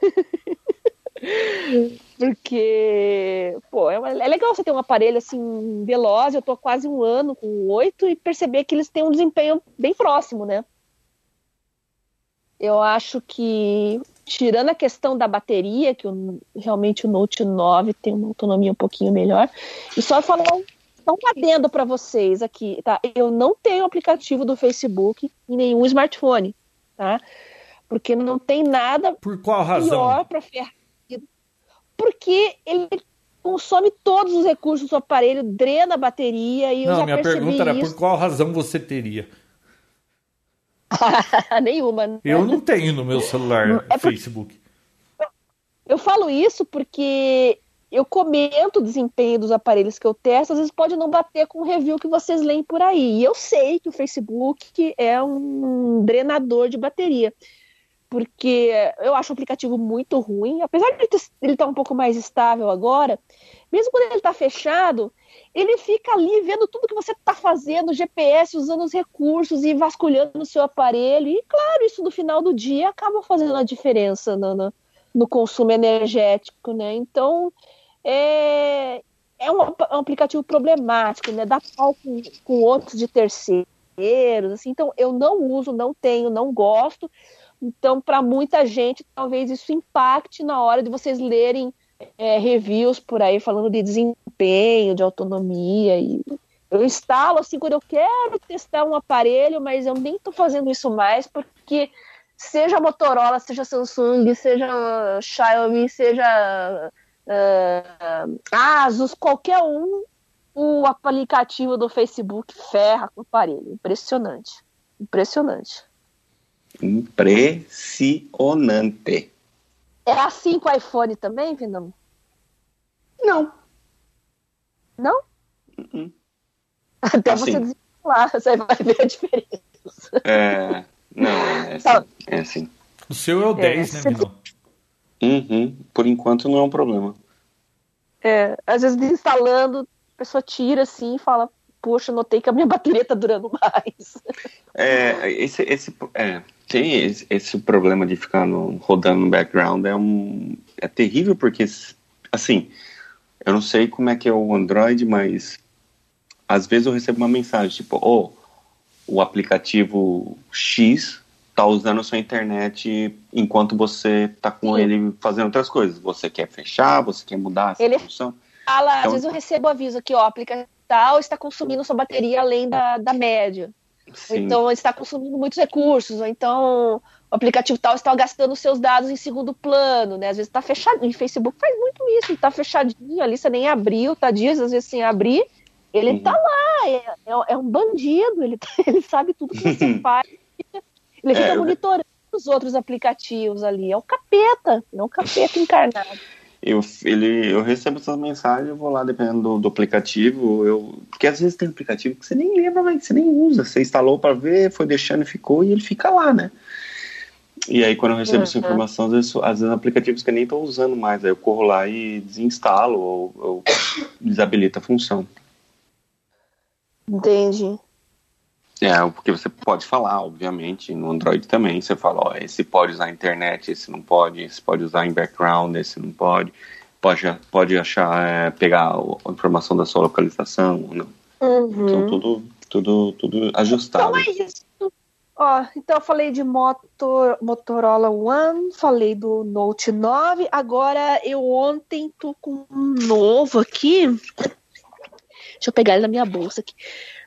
Porque, pô, é, é, legal você ter um aparelho assim, veloz. Eu tô quase um ano com oito e perceber que eles têm um desempenho bem próximo, né? Eu acho que, tirando a questão da bateria, que o, realmente o Note 9 tem uma autonomia um pouquinho melhor, e só falar um, um adendo para vocês aqui, tá? Eu não tenho aplicativo do Facebook em nenhum smartphone, tá? Porque não tem nada Por qual razão? pior para ferrar porque ele consome todos os recursos do aparelho, drena a bateria e eu Não, já minha pergunta era isso. por qual razão você teria? Nenhuma. Né? Eu não tenho no meu celular é Facebook. Eu falo isso porque eu comento o desempenho dos aparelhos que eu testo, às vezes pode não bater com o review que vocês leem por aí. E eu sei que o Facebook é um drenador de bateria porque eu acho o aplicativo muito ruim, apesar de ele estar tá um pouco mais estável agora, mesmo quando ele está fechado, ele fica ali vendo tudo que você está fazendo, GPS, usando os recursos e vasculhando o seu aparelho, e claro, isso no final do dia acaba fazendo a diferença no, no, no consumo energético, né? Então, é, é um, um, aplicativo problemático, né? Dá pau com, com outros de terceiros, assim, então eu não uso, não tenho, não gosto, então, para muita gente, talvez isso impacte na hora de vocês lerem é, reviews por aí falando de desempenho, de autonomia. E eu instalo assim quando eu quero testar um aparelho, mas eu nem estou fazendo isso mais porque seja Motorola, seja Samsung, seja Xiaomi, seja uh, Asus, qualquer um, o aplicativo do Facebook ferra com o aparelho. Impressionante. Impressionante. Impressionante. É assim com o iPhone também, Vinão? Não. Não? Uh -uh. Até assim. você desenrolar, você vai ver a diferença. É. Não, é assim. Tá. É assim. O seu é o 10, é, né, Vinão? Uhum. Por enquanto não é um problema. É, às vezes instalando, a pessoa tira assim e fala, poxa, notei que a minha bateria tá durando mais. É, esse, esse, é, tem esse, esse, problema de ficar no, rodando no background, é, um, é terrível porque, assim, eu não sei como é que é o Android, mas às vezes eu recebo uma mensagem tipo, oh, o aplicativo X tá usando a sua internet enquanto você tá com Sim. ele fazendo outras coisas. Você quer fechar, você quer mudar essa ele função? Fala, então, às vezes eu recebo aviso aqui, ó, aplicativo tal está consumindo sua bateria além da, da média. Sim. Ou então está consumindo muitos recursos, ou então o aplicativo tal está gastando seus dados em segundo plano, né? Às vezes está fechado. Em Facebook faz muito isso, está fechadinho ali, você nem abriu, tá dias, às vezes sem abrir. Ele está lá, é, é, é, um bandido, ele, ele sabe tudo que você faz. Ele fica é, monitorando os outros aplicativos ali. É o capeta, é um capeta encarnado eu, ele, eu recebo essas mensagens, eu vou lá, dependendo do, do, aplicativo, eu, porque às vezes tem aplicativo que você nem lembra, mas você nem usa, você instalou para ver, foi deixando e ficou, e ele fica lá, né? E aí quando eu recebo uhum. essa informação, às vezes, às vezes aplicativos que eu nem estou usando mais, aí eu corro lá e desinstalo ou, ou desabilito a função. Entendi. É, porque você pode falar, obviamente, no Android também, você fala, ó, esse pode usar a internet, esse não pode, esse pode usar em background, esse não pode. pode, pode achar, é, pegar a informação da sua localização ou não. Uhum. Então tudo, tudo, tudo ajustado. Então é isso. Ó, então eu falei de motor, Motorola One, falei do Note 9. Agora eu ontem tô com um novo aqui. Deixa eu pegar ele na minha bolsa aqui.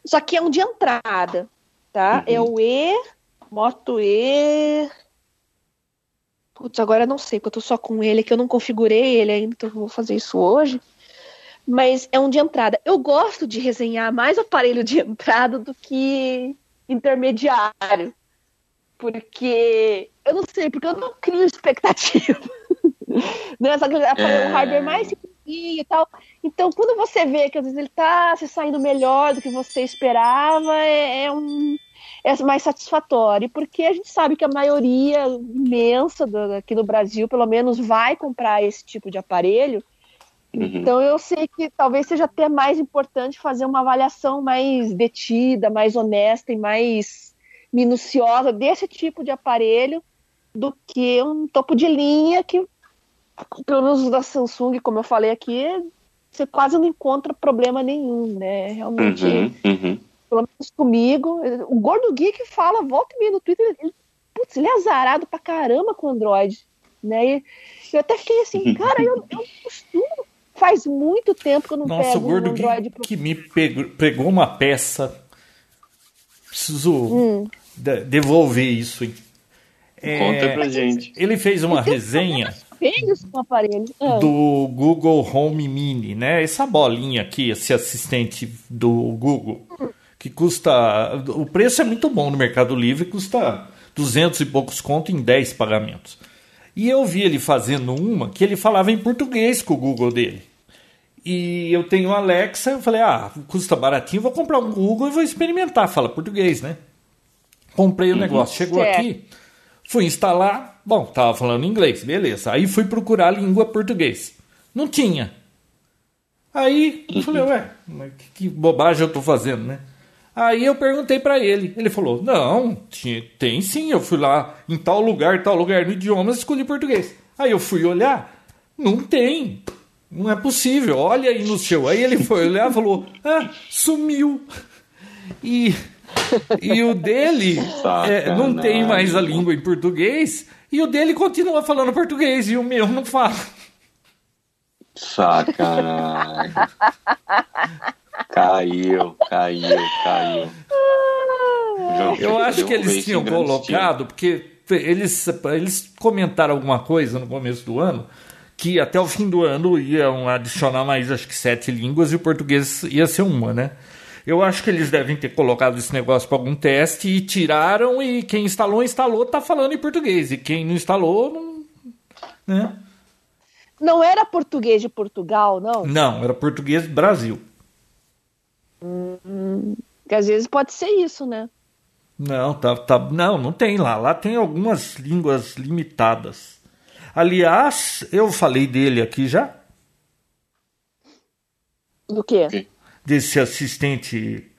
Isso aqui é um de entrada, tá? Uhum. É o E, Moto E. Putz, agora eu não sei, porque eu tô só com ele, que eu não configurei ele ainda, então eu vou fazer isso hoje. Mas é um de entrada. Eu gosto de resenhar mais aparelho de entrada do que intermediário. Porque eu não sei, porque eu não crio expectativa. né? Só que É. um hardware mais pequenininho e tal. Então, quando você vê que às vezes ele tá se saindo melhor do que você esperava, é, é um é mais satisfatório, porque a gente sabe que a maioria imensa do, aqui no Brasil, pelo menos, vai comprar esse tipo de aparelho. Uhum. Então eu sei que talvez seja até mais importante fazer uma avaliação mais detida, mais honesta e mais minuciosa desse tipo de aparelho do que um topo de linha que, pelo menos da Samsung, como eu falei aqui, você quase não encontra problema nenhum, né? Realmente, Uhum, uhum. pelo menos comigo, o Gordo Geek fala, volta e meia no Twitter, ele, putz, ele é azarado pra caramba com Android, né? E eu até fiquei assim, cara, eu, eu costumo, faz muito tempo que eu não Nossa, o pego um gordo Android que, pro que me pegou, pegou uma peça. Preciso Hum. de- devolver isso. hein? É, Conta pra gente. Ele fez uma resenha com. Ah. do Google Home Mini, né? Essa bolinha aqui, esse assistente do Google, que custa. O preço é muito bom no Mercado Livre, custa 200 e poucos conto em 10 pagamentos. E eu vi ele fazendo uma que ele falava em português com o Google dele. E eu tenho o Alexa, eu falei, ah, custa baratinho, vou comprar um Google e vou experimentar. Fala português, né? Comprei o negócio, chegou Certo. aqui, fui instalar, bom, tava falando inglês, beleza. Aí fui procurar a língua português. Não tinha. Aí eu falei, ué, mas que, que bobagem eu tô fazendo, né? Aí eu perguntei pra ele. Ele falou: Não, tinha- tem sim. Eu fui lá em tal lugar, tal lugar no idioma, escolhi português. Aí eu fui olhar, não tem. Não é possível. Olha aí no seu. Aí ele foi olhar e falou: Ah, sumiu. E, e o dele é, não tem mais a língua em português. E o dele continua falando português e o meu não fala. Sacanagem. caiu, caiu, caiu. Eu acho que eles tinham colocado, porque eles, eles comentaram alguma coisa no começo do ano, que até o fim do ano iam adicionar mais, acho que sete línguas e o português ia ser uma, né? Eu acho que eles devem ter colocado esse negócio para algum teste e tiraram, e quem instalou, instalou, tá falando em português. E quem não instalou, não. Né? Não era português de Portugal, não? Não, era português Brasil. Porque às vezes pode ser isso, né? Não, tá, tá, não, não tem lá. Lá tem algumas línguas limitadas. Aliás, eu falei dele aqui já, Do quê? Desse assistente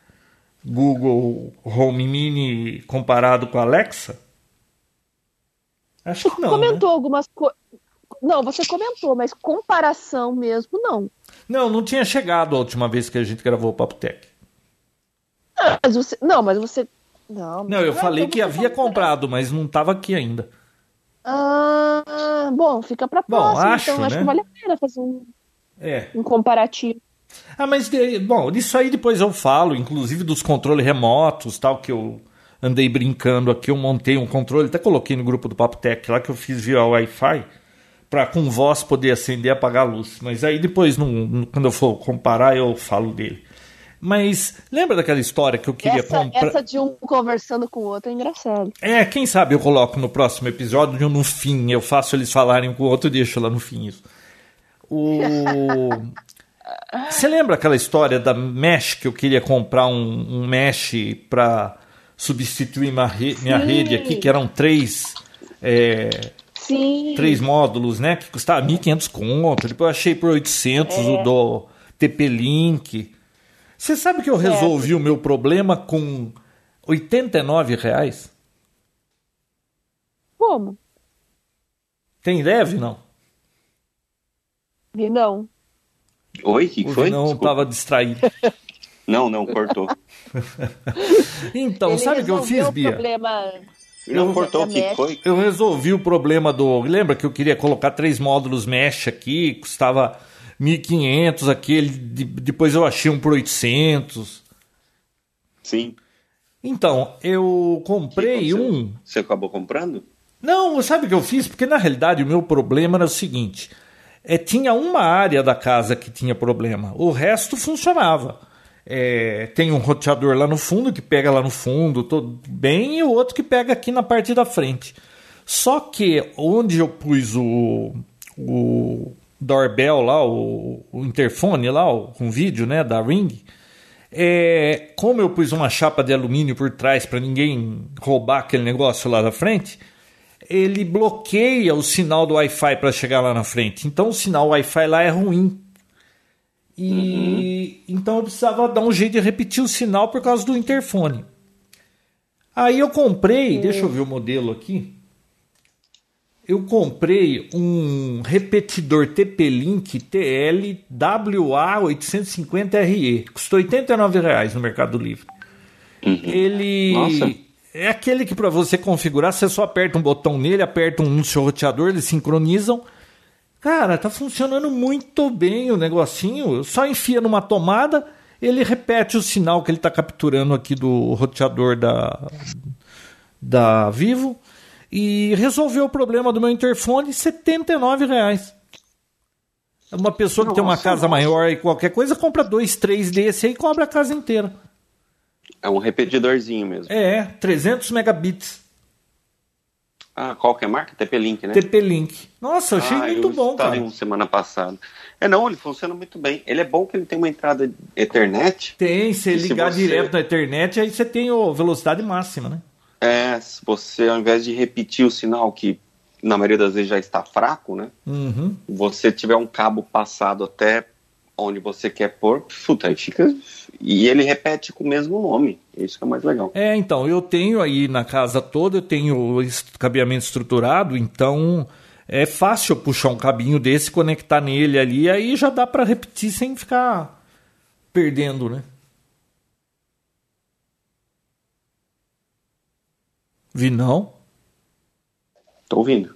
Google Home Mini comparado com a Alexa. Acho que não. né? comentou algumas coisas. Não, você comentou, mas comparação mesmo, não. Não, não tinha chegado a última vez que a gente gravou o Papo Tech. Mas você. Não, mas você. Não, Não, eu Ah, falei então que havia comprou. comprado, mas não estava aqui ainda. Ah, bom, fica Bom, próxima. acho, então acho né? que vale a pena fazer um, É. um comparativo. Ah, mas de- bom, disso aí depois eu falo, inclusive dos controles remotos, tal que eu andei brincando aqui, eu montei um controle, até coloquei no grupo do Papo Tech lá que eu fiz via Wi-Fi para com voz poder acender e apagar a luz. Mas aí depois quando eu for comparar eu falo dele. Mas lembra daquela história que eu queria Essa, comprar? essa de um conversando com o outro é engraçado. É, quem sabe eu coloco no próximo episódio no fim, eu faço eles falarem com o outro e deixo lá no fim isso. O Você lembra aquela história da mesh que eu queria comprar um, um mesh para substituir minha, re- minha rede aqui, que eram três, é, Sim. três módulos, né? Que custava 1.500 conto. Depois eu achei por 800 É. o do TP-Link. Você sabe que eu resolvi o meu problema com 89 reais? Como? Tem deve, não? Vi não. Oi, o que O foi? Não Desculpa. estava distraído. Não, não, cortou. Então, Ele sabe o que eu fiz, o Bia? problema. Não cortou, o que foi? Eu resolvi o problema do. Lembra que eu queria colocar três módulos mesh aqui, custava 1.500 aquele, de- depois eu achei um por 800. Sim. Então, eu comprei um. Você acabou comprando? Não, sabe o que eu fiz? Porque na realidade o meu problema era o seguinte: é, tinha uma área da casa que tinha problema, o resto funcionava. É, tem um roteador lá no fundo que pega lá no fundo, tudo bem, e o outro que pega aqui na parte da frente. Só que onde eu pus o, o doorbell lá, o, o interfone lá, o, com vídeo né, da Ring, é, como eu pus uma chapa de alumínio por trás para ninguém roubar aquele negócio lá da frente, ele bloqueia o sinal do Wi-Fi para chegar lá na frente. Então o sinal Wi-Fi lá é ruim. E então eu precisava dar um jeito de repetir o sinal por causa do interfone. Aí eu comprei, deixa eu ver o modelo aqui. Eu comprei um repetidor TP-Link TL-WA850RE. Custou 89 reais no Mercado Livre. Ele Nossa. É aquele que para você configurar, você só aperta um botão nele, aperta um no seu roteador, eles sincronizam. Cara, tá funcionando muito bem o negocinho. Só enfia numa tomada, ele repete o sinal que ele tá capturando aqui do roteador da da Vivo e resolveu o problema do meu interfone, 79 reais. Uma pessoa que tem uma Nossa, casa nossa. maior e qualquer coisa compra dois, três desse aí e cobra a casa inteira. É um repetidorzinho mesmo. É, 300 megabits. Ah, qual que é a marca? TP-Link, né? TP-Link. Nossa, achei ah, muito eu bom, cara. um semana passada. É, não, ele funciona muito bem. Ele é bom que ele tem uma entrada Ethernet. Tem, se se ligar você- direto na internet, aí você tem a velocidade máxima, né? É, se você, ao invés de repetir o sinal, que na maioria das vezes já está fraco, né? Uhum. Você tiver um cabo passado até onde você quer pôr, puta, aí fica. E ele repete com o mesmo nome. Isso que é mais legal. É, então, eu tenho aí na casa toda, eu tenho cabeamento estruturado, então é fácil puxar um cabinho desse, conectar nele ali, aí já dá para repetir sem ficar perdendo, né? Vi não? Tô ouvindo.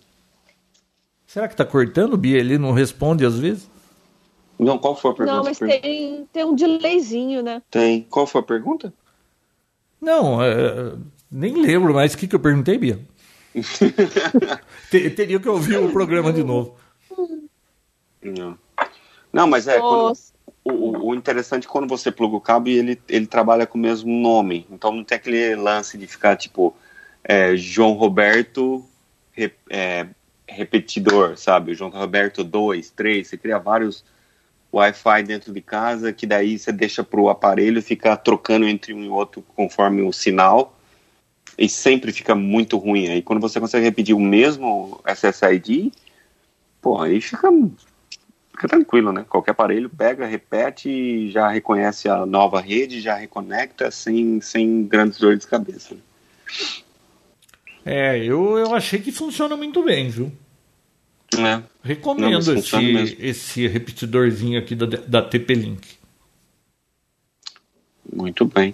Será que tá cortando, Bia? Ele não responde às vezes? Não, qual foi a pergunta? Não, mas Per- tem, tem um delayzinho, né? Tem. Qual foi a pergunta? Não, é, nem lembro mais o que, que eu perguntei, Bia. Te- Teria que ouvir o programa de novo. Não. Não, mas é. quando- Nossa. o, o- interessante é quando você pluga o cabo e ele, ele trabalha com o mesmo nome. Então não tem aquele lance de ficar tipo é, João Roberto re- é, repetidor, sabe? João Roberto 2, 3. Você cria vários Wi-Fi dentro de casa que daí você deixa pro aparelho ficar trocando entre um e outro conforme o sinal. E sempre fica muito ruim. Aí quando você consegue repetir o mesmo SSID, pô, aí fica fica tranquilo, né? Qualquer aparelho pega, repete já reconhece a nova rede, já reconecta sem, sem grandes dores de cabeça. né? É, eu, eu achei que funciona muito bem, viu? É. Não, Recomendo funciona esse, esse repetidorzinho aqui da, da TP-Link. Muito bem.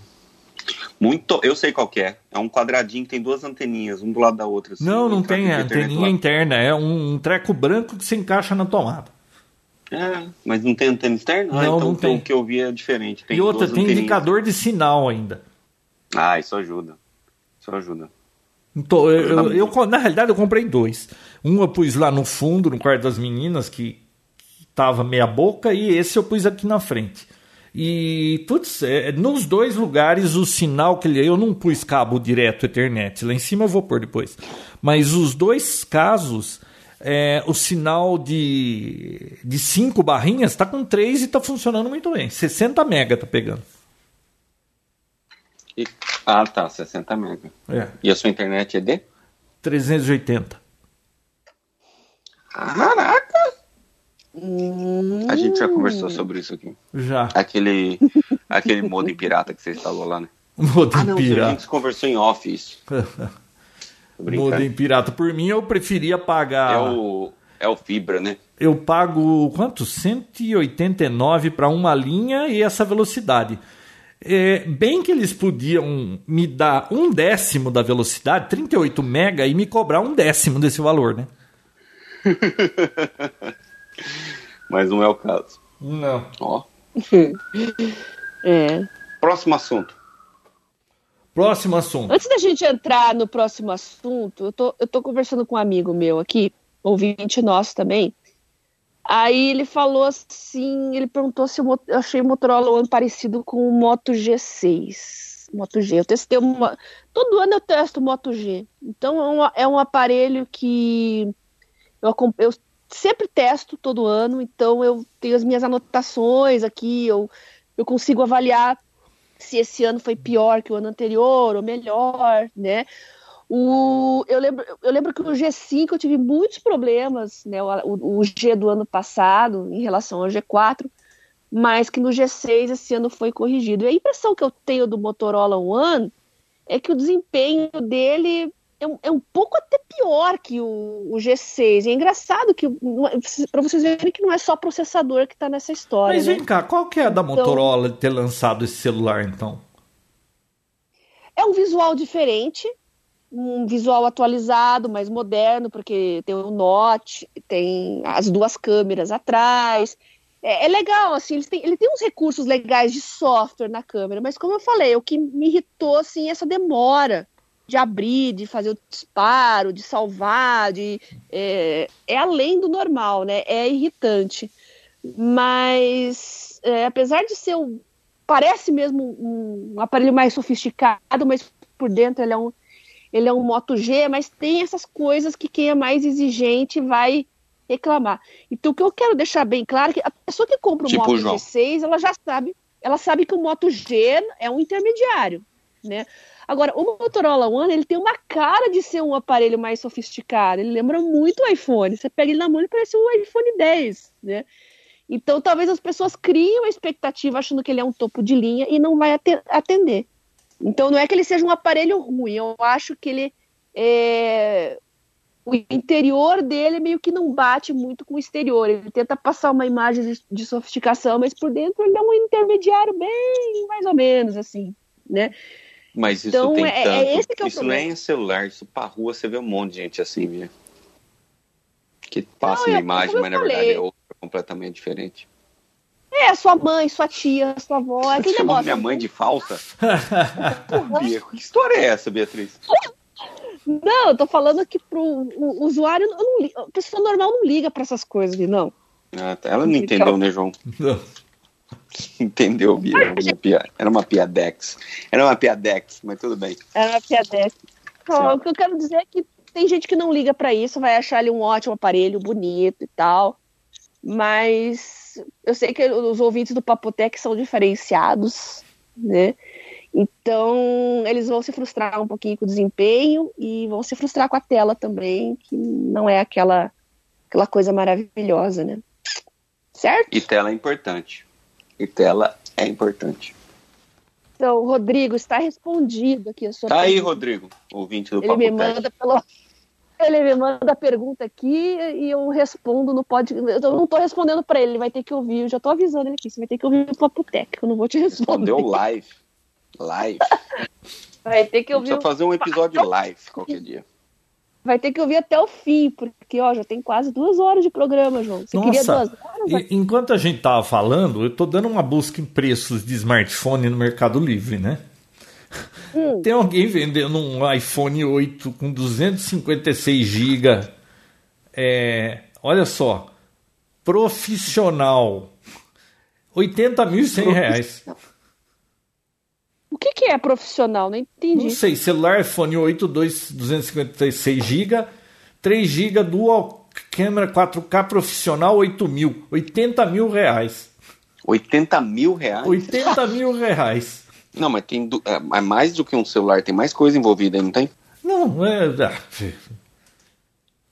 Muito, eu sei qual que é. É um quadradinho que tem duas anteninhas, um do lado da outra. assim, Não, não tem internet anteninha interna, é um, um treco branco que se encaixa na tomada. É, mas não tem antena externa? Ah, Não, então não tem. o que eu vi é diferente. Tem e outra, tem anteninhas. indicador de sinal ainda. Ah, isso ajuda. Isso ajuda. Então, eu, eu- muito. eu- na realidade, eu comprei dois. Um eu pus lá no fundo, no quarto das meninas, que, que tava meia boca, e esse eu pus aqui na frente. E, putz, é, nos dois lugares o sinal que ele. Eu não pus cabo direto Ethernet, lá em cima eu vou pôr depois. Mas os dois casos, é, o sinal de, de cinco barrinhas tá com três e tá funcionando muito bem. 60 mega tá pegando. E- ah, tá, 60 mega. É, E a sua internet é de? 380. Caraca! Hum. A gente já conversou sobre isso aqui. Já. Aquele, aquele modem pirata que você instalou lá, né? Modem Ah, não, a pirata. gente conversou em off isso. Modem pirata. Por mim, eu preferia pagar. É o, É o fibra, né? Eu pago quanto? 189 para uma linha e essa velocidade. É, bem que eles podiam me dar um décimo da velocidade, 38 mega, e me cobrar um décimo desse valor, né? Mas não é o caso. Não. Ó. É. Próximo assunto. Próximo assunto. Antes da gente entrar no próximo assunto, eu tô, eu tô conversando com um amigo meu aqui, ouvinte nosso também. Aí ele falou assim, ele perguntou se eu, eu achei o Motorola One parecido com o Moto G6. Moto G. Eu testei uma. Todo ano eu testo o Moto G. Então é um, é um aparelho que eu, eu sempre testo todo ano, então eu tenho as minhas anotações aqui, eu, eu consigo avaliar se esse ano foi pior que o ano anterior ou melhor, né? O, eu, lembro, eu lembro que o G5 eu tive muitos problemas, né? O, o, G do ano passado em relação ao G4, mas que no G6 esse ano foi corrigido. E a impressão que eu tenho do Motorola One é que o desempenho dele é um, é um pouco até pior que o, o G6. E é engraçado que para vocês verem que não é só processador que está nessa história. Mas né? vem cá, qual que é a da então, Motorola ter lançado esse celular então? É um visual diferente, um visual atualizado, mais moderno, porque tem o Note, tem as duas câmeras atrás. É, é legal, assim, ele tem, ele tem uns recursos legais de software na câmera, mas como eu falei, o que me irritou, assim, é essa demora de abrir, de fazer o disparo, de salvar, de, é, é além do normal, né? É irritante. Mas, é, apesar de ser um, parece mesmo um, um aparelho mais sofisticado, mas por dentro ele é um ele é um Moto G, mas tem essas coisas que quem é mais exigente vai reclamar. Então o que eu quero deixar bem claro é que a pessoa que compra o tipo Moto João. G6, ela já sabe, ela sabe que o Moto G é um intermediário, né? Agora, o Motorola One, ele tem uma cara de ser um aparelho mais sofisticado. Ele lembra muito o iPhone. Você pega ele na mão e parece um iPhone 10, né? Então, talvez as pessoas criem uma expectativa achando que ele é um topo de linha e não vai atender. Então não é que ele seja um aparelho ruim, eu acho que ele é... o interior dele meio que não bate muito com o exterior. Ele tenta passar uma imagem de sofisticação, mas por dentro ele é um intermediário bem mais ou menos assim, né? Mas isso então, tem é, tanto. É esse que é o isso problema. não é em celular, isso pra rua você vê um monte de gente assim, viu? Que passa não, uma imagem, mas na verdade é outra completamente diferente. É, sua mãe, sua tia, sua avó. É aquele negócio. minha mãe de falsa? Bia, que história é essa, Beatriz? Não, eu tô falando que pro o usuário, não, a pessoa normal não liga para essas coisas, não. Ah, tá. Ela não entendeu, né, João? Não. Entendeu, Bia? Era uma, pia... Era uma piadex. Era uma piadex, mas tudo bem. Era uma piadex. Então, o que eu quero dizer é que tem gente que não liga para isso, vai achar ele um ótimo aparelho, bonito e tal. Mas eu sei que os ouvintes do Papotec são diferenciados, né? Então, eles vão se frustrar um pouquinho com o desempenho e vão se frustrar com a tela também, que não é aquela, aquela coisa maravilhosa, né? Certo? E tela é importante. E tela é importante. Então, Rodrigo, está respondido aqui a sua Tá pergunta. aí, Rodrigo, ouvinte do Ele Papotec. me manda pelo ele me manda a pergunta aqui e eu respondo no pod. Eu não tô respondendo para ele, ele vai ter que ouvir. Eu já tô avisando ele aqui, você vai ter que ouvir o Papo Tech, eu não vou te responder. Respondeu live. Live. Vai ter que ouvir. Precisa fazer um episódio live qualquer dia. Vai ter que ouvir até o fim, porque ó, já tem quase duas horas de programa, João. Você Nossa, queria duas horas? Enquanto a gente tava falando, eu tô dando uma busca em preços de smartphone no Mercado Livre, né? Hum. Tem alguém vendendo um iPhone 8 com 256 GB. É, olha só. Profissional. 80.100 reais. O que, que é profissional? Não entendi. Não sei. Celular iPhone 8, 2, 256 GB. 3 GB dual câmera 4K profissional 8 mil. 80 mil reais. 80 mil reais? 80 mil reais. Não, mas tem é, é mais do que um celular, tem mais coisa envolvida aí, não tem? Não, é. é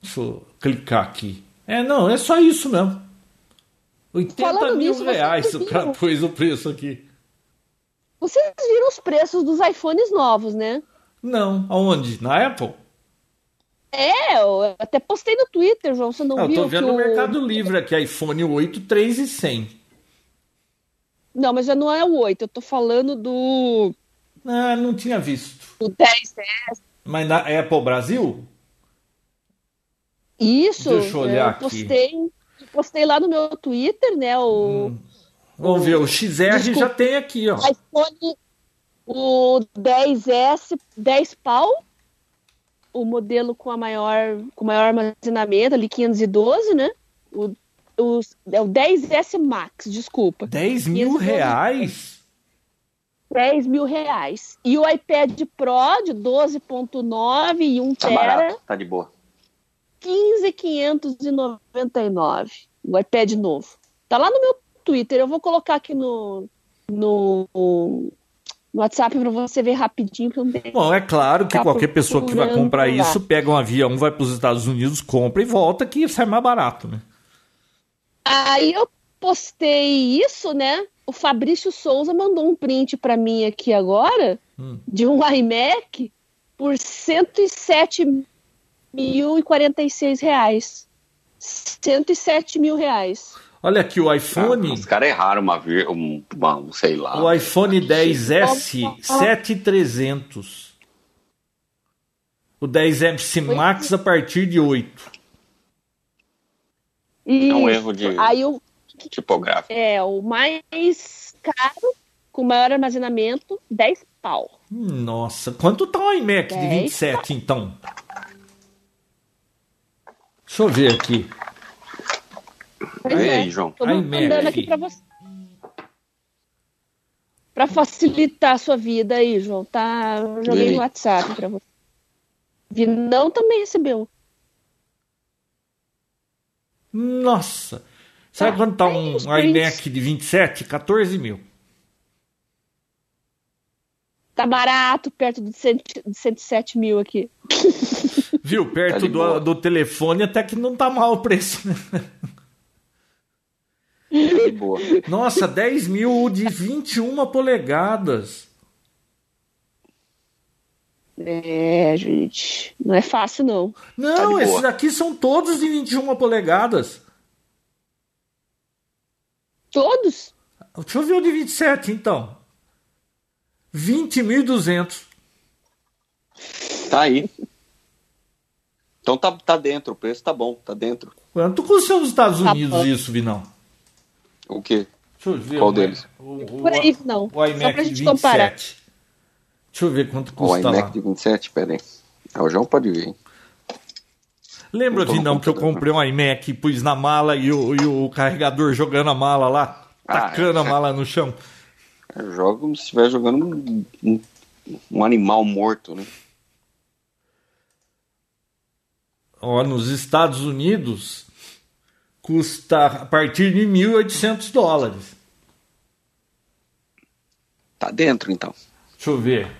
deixa eu clicar aqui. É, não, é só isso mesmo. 80 Falando mil nisso, reais o cara pôs o preço aqui. Vocês viram os preços dos iPhones novos, né? Não, aonde? Na Apple? É, eu até postei no Twitter, João, você não eu viu? tô vendo no o- Mercado Livre aqui, iPhone 8, 3 e 100. Não, mas já não é o 8, eu tô falando do, Ah, não tinha visto. do 10S. Mas na Apple Brasil? Isso, Deixa eu olhar eu aqui. postei, postei lá no meu Twitter, né, o Vamos ver, o XR Desculpa. já tem aqui, ó. iPhone, o 10S, 10 pau, o modelo com a maior, com maior armazenamento, ali 512, né? O, o, é o 10S Max, desculpa. 10 mil 512. reais? 10 mil reais. E o iPad Pro de 12.9 e 1 Tá tera, barato, tá de boa. 15,599. O iPad novo. Tá lá no meu Twitter. Eu vou colocar aqui no, no, no WhatsApp para você ver rapidinho. Que eu não tenho. Bom, é claro que Tá qualquer pessoa que vai comprar isso pega um avião, vai para os Estados Unidos, compra e volta que sai mais barato, né? Aí eu postei isso, né? O Fabrício Souza mandou um print para mim aqui agora Hum. de um iMac por 107.046 reais. 107 mil reais. Olha aqui o Ah, iPhone, os caras erraram uma, um, uma, um, sei lá. o iPhone 10S 7300. O 10S Max a partir de 8. E É um erro de Aí o, tipográfico. é, o mais caro, com maior armazenamento, 10 pau. Nossa, quanto tá o iMac de 10. 27 então? Deixa eu ver aqui. Pois E é. aí, João? Tô mandando aqui pra você. Pra facilitar a sua vida aí, João. Tá? Eu joguei aí? no WhatsApp pra você. Vinão também recebeu. Nossa. Sabe quanto tá um iMac de 27? 14 mil. Tá barato, perto de, cento, de 107 mil aqui. Viu? Perto Tá do, do telefone até que não tá mal o preço. Tá de boa. Nossa, 10 mil de 21 polegadas. É, gente. Não é fácil, não. Não, Tá esses aqui são todos de 21 polegadas. Todos? Deixa eu ver o de 27 então. 20.200. Tá aí. Então tá, tá dentro, o preço tá bom, tá dentro. Quanto custa nos Estados Tá Unidos bom. isso, Vinão? O quê? Deixa eu ver. Qual o- deles? O, o, Por aí, não. o Só iMac pra de gente comparar. 27. Deixa eu ver quanto O custa lá. iMac de 27? Pera aí. Ah, o João pode vir. hein? Lembra, Vinão, que eu comprei um iMac, pus na mala e o, e o carregador jogando a mala lá, Ah, tacando é. a mala no chão? Eu jogo como se estivesse jogando um, um, um animal morto, né? Ó, nos Estados Unidos custa a partir de 1.800 dólares. Tá dentro, então. Deixa eu ver.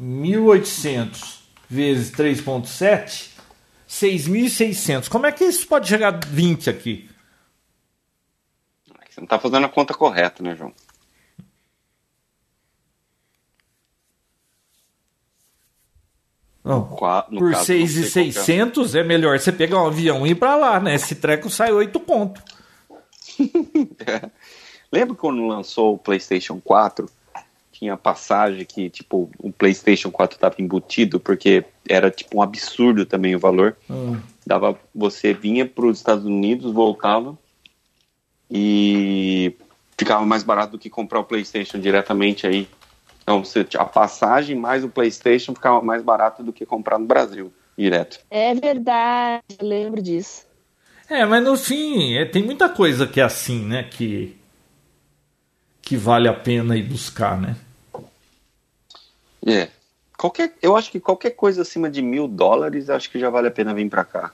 1.800 vezes 3.7, 6.600. Como é que isso pode chegar a 20 aqui? Você não tá fazendo a conta correta, né, João? Não, Qua- por caso, não 6.600 é melhor você pegar um avião e ir pra lá, né? Esse treco sai 8 conto. É. Lembra quando lançou o PlayStation 4? Tinha passagem que, tipo, o PlayStation 4 estava embutido, porque era, tipo, um absurdo também o valor. Hum. Dava, você vinha para os Estados Unidos, voltava e ficava mais barato do que comprar o PlayStation diretamente aí. Então, você, a passagem mais o PlayStation ficava mais barato do que comprar no Brasil, direto. É verdade, eu lembro disso. É, mas no fim, é, tem muita coisa que é assim, né? Que, que vale a pena ir buscar, né? É. Qualquer, eu acho que qualquer coisa acima de mil dólares, acho que já vale a pena vir para cá.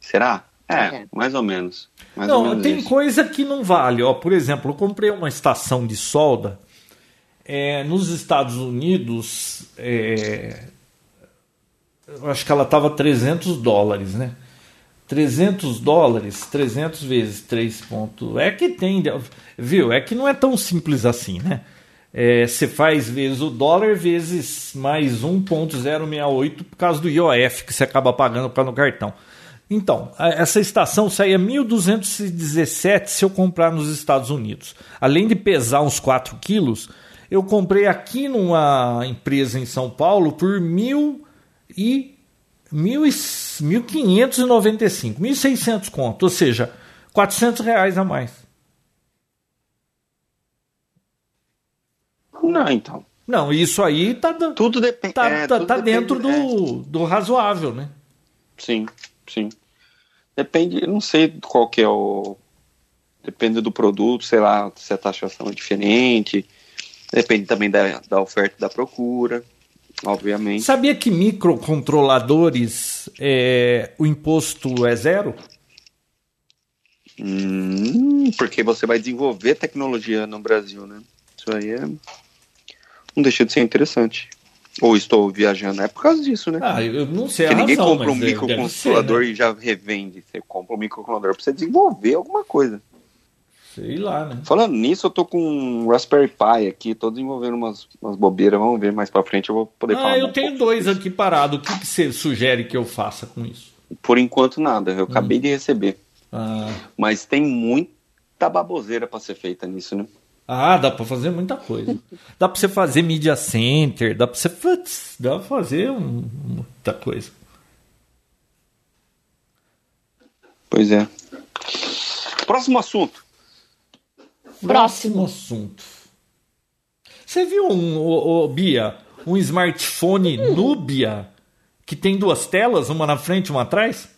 Será? É, É. mais ou menos. Mais ou Não, menos tem isso. coisa que não vale. Ó, por exemplo, eu comprei uma estação de solda é, nos Estados Unidos. é, eu acho que ela estava 300 dólares, né? 300 dólares, 300 vezes 3 ponto... É que tem, viu? É que não é tão simples assim, né? É, você faz vezes o dólar vezes mais 1.068 por causa do IOF que você acaba pagando para no cartão. Então, essa estação saía 1.217 se eu comprar nos Estados Unidos. Além de pesar uns 4 quilos, eu comprei aqui numa empresa em São Paulo por mil e 1.595, 1.600 conto, ou seja, 400 reais a mais. Não, então. Não, isso aí tá, tudo depende, tá, é, tá, tudo tá depende, dentro do, é. do razoável, né? Sim, sim. Depende, eu não sei qual que é o. Depende do produto, sei lá, se a taxação é diferente. Depende também da, da oferta e da procura, obviamente. Sabia que microcontroladores é, o imposto é zero? Hum, porque você vai desenvolver tecnologia no Brasil, né? Isso aí é. Não deixa de ser interessante. Ou estou viajando. É por causa disso, né? Ah, eu não sei. Porque ninguém razão, compra um deve microcontrolador ser, né? e já revende. Você compra um microcontrolador pra você desenvolver alguma coisa. Sei lá, né? Falando nisso, eu tô com um Raspberry Pi aqui, tô desenvolvendo umas, umas bobeiras. Vamos ver mais pra frente, eu vou poder falar. Ah, eu tenho dois aqui parados. O que, que você sugere que eu faça com isso? Por enquanto, nada. Eu acabei Hum. de receber. Ah, Mas tem muita baboseira pra ser feita nisso, né? ah, dá pra fazer muita coisa. Dá pra você fazer media center, dá pra você. Putz, dá pra fazer um- muita coisa. Pois é. Próximo assunto. Próximo. assunto. Você viu um, Bia, um smartphone Nubia que tem duas telas, uma na frente e uma atrás?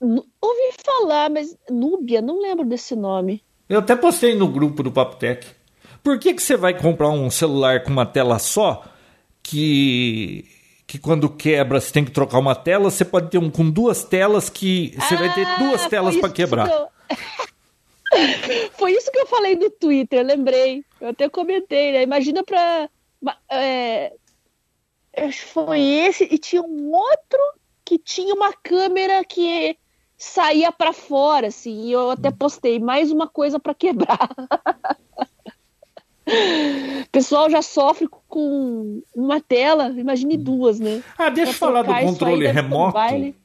Nu- Ouvi falar, mas Núbia, não lembro desse nome. Eu até postei no grupo do Papo Tech. Por que, que você vai comprar um celular com uma tela só que que quando quebra você tem que trocar uma tela, você pode ter um com duas telas que você vai ter duas Ah, telas foi para quebrar. que eu- Foi isso que eu falei no Twitter, lembrei. Eu até comentei, né? Imagina pra. é, foi esse, e tinha um outro que tinha uma câmera que saía pra fora, assim, e eu até postei mais uma coisa pra quebrar. O pessoal já sofre com uma tela, imagine duas, né? Ah, deixa eu Pra falar do controle remoto. baile.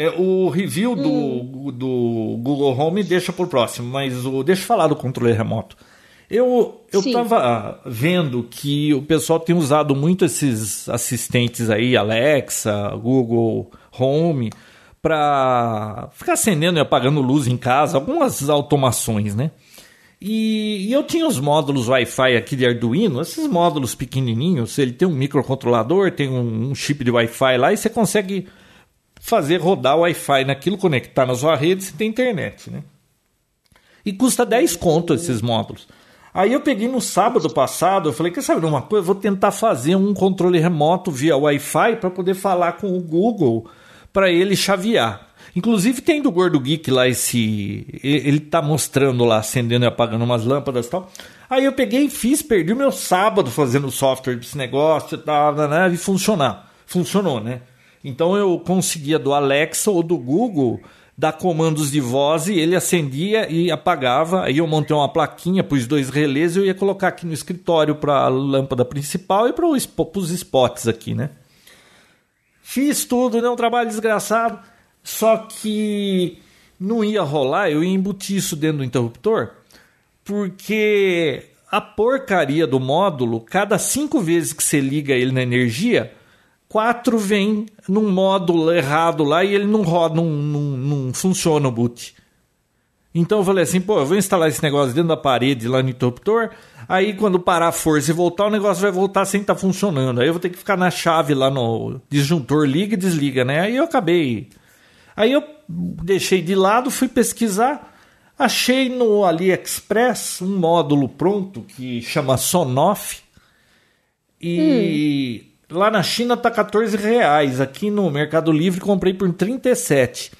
É, o review do, Hum. do Google Home deixa por próximo, mas o, deixa eu falar do controle remoto. Eu estava vendo que o pessoal tem usado muito esses assistentes aí, Alexa, Google Home, para ficar acendendo e apagando luz em casa, algumas automações, né? E, e eu tinha os módulos Wi-Fi aqui de Arduino, esses módulos pequenininhos, ele tem um microcontrolador, tem um, um chip de Wi-Fi lá e você consegue fazer rodar o Wi-Fi naquilo, conectar na sua rede, você tem internet, né? E custa 10 conto esses módulos. Aí eu peguei no sábado passado, eu falei, quer saber uma coisa? Eu vou tentar fazer um controle remoto via Wi-Fi para poder falar com o Google para ele chavear. Inclusive tem do Gordo Geek lá esse. Ele tá mostrando lá, acendendo e apagando umas lâmpadas e tal. Aí eu peguei e fiz, perdi o meu sábado fazendo software desse negócio e tal, né, né, e funcionar. Funcionou, né? Então eu conseguia do Alexa ou do Google dar comandos de voz e ele acendia e apagava. Aí eu montei uma plaquinha, pus dois relés e eu ia colocar aqui no escritório para a lâmpada principal e para os spots aqui, né? Fiz tudo, deu um trabalho desgraçado. Só que não ia rolar, eu ia embutir isso dentro do interruptor, porque a porcaria do módulo, cada cinco vezes que você liga ele na energia, quatro vem num módulo errado lá e ele não roda, não, não, não funciona o boot. Então eu falei assim, pô, eu vou instalar esse negócio dentro da parede lá no interruptor. Aí quando parar a força e voltar, o negócio vai voltar sem estar funcionando. Aí eu vou ter que ficar na chave lá no disjuntor, liga e desliga, né? Aí eu acabei. Aí eu deixei de lado, fui pesquisar. Achei no AliExpress um módulo pronto que chama Sonoff. E lá na China tá 14 reais. Aqui no Mercado Livre comprei por 37.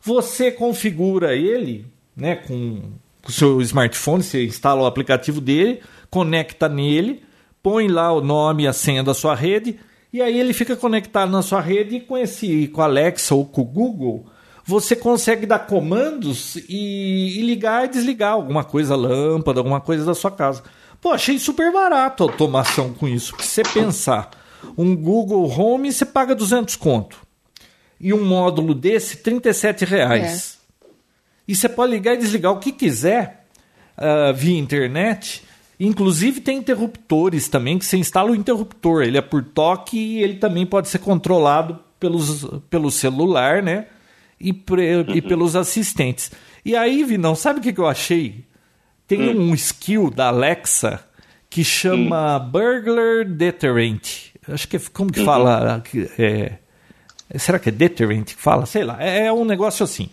Você configura ele, né, com o seu smartphone, você instala o aplicativo dele, conecta nele, põe lá o nome e a senha da sua rede, e aí ele fica conectado na sua rede e com esse com a Alexa ou com o Google, você consegue dar comandos e, e ligar e desligar alguma coisa, lâmpada, alguma coisa da sua casa. Pô, achei super barato a automação com isso. Se você pensar, um Google Home você paga 200 conto. E um módulo desse, 37 reais. É. E você pode ligar e desligar o que quiser uh, via internet. Inclusive tem interruptores também, que você instala o interruptor. Ele é por toque e ele também pode ser controlado pelos, pelo celular, né? E, pre, uhum. e pelos assistentes. E aí, Vinão, sabe o que, que eu achei? Tem uhum. um skill da Alexa que chama uhum. Burglar Deterrent. Acho que é, como que uhum. fala? É, será que é Deterrent que fala? Sei lá. É, é um negócio assim.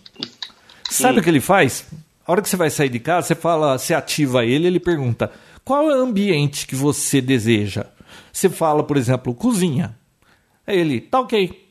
Sabe o que ele faz? A hora que você vai sair de casa, você fala, você ativa ele, ele pergunta: qual é o ambiente que você deseja? Você fala, por exemplo, cozinha. Aí ele, tá ok.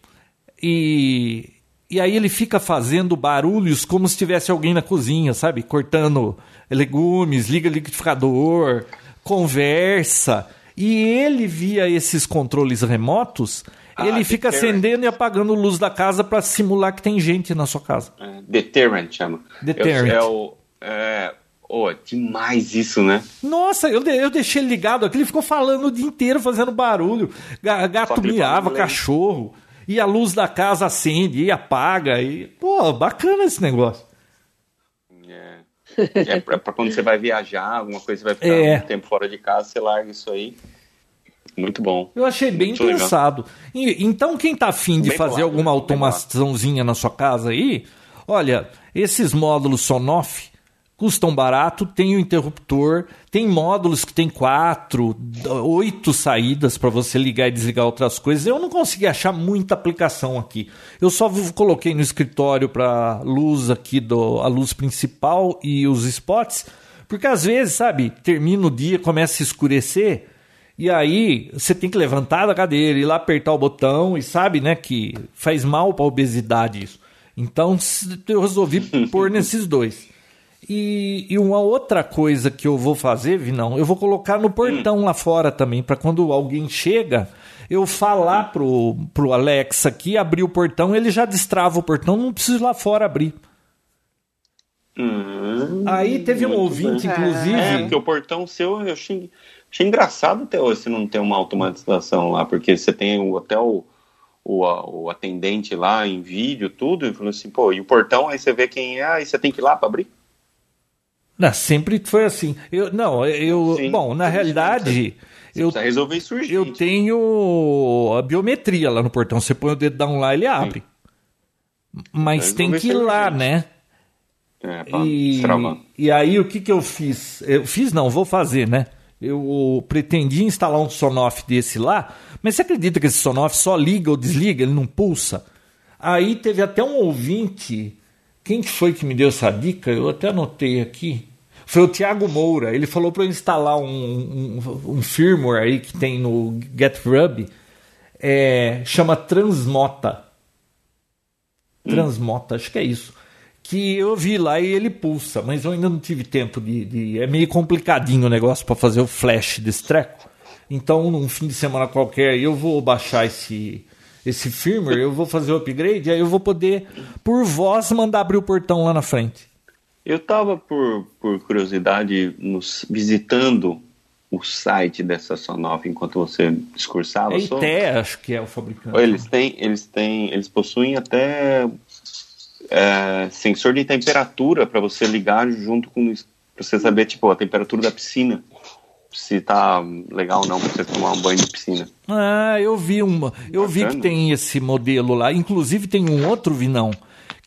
E, e aí ele fica fazendo barulhos como se tivesse alguém na cozinha, sabe? Cortando legumes, liga liquidificador, conversa. E ele, via esses controles remotos, ah, ele fica deterrent. acendendo e apagando luz da casa para simular que tem gente na sua casa. É, deterrent chama. Deterrent. É, o, é, oh, demais isso, né? Nossa, eu, eu deixei ligado aqui, ele ficou falando o dia inteiro, fazendo barulho. Gato miava, cachorro. E a luz da casa acende e apaga. E, pô, bacana esse negócio. É, para quando você vai viajar, alguma coisa, você vai ficar é. um tempo fora de casa, você larga isso aí. Muito bom. Eu achei bem Muito pensado. E, então, quem tá afim de bem fazer alguma automaçãozinha na sua casa aí, olha, esses módulos Sonoff custam barato, tem o interruptor, tem módulos que tem quatro, oito saídas para você ligar e desligar outras coisas. Eu não consegui achar muita aplicação aqui. Eu só coloquei no escritório para luz aqui do a luz principal e os spots, porque às vezes, sabe, termina o dia, começa a escurecer, e aí você tem que levantar da cadeira, ir lá apertar o botão e sabe, né, que faz mal para a obesidade isso. Então eu resolvi pôr nesses dois. E, e, uma outra coisa que eu vou fazer, Vinão, eu vou colocar no portão lá fora também, para quando alguém chega, eu falar pro, pro Alex aqui, abrir o portão, ele já destrava o portão, não preciso ir lá fora abrir. Hum, Aí teve um ouvinte, bem. inclusive. É, porque o portão seu eu achei, achei engraçado até hoje você não ter uma automatização lá, porque você tem até o, o, o atendente lá em vídeo, tudo, e falou assim, pô, e o portão, aí você vê quem é, aí você tem que ir lá para abrir. Não, sempre foi assim. Eu, não, eu. Sim, bom, na realidade. eu, resolver isso urgente. Eu tenho a biometria lá no portão. Você põe o dedo um lá, ele abre. Sim. Mas tem que ir lá, né? É, pá, e, e aí o que, que eu fiz? Eu fiz não, vou fazer, né? Eu pretendi instalar um Sonoff desse lá, mas você acredita que esse Sonoff só liga ou desliga, ele não pulsa? Aí teve até um ouvinte, quem foi que me deu essa dica? Eu até anotei aqui foi o Thiago Moura. Ele falou para eu instalar um, um, um, firmware aí que tem no GetRub, é, chama Transmota. Transmota, acho que é isso. Que eu vi lá e ele pulsa, mas eu ainda não tive tempo de. de é meio complicadinho o negócio para fazer o flash desse treco. Então, num fim de semana qualquer, eu vou baixar esse, esse firmware, eu vou fazer o upgrade, aí eu vou poder, por voz, mandar abrir o portão lá na frente. Eu estava, por, por curiosidade, nos, visitando o site dessa Sonoff enquanto você discursava. É até acho que é o fabricante. Eles têm, eles têm, eles possuem até é, sensor de temperatura para você ligar junto com para você saber tipo a temperatura da piscina se tá legal ou não para você tomar um banho de piscina. Ah, eu vi uma, eu Bacana. vi que tem esse modelo lá. Inclusive tem um outro vinão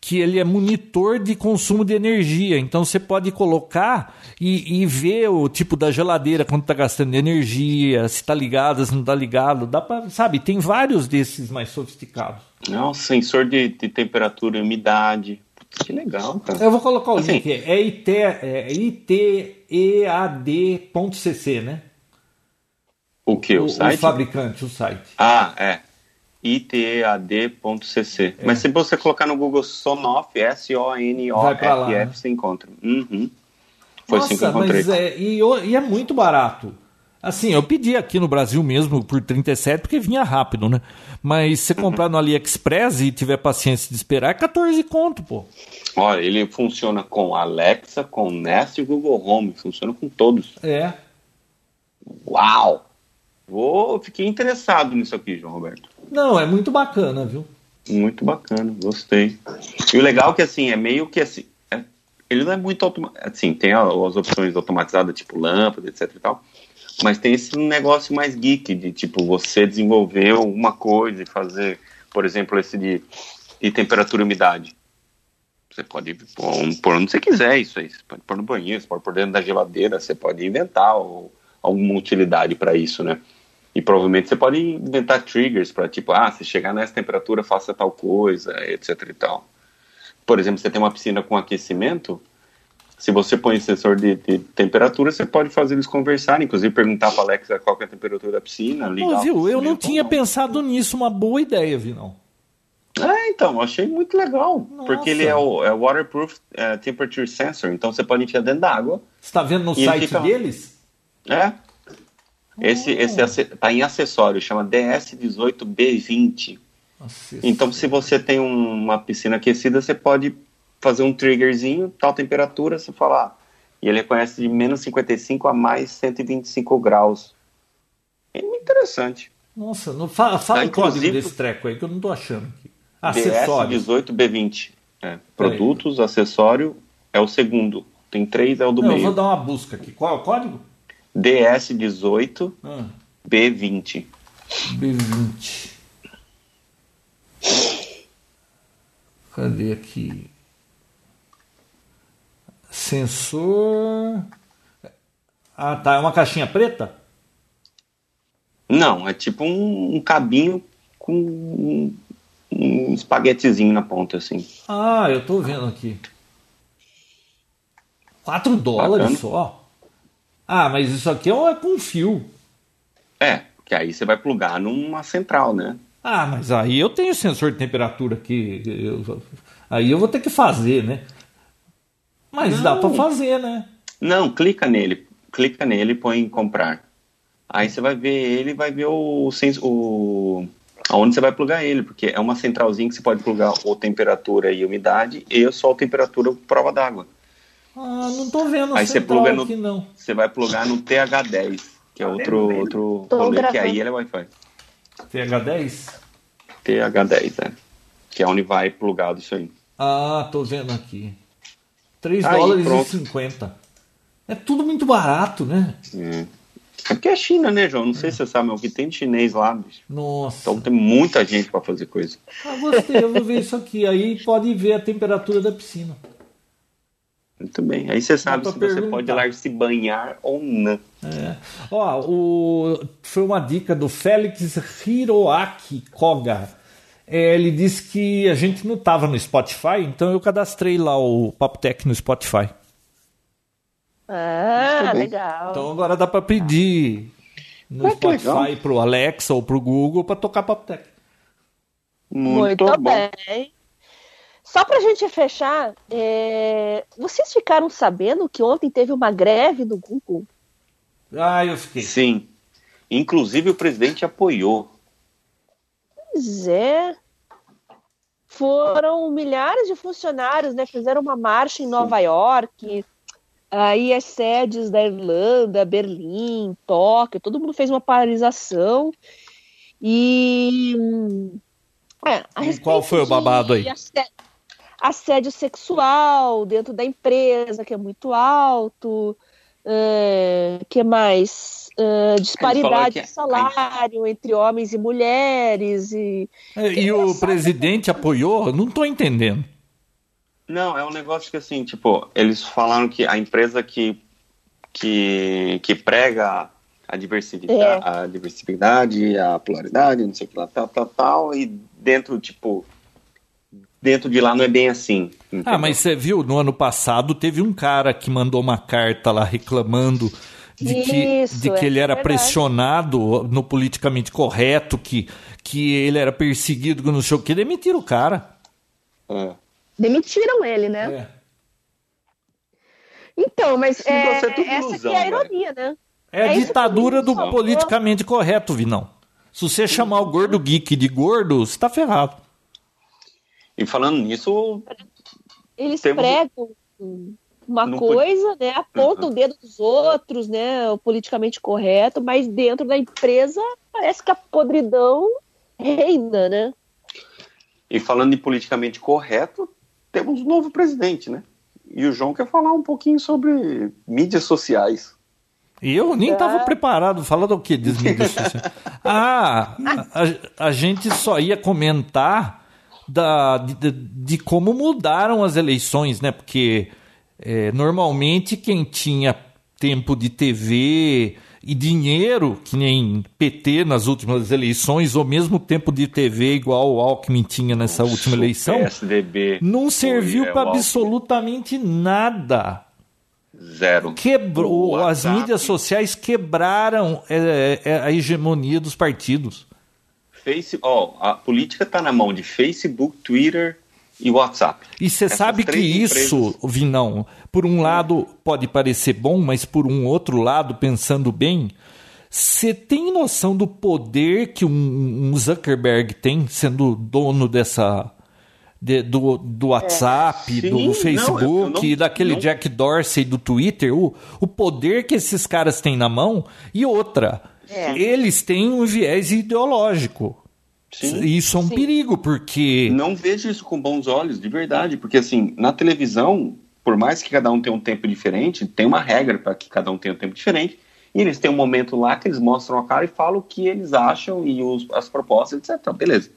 que ele é monitor de consumo de energia. Então você pode colocar e, e ver o tipo da geladeira, quanto está gastando de energia, se está ligado, se não está ligado. Dá para, sabe, tem vários desses mais sofisticados. Não, sensor de, de temperatura e umidade. Que legal, cara. Eu vou colocar o assim, link. É, IT, é itead.cc, né? O que? O, o site? O fabricante, o site. Ah, é itead.cc. É. Mas se você colocar no Google Sonoff, S-O-N-O-F-F, você encontra. Uhum. Foi Nossa, assim que eu encontrei. Mas é, e, e, é muito barato. Assim, eu pedi aqui no Brasil mesmo por 37 porque vinha rápido, né? Mas se você comprar no AliExpress e tiver paciência de esperar, é 14 conto, pô. Olha, ele funciona com Alexa, com Nest e Google Home. Funciona com todos. É. Uau! Vou, fiquei interessado nisso aqui, João Roberto. Não, é muito bacana, viu? Muito bacana, gostei. E o legal é que assim, é meio que assim, é, ele não é muito automatizado, assim, tem as opções automatizadas, tipo lâmpada, etc e tal, mas tem esse negócio mais geek de tipo você desenvolver uma coisa e fazer, por exemplo, esse de, de temperatura e umidade. Você pode pôr, onde você quiser isso aí. Você pode pôr no banheiro, você pode pôr dentro da geladeira, você pode inventar ou, alguma utilidade para isso, né? E provavelmente você pode inventar triggers para tipo, ah, se chegar nessa temperatura, faça tal coisa, etc e tal. Por exemplo, você tem uma piscina com aquecimento, se você põe sensor de, de, temperatura, você pode fazer eles conversarem, inclusive perguntar para Alexa qual é a temperatura da piscina. Ligar viu, eu não tinha pensado nisso, uma boa ideia, Vinão. É, então, achei muito legal. Nossa. Porque ele é o é Waterproof é, Temperature Sensor, então você pode enfiar dentro da água. Você está vendo no site fica... deles? É. Esse, oh. esse tá em acessório, chama DS18B20. Então, se você tem uma piscina aquecida, você pode fazer um triggerzinho, tal temperatura, você falar. E ele reconhece de menos 55 a mais 125 graus. É interessante. Nossa, não, fala, fala o código desse treco aí que eu não tô achando aqui. Acessórios. DS18B20. É. Produtos, acessório é o segundo. Tem três, é o do não, meio. Eu vou dar uma busca aqui. Qual é o código? DS18 ah. B20. B20. Cadê aqui? Sensor. Ah, tá. É uma caixinha preta? Não, é tipo um, um cabinho com um, um espaguetezinho na ponta, assim. Ah, eu tô vendo aqui. 4 dólares Bacana. só? Ah, mas isso aqui é com fio. É, que aí você vai plugar numa central, né? Ah, mas aí eu tenho sensor de temperatura aqui. Eu, aí eu vou ter que fazer, né? Mas não. dá para fazer, né? Não, clica nele. Clica nele e põe em comprar. Aí você vai ver ele vai ver o, o aonde você vai plugar ele, porque é uma centralzinha que você pode plugar ou temperatura e umidade e só temperatura prova d'água. Ah, não tô vendo aí você pluga no, aqui, não. Você vai plugar no TH10, que é outro, outro rolê, que aí ele é Wi-Fi. TH10? TH10, é. Que é onde vai plugado isso aí. Ah, tô vendo aqui. 3 aí, dólares pronto. e 50. É tudo muito barato, né? É. é porque é China, né, João? Não sei se você sabe, mas o que tem de chinês lá, bicho. Nossa. Então tem muita gente para fazer coisa. Ah, gostei, eu vou ver isso aqui. Aí pode ver a temperatura da piscina. Muito bem. Aí você sabe se perguntar. você pode ir lá se banhar ou não. É. Ó, o... foi uma dica do Félix Hiroaki Koga. É, ele disse que a gente não estava no Spotify, então eu cadastrei lá o Poptech no Spotify. Ah, legal. Então agora dá para pedir no ah, Spotify para o Alexa ou para o Google para tocar Poptech. Muito, Muito bem. Só para a gente fechar, é... vocês ficaram sabendo que ontem teve uma greve do Google? Ah, eu fiquei. Sim. Inclusive o presidente apoiou. Pois é. Foram milhares de funcionários, né? Fizeram uma marcha em Nova. York. Aí as sedes da Irlanda, Berlim, Tóquio, todo mundo fez uma paralisação. E. É, e qual foi o babado aí? assédio sexual dentro da empresa, que é muito alto. Uh, que mais? Uh, disparidade de salário entre homens e mulheres. E, é, e o presidente apoiou? Não estou entendendo. Não, é um negócio que assim, tipo, eles falaram que a empresa que, que, que prega a diversidade, é. a diversidade, a pluralidade, não sei o que lá, tal, tal, tal, e dentro, tipo, dentro de lá não é bem assim. Entendeu? Ah, mas você viu, no ano passado teve um cara que mandou uma carta lá reclamando de que, Isso, de que é ele era verdade. pressionado no politicamente correto, que, que ele era perseguido, no show que demitiram o cara. É. Demitiram ele, né? É. Então, mas é, é essa ilusão, é a ironia, né? É a é ditadura do politicamente correto, Vinão. Se você chamar o gordo geek de gordo, você tá ferrado. E falando nisso. Eles temos... pregam uma Não coisa, né? Aponta o dedo dos outros, né? O politicamente correto, mas dentro da empresa parece que a podridão reina, né? E falando de politicamente correto, temos um novo presidente, né? E o João quer falar um pouquinho sobre mídias sociais. E eu nem estava É. preparado. Falar do que? de mídias sociais? Ah, a, a gente só ia comentar da, de, de como mudaram as eleições, né? Porque é, normalmente quem tinha tempo de TV e dinheiro, que nem PT nas últimas eleições, ou mesmo tempo de TV igual o Alckmin tinha nessa última eleição, PSDB. não serviu é, para absolutamente nada. Zero. Quebrou, as mídias sociais quebraram é, é, a hegemonia dos partidos. Face, ó, a política está na mão de Facebook, Twitter e WhatsApp. E você sabe que três isso, empresas- Vinão, por um lado pode parecer bom, mas por um outro lado, pensando bem, você tem noção do poder que um, um Zuckerberg tem sendo dono dessa. de- do, do WhatsApp, É. Sim, do não, Facebook, não- e daquele não- Jack Dorsey do Twitter, o, o poder que esses caras têm na mão, e outra, É. eles têm um viés ideológico. Sim. Isso é um Sim. perigo, porque. Não vejo isso com bons olhos, de verdade, porque assim, na televisão, por mais que cada um tenha um tempo diferente, tem uma regra para que cada um tenha um tempo diferente, e eles têm um momento lá que eles mostram a cara e falam o que eles acham e os- as propostas, etc. Beleza.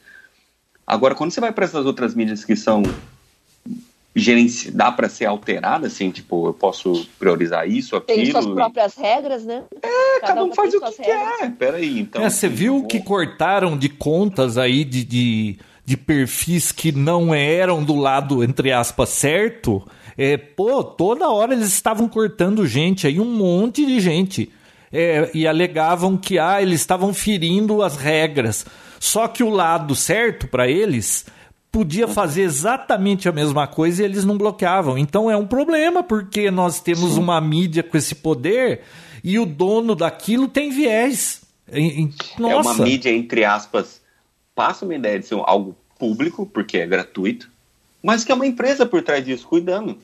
Agora, quando você vai para essas outras mídias que são gerenci... dá para ser alterada, assim, tipo, eu posso priorizar isso, aquilo. Tem suas e- próprias regras, né? É, cada um faz o que regras. quer. Peraí, então. É, você viu que cortaram de contas aí de, de, de perfis que não eram do lado, entre aspas, certo? É, pô, toda hora eles estavam cortando gente aí, um monte de gente. É, e alegavam que ah, eles estavam ferindo as regras. Só que o lado certo para eles podia fazer exatamente a mesma coisa e eles não bloqueavam. Então é um problema, porque nós temos uma mídia com esse poder e o dono daquilo tem viés. E- É Nossa. uma mídia, entre aspas, passa uma ideia de ser algo público, porque é gratuito, mas que é uma empresa por trás disso, cuidando.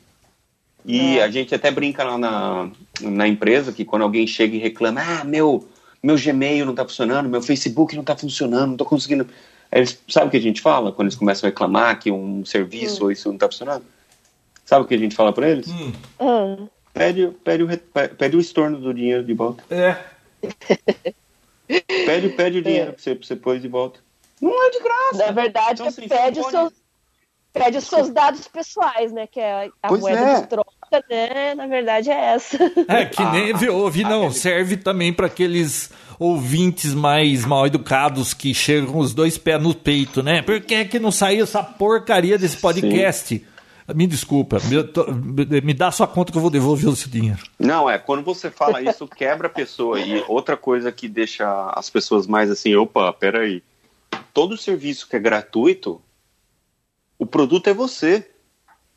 E É. a gente até brinca lá na, na empresa que quando alguém chega e reclama, ah, meu, meu Gmail não tá funcionando, meu Facebook não tá funcionando, não tô conseguindo. Eles, sabe o que a gente fala quando eles começam a reclamar que um serviço ou isso não tá funcionando? Sabe o que a gente fala para eles? Hum, Ah, Pede, pede, o, pede o estorno do dinheiro de volta. é. Pede, pede o dinheiro pra você, pra você pôr de volta. Não é de graça. na verdade, Então, assim, pede, você os seus, pede os seus dados pessoais, né? Que é a Pois moeda é. de troca, né? Na verdade é essa. É, que nem Ah, viu, ouvi, não, aquele- serve também para aqueles ouvintes mais mal educados que chegam com os dois pés no peito, né? Por que é que não saiu essa porcaria desse podcast? Me desculpa, me, me dá sua conta que eu vou devolver o seu dinheiro. Não, é, quando você fala isso, quebra a pessoa. E outra coisa que deixa as pessoas mais assim, opa, peraí. Todo serviço que é gratuito, o produto é você.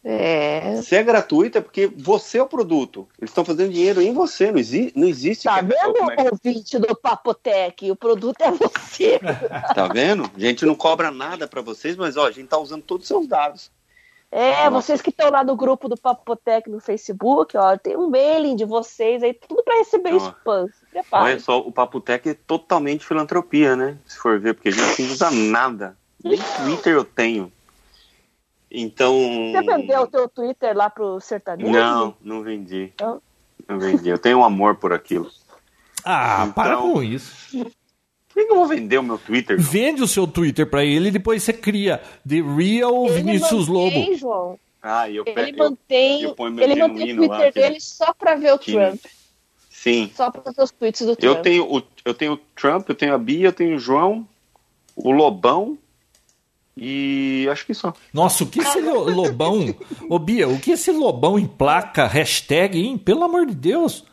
É. Se é gratuito, é porque você é o produto. Eles estão fazendo dinheiro em você, não, exi não existe. Tá vendo, come- ouvinte do Papotec? O produto é você. Tá vendo? A gente não cobra nada pra vocês, mas ó, a gente tá usando todos os seus dados. É, Nossa. vocês que estão lá no grupo do Papotec no Facebook, ó, tem um mailing de vocês aí, tudo pra receber Ó. spam. Olha só, o Papo Tech é totalmente filantropia, né? Se for ver, porque a gente não usa nada. Nem Twitter eu tenho. Então. Você vendeu o teu Twitter lá pro sertanejo? Não, não vendi. Não? Não vendi. Eu tenho um amor por aquilo. Ah, Então- para com isso. Por que eu vou vender o meu Twitter? João? Vende o seu Twitter para ele e depois você cria The Real Ele Vinícius mantém, Lobo. João. Ah, eu, Ele pe- eu mantém, eu meu ele mantém o genuíno lá, Twitter que- dele só pra ver o que- Trump. Sim. Só pra ver os tweets do Trump. Eu tenho, o, eu tenho o Trump, eu tenho a Bia, eu tenho o João, o Lobão e acho que só. Nossa, o que esse lo- lobão. Ô Bia, o que esse lobão emplaca hashtag, hein? Pelo amor de Deus.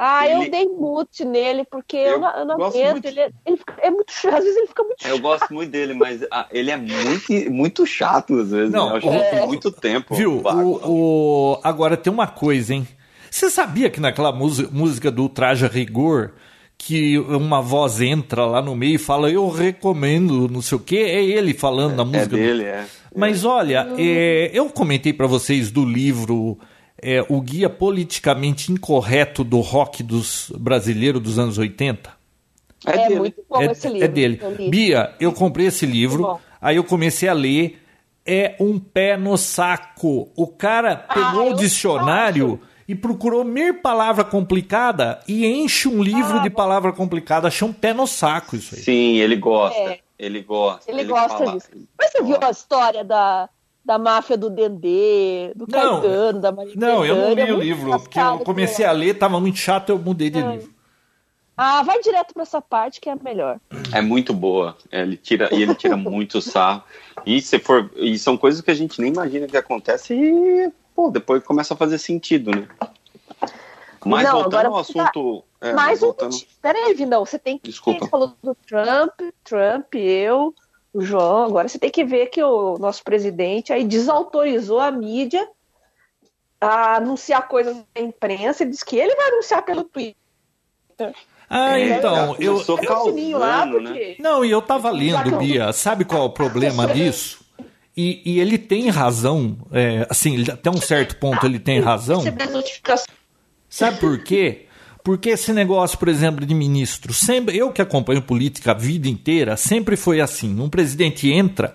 Ah, eu Ele- dei mute nele, porque eu, Eu não, eu não gosto aguento. muito. Ele, é, ele fica- é muito chato, às vezes ele fica muito chato. Eu gosto muito dele, mas ah, ele é muito, muito chato às vezes. Não, né? Eu acho que o- ele tem muito tempo. Viu? O, o- Agora tem uma coisa, hein? Você sabia que naquela música, música do Traja Rigor, que uma voz entra lá no meio e fala, eu recomendo, não sei o quê? É ele falando na É música. do- dele, é. Mas olha, é, eu comentei para vocês do livro é o guia politicamente incorreto do rock dos brasileiro dos anos 80? É, é muito bom é, esse livro. É dele. Bia, eu comprei esse livro, aí eu comecei a ler. É um pé no saco. O cara pegou ah, o dicionário e procurou mil palavra complicada e enche um livro ah, de palavra complicada. Achei um pé no saco isso aí. Sim, ele gosta. É. Ele gosta. Ele, ele gosta fala, disso. Mas você viu a história da, da máfia do Dendê, do não, Caetano, da Maria Não, eu não li é o livro, porque eu comecei a ler, tava muito chato, eu mudei de é. livro. Ah, vai direto para essa parte que é melhor. É muito boa. Ele tira e ele tira muito sarro. E se for, e são coisas que a gente nem imagina que acontece e pô, depois começa a fazer sentido, né? Mas não, voltando agora ao assunto. Tá... É, mais voltando... um. Peraí, Vindão, você tem que. Desculpa. Você falou do Trump, Trump, eu, o João. Agora você tem que ver que o nosso presidente aí desautorizou a mídia a anunciar coisas na imprensa e disse que ele vai anunciar pelo Twitter. Ah, é, então, eu, eu causando, lá né? Não, e eu tava lendo, Bia, sabe qual é o problema disso? E, e ele tem razão, é, assim, até um certo ponto ele tem razão. Sabe por quê? Porque esse negócio, por exemplo, de ministro, sempre eu que acompanho política a vida inteira, sempre foi assim. Um presidente entra,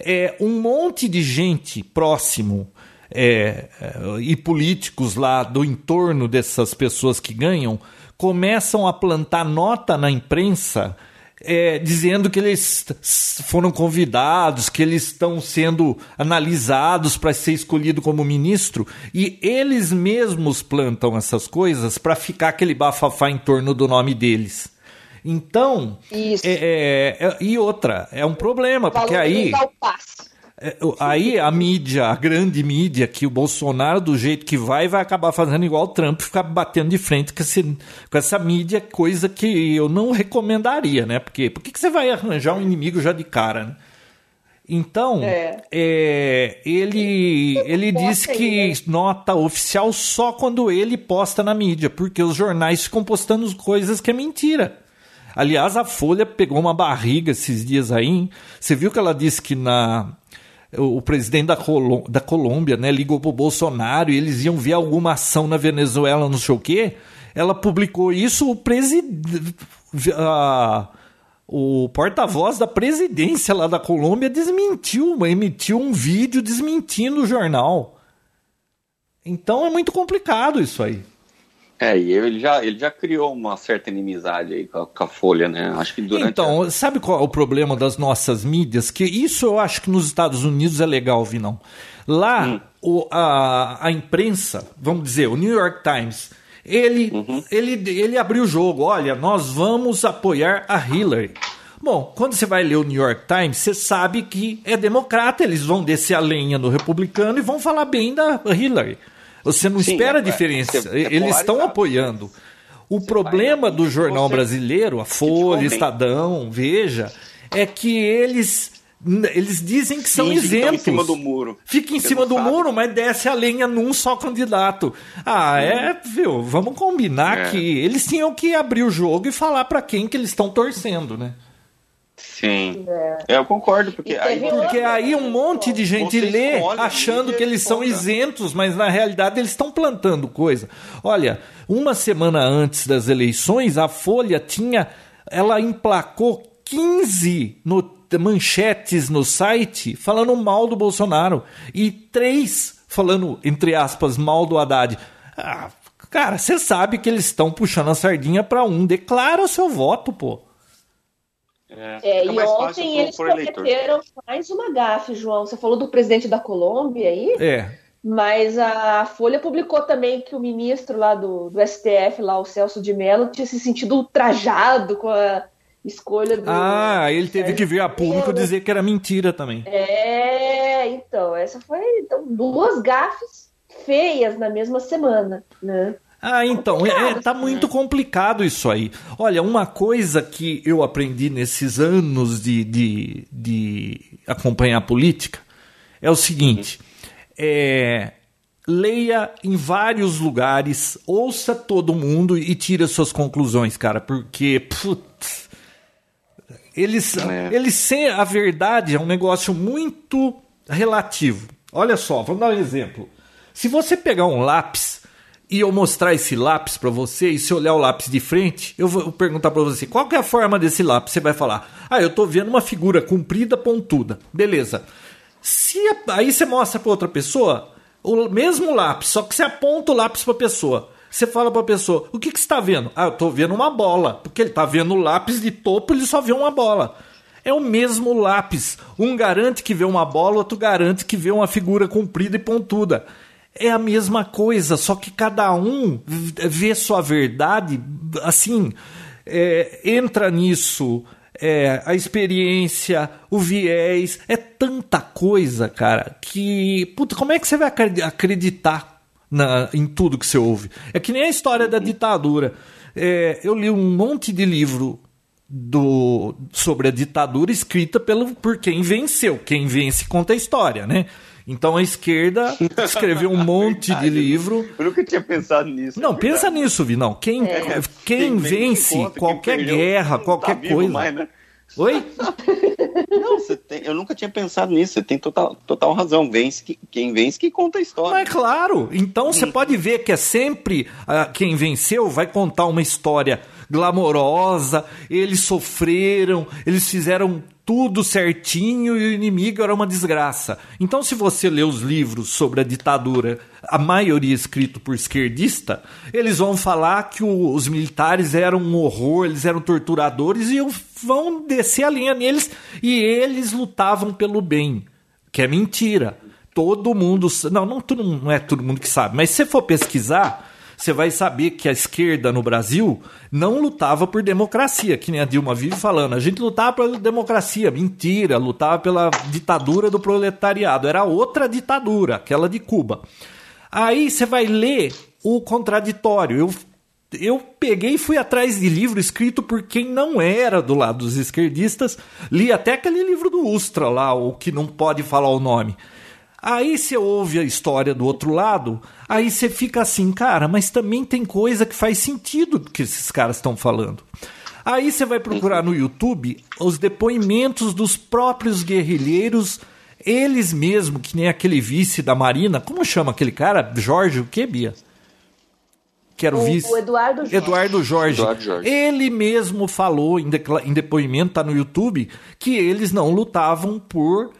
é um monte de gente próximo é, é e políticos lá do entorno dessas pessoas que ganham começam a plantar nota na imprensa é, dizendo que eles foram convidados, que eles estão sendo analisados para ser escolhido como ministro, e eles mesmos plantam essas coisas para ficar aquele bafafá em torno do nome deles. Então, é, é, é, e outra, é um problema, porque aí. É, aí a mídia, a grande mídia, que o Bolsonaro, do jeito que vai, vai acabar fazendo igual o Trump, ficar batendo de frente com, esse, com essa mídia, coisa que eu não recomendaria, né? Porque por que, que você vai arranjar um inimigo já de cara, né? Então, é. É, ele, ele disse que né? nota oficial só quando ele posta na mídia, porque os jornais ficam postando coisas que é mentira. Aliás, a Folha pegou uma barriga esses dias aí. Hein? Você viu que ela disse que na o presidente da, da Colômbia né, ligou pro Bolsonaro e eles iam ver alguma ação na Venezuela, não sei o quê. Ela publicou isso, o presidente. O porta-voz da presidência lá da Colômbia desmentiu, emitiu um vídeo desmentindo o jornal. Então é muito complicado isso aí. É, e ele já, ele já criou uma certa inimizade aí com a, com a, Folha, né? Acho que durante. Então, a... sabe qual é o problema das nossas mídias? Que isso eu acho que nos Estados Unidos é legal, Vinão. Lá, hum. o, a, a imprensa, vamos dizer, o New York Times, ele, uhum. ele, ele abriu o jogo. Olha, nós vamos apoiar a Hillary. Bom, quando você vai ler o New York Times, você sabe que é democrata, eles vão descer a lenha no republicano e vão falar bem da Hillary. Você não Sim, espera é, diferença. É, é Eles estão apoiando. O problema do jornal brasileiro, a Folha, Estadão, Veja, é que eles eles dizem que são isentos. Fica em cima do muro. Fica em cima do sabe. muro, mas desce a lenha num só candidato. Ah, hum. é, viu? Vamos combinar é. que eles tinham que abrir o jogo e falar para quem que eles estão torcendo, né? Sim. É. Eu concordo, porque aí, porque aí um monte de gente lê achando que eles são isentos, mas na realidade eles estão plantando coisa. Olha, uma semana antes das eleições, a Folha tinha. Ela emplacou 15 no, manchetes no site falando mal do Bolsonaro e três falando, entre aspas, mal do Haddad. Ah, cara, você sabe que eles estão puxando a sardinha para um. Declara o seu voto, pô. É, é e ontem eles cometeram mais uma gafe, João. Você falou do presidente da Colômbia aí? É. Mas a Folha publicou também que o ministro lá do, do STF, lá, o Celso de Mello, tinha se sentido ultrajado com a escolha do. Ah, ele teve que vir a público dizer que era mentira também. É, então, essa foi então, duas gafes feias na mesma semana, né? Ah, então, é, tá muito complicado isso aí. Olha, uma coisa que eu aprendi nesses anos de, de, de acompanhar política é o seguinte: é, leia em vários lugares, ouça todo mundo e tire as suas conclusões, cara, porque, putz, eles, é. eles a verdade é um negócio muito relativo. Olha só, vamos dar um exemplo. Se você pegar um lápis e eu mostrar esse lápis para você, e se olhar o lápis de frente, eu vou perguntar para você qual é a forma desse lápis. Você vai falar: "Ah, eu tô vendo uma figura comprida, pontuda". Beleza. Se aí você mostra para outra pessoa o mesmo lápis, só que você aponta o lápis para a pessoa. Você fala para a pessoa: "O que que está vendo?". "Ah, eu tô vendo uma bola", porque ele tá vendo o lápis de topo, ele só vê uma bola. É o mesmo lápis. Um garante que vê uma bola, outro garante que vê uma figura comprida e pontuda. É a mesma coisa, só que cada um vê sua verdade, assim, é, entra nisso, é, a experiência, o viés, é tanta coisa, cara, que. Puta, como é que você vai acreditar na, em tudo que você ouve? É que nem a história da ditadura. É, eu li um monte de livro do, sobre a ditadura escrita pelo, por quem venceu. Quem vence conta a história, né? Então a esquerda escreveu um monte de livro. Eu nunca tinha pensado nisso. Não, é pensa nisso, Vinão. Quem, é, quem, quem vence qualquer guerra, tá qualquer tá coisa. Mais, né? Oi? Não, você tem, eu nunca tinha pensado nisso. Você tem total, total razão. Vence que, quem vence que conta a história. Mas é claro. Então você pode ver que é sempre uh, quem venceu vai contar uma história glamourosa. Eles sofreram, eles fizeram tudo certinho e o inimigo era uma desgraça. Então, se você lê os livros sobre a ditadura, a maioria escrito por esquerdista, eles vão falar que o, os militares eram um horror, eles eram torturadores e vão descer a linha neles e eles lutavam pelo bem, que é mentira. Todo mundo, não, não, não é todo mundo que sabe, mas se você for pesquisar, você vai saber que a esquerda no Brasil não lutava por democracia, que nem a Dilma vive falando. A gente lutava pela democracia. Mentira, lutava pela ditadura do proletariado. Era outra ditadura, aquela de Cuba. Aí você vai ler o contraditório. Eu eu peguei e fui atrás de livro escrito por quem não era do lado dos esquerdistas. Li até aquele livro do Ustra lá, o que não pode falar o nome. Aí você ouve a história do outro lado, aí você fica assim, cara, mas também tem coisa que faz sentido do que esses caras estão falando. Aí você vai procurar no YouTube os depoimentos dos próprios guerrilheiros, eles mesmo, que nem aquele vice da Marina, como chama aquele cara? Jorge, o que, Bia? Que era o, o vice. O Eduardo Jorge. Eduardo Jorge. Eduardo Jorge. Ele mesmo falou em, em depoimento, tá no YouTube, que eles não lutavam por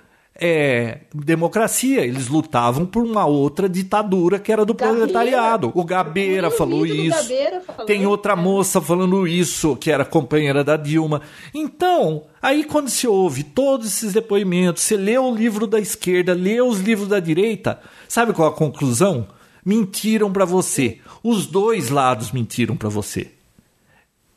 é, democracia. Eles lutavam por uma outra ditadura que era do Gabeira. proletariado. O Gabeira falou isso. Gabeira Tem outra moça falando isso, que era companheira da Dilma. Então, aí quando se ouve todos esses depoimentos, você lê o livro da esquerda, lê os livros da direita, sabe qual a conclusão? Mentiram para você. Os dois lados mentiram para você.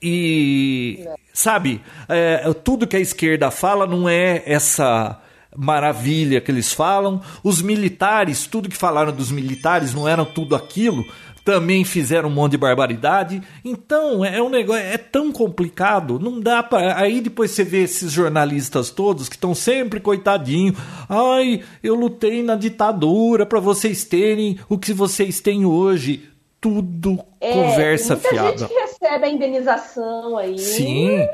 E, sabe, é, tudo que a esquerda fala não é essa maravilha que eles falam. Os militares, tudo que falaram dos militares não eram tudo aquilo, também fizeram um monte de barbaridade. Então, é um negócio, é tão complicado, não dá para. Aí depois você vê esses jornalistas todos que estão sempre coitadinho. Ai, eu lutei na ditadura para vocês terem o que vocês têm hoje. Tudo é, conversa muita fiada. Gente recebe a indenização aí. Sim.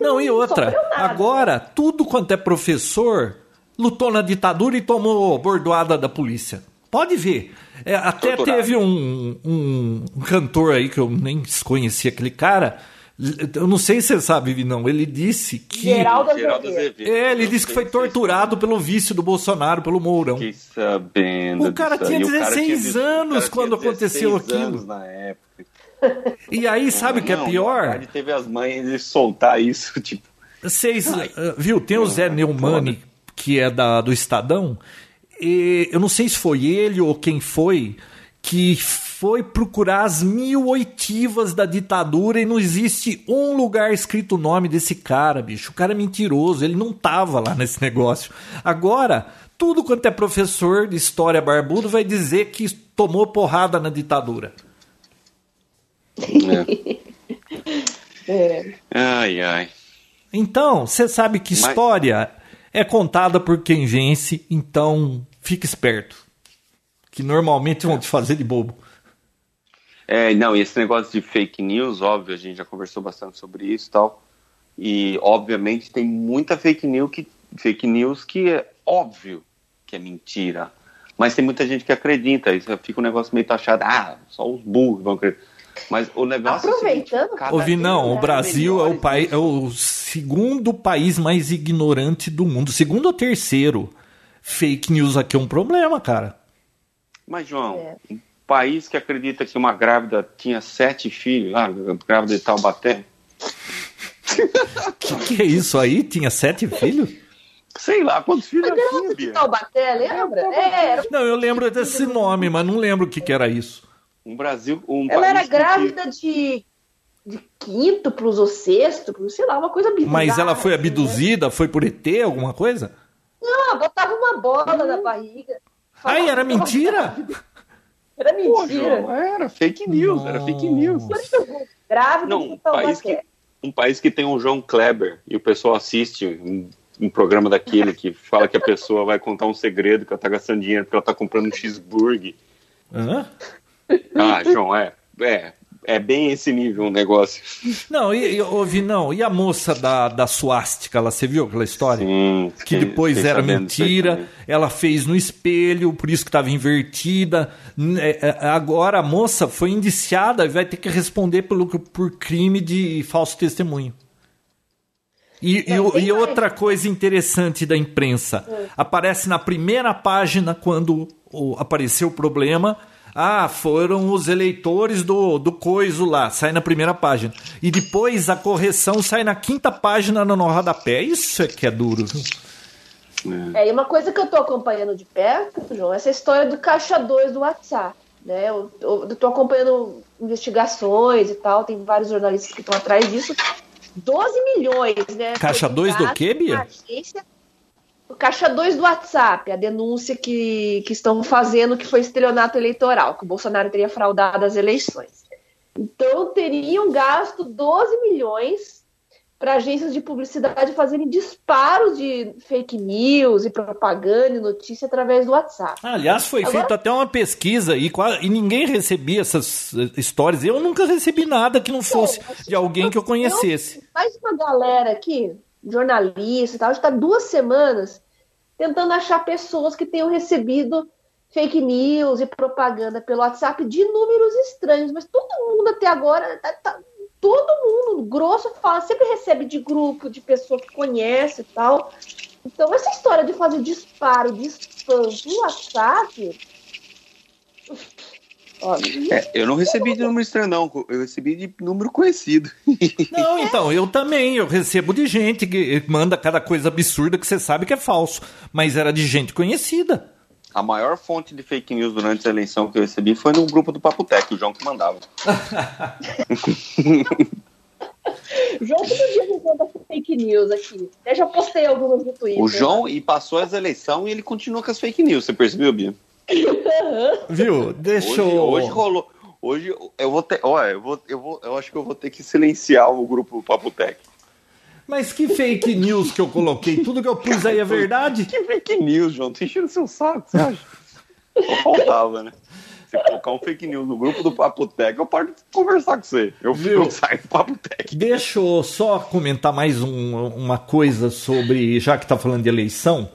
Não, e outra, agora, tudo quanto é professor lutou na ditadura e tomou bordoada da polícia. Pode ver. É, até Torturado. teve um, um, um, cantor aí que eu nem conhecia aquele cara. Eu não sei se você sabe, não. Ele disse que. Geraldo Azevedo. É, ele disse que foi torturado pelo vício do Bolsonaro, pelo Mourão. Fiquei sabendo. O cara tinha 16 tinha, anos quando aconteceu aquilo. na época. E aí, sabe o que é pior? Ele teve as mães de soltar isso, tipo. Vocês, uh, viu? Tem o Zé Neumani, que é da, do Estadão, e eu não sei se foi ele ou quem foi, que foi procurar as mil oitivas da ditadura e não existe um lugar escrito o nome desse cara, bicho. O cara é mentiroso, ele não tava lá nesse negócio. Agora, tudo quanto é professor de história barbudo vai dizer que tomou porrada na ditadura. É. é. Ai, ai. Então, você sabe que história é contada por quem vence, então fique esperto. Que normalmente vão te fazer de bobo. É, não, e esse negócio de fake news, óbvio, a gente já conversou bastante sobre isso e tal. E, obviamente, tem muita fake news que, fake news que é óbvio que é mentira. Mas tem muita gente que acredita, isso fica um negócio meio taxado, ah, só os burros vão acreditar. Mas o negócio Aproveitando, é Ouvi, não, o Brasil é o, país, é o segundo país mais ignorante do mundo. Segundo ou terceiro. Fake news aqui é um problema, cara. Mas, João, é. um país que acredita que uma grávida tinha sete filhos, ah, grávida de Taubaté. que, que é isso aí? Tinha sete filhos? Sei lá, quantos filhos ela tinha, de Taubaté, lembra? É, não, eu lembro desse nome, mas não lembro o que, que era isso. Um Brasil. Um ela era grávida que... de, de quíntuplos ou sextuplos, sei lá, uma coisa bizarra. Mas ela foi né? abduzida? Né? Foi por ET, alguma coisa? Não, botava uma bola hum. na barriga. Ai, era mentira? Era mentira. Pô, era fake news, Nossa. era fake news. Grávida Não, um país, que, um país que tem um João Kleber e o pessoal assiste um, um programa daquele que fala que a pessoa vai contar um segredo que ela tá gastando dinheiro porque ela tá comprando um cheeseburger. Hã? Ah, João, é. É, é bem esse nível um negócio. Não, e, e ouvi, não. E a moça da, da suástica, ela, você viu aquela história? Sim, que depois era sabendo, mentira, ela fez no espelho, por isso que estava invertida. É, é, agora a moça foi indiciada e vai ter que responder pelo, por crime de falso testemunho. E, e, e, outra coisa interessante da imprensa: aparece na primeira página quando o, apareceu o problema ah, foram os eleitores do, do coiso lá, sai na primeira página. E depois a correção sai na quinta página no rodapé. Isso é que é duro. É, e uma coisa que eu tô acompanhando de perto, João, é essa história do caixa 2 do WhatsApp. Né? Eu, eu, eu tô acompanhando investigações e tal, tem vários jornalistas que estão atrás disso. 12 milhões, né? Caixa 2 do quê, Bia? Agência caixa 2 do WhatsApp, a denúncia que, que estão fazendo que foi estelionato eleitoral, que o Bolsonaro teria fraudado as eleições. Então, teriam gasto 12 milhões para agências de publicidade fazerem disparos de fake news e propaganda e notícia através do WhatsApp. Aliás, foi Agora... feita até uma pesquisa e, e, ninguém recebia essas eh, histórias. Eu nunca recebi nada que não fosse de alguém que eu conhecesse. Mais uma galera aqui jornalista e tal, está duas semanas tentando achar pessoas que tenham recebido fake news e propaganda pelo WhatsApp de números estranhos, mas todo mundo até agora, tá, tá, todo mundo, grosso, fala, sempre recebe de grupo, de pessoa que conhece e tal. Então, essa história de fazer disparo de spam no WhatsApp é, eu não recebi de número estranho, não. Eu recebi de número conhecido. Não, então, eu também. Eu recebo de gente que manda cada coisa absurda que você sabe que é falso. Mas era de gente conhecida. A maior fonte de fake news durante a eleição que eu recebi foi no grupo do Papo Tech, o João que mandava. João todo dia me manda fake news aqui. Eu já postei algumas no Twitter. O João, e passou as eleições e ele continua com as fake news. Você percebeu, Bia? Viu? Deixou. Hoje, hoje rolou. Hoje eu vou ter. Olha, eu vou, eu vou. Eu acho que eu vou ter que silenciar o grupo Papo Tech. Mas que fake news que eu coloquei? Tudo que eu pus aí é verdade? Que fake news, João? Tô enchendo seu saco, você acha? Só faltava, né? Se colocar um fake news no grupo do Papo Tech, eu paro de conversar com você. Eu, Viu? eu saio do Papo Tech. Deixa eu só comentar mais um, uma coisa sobre. Já que tá falando de eleição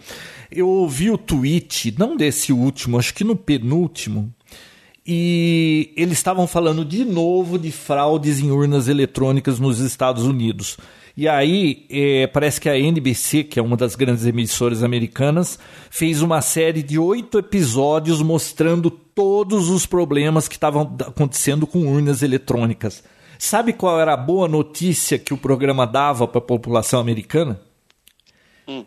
eu ouvi o tweet, não desse último, acho que no penúltimo, e eles estavam falando de novo de fraudes em urnas eletrônicas nos Estados Unidos. E aí, é, parece que a NBC, que é uma das grandes emissoras americanas, fez uma série de oito episódios mostrando todos os problemas que estavam acontecendo com urnas eletrônicas. Sabe qual era a boa notícia que o programa dava para a população americana?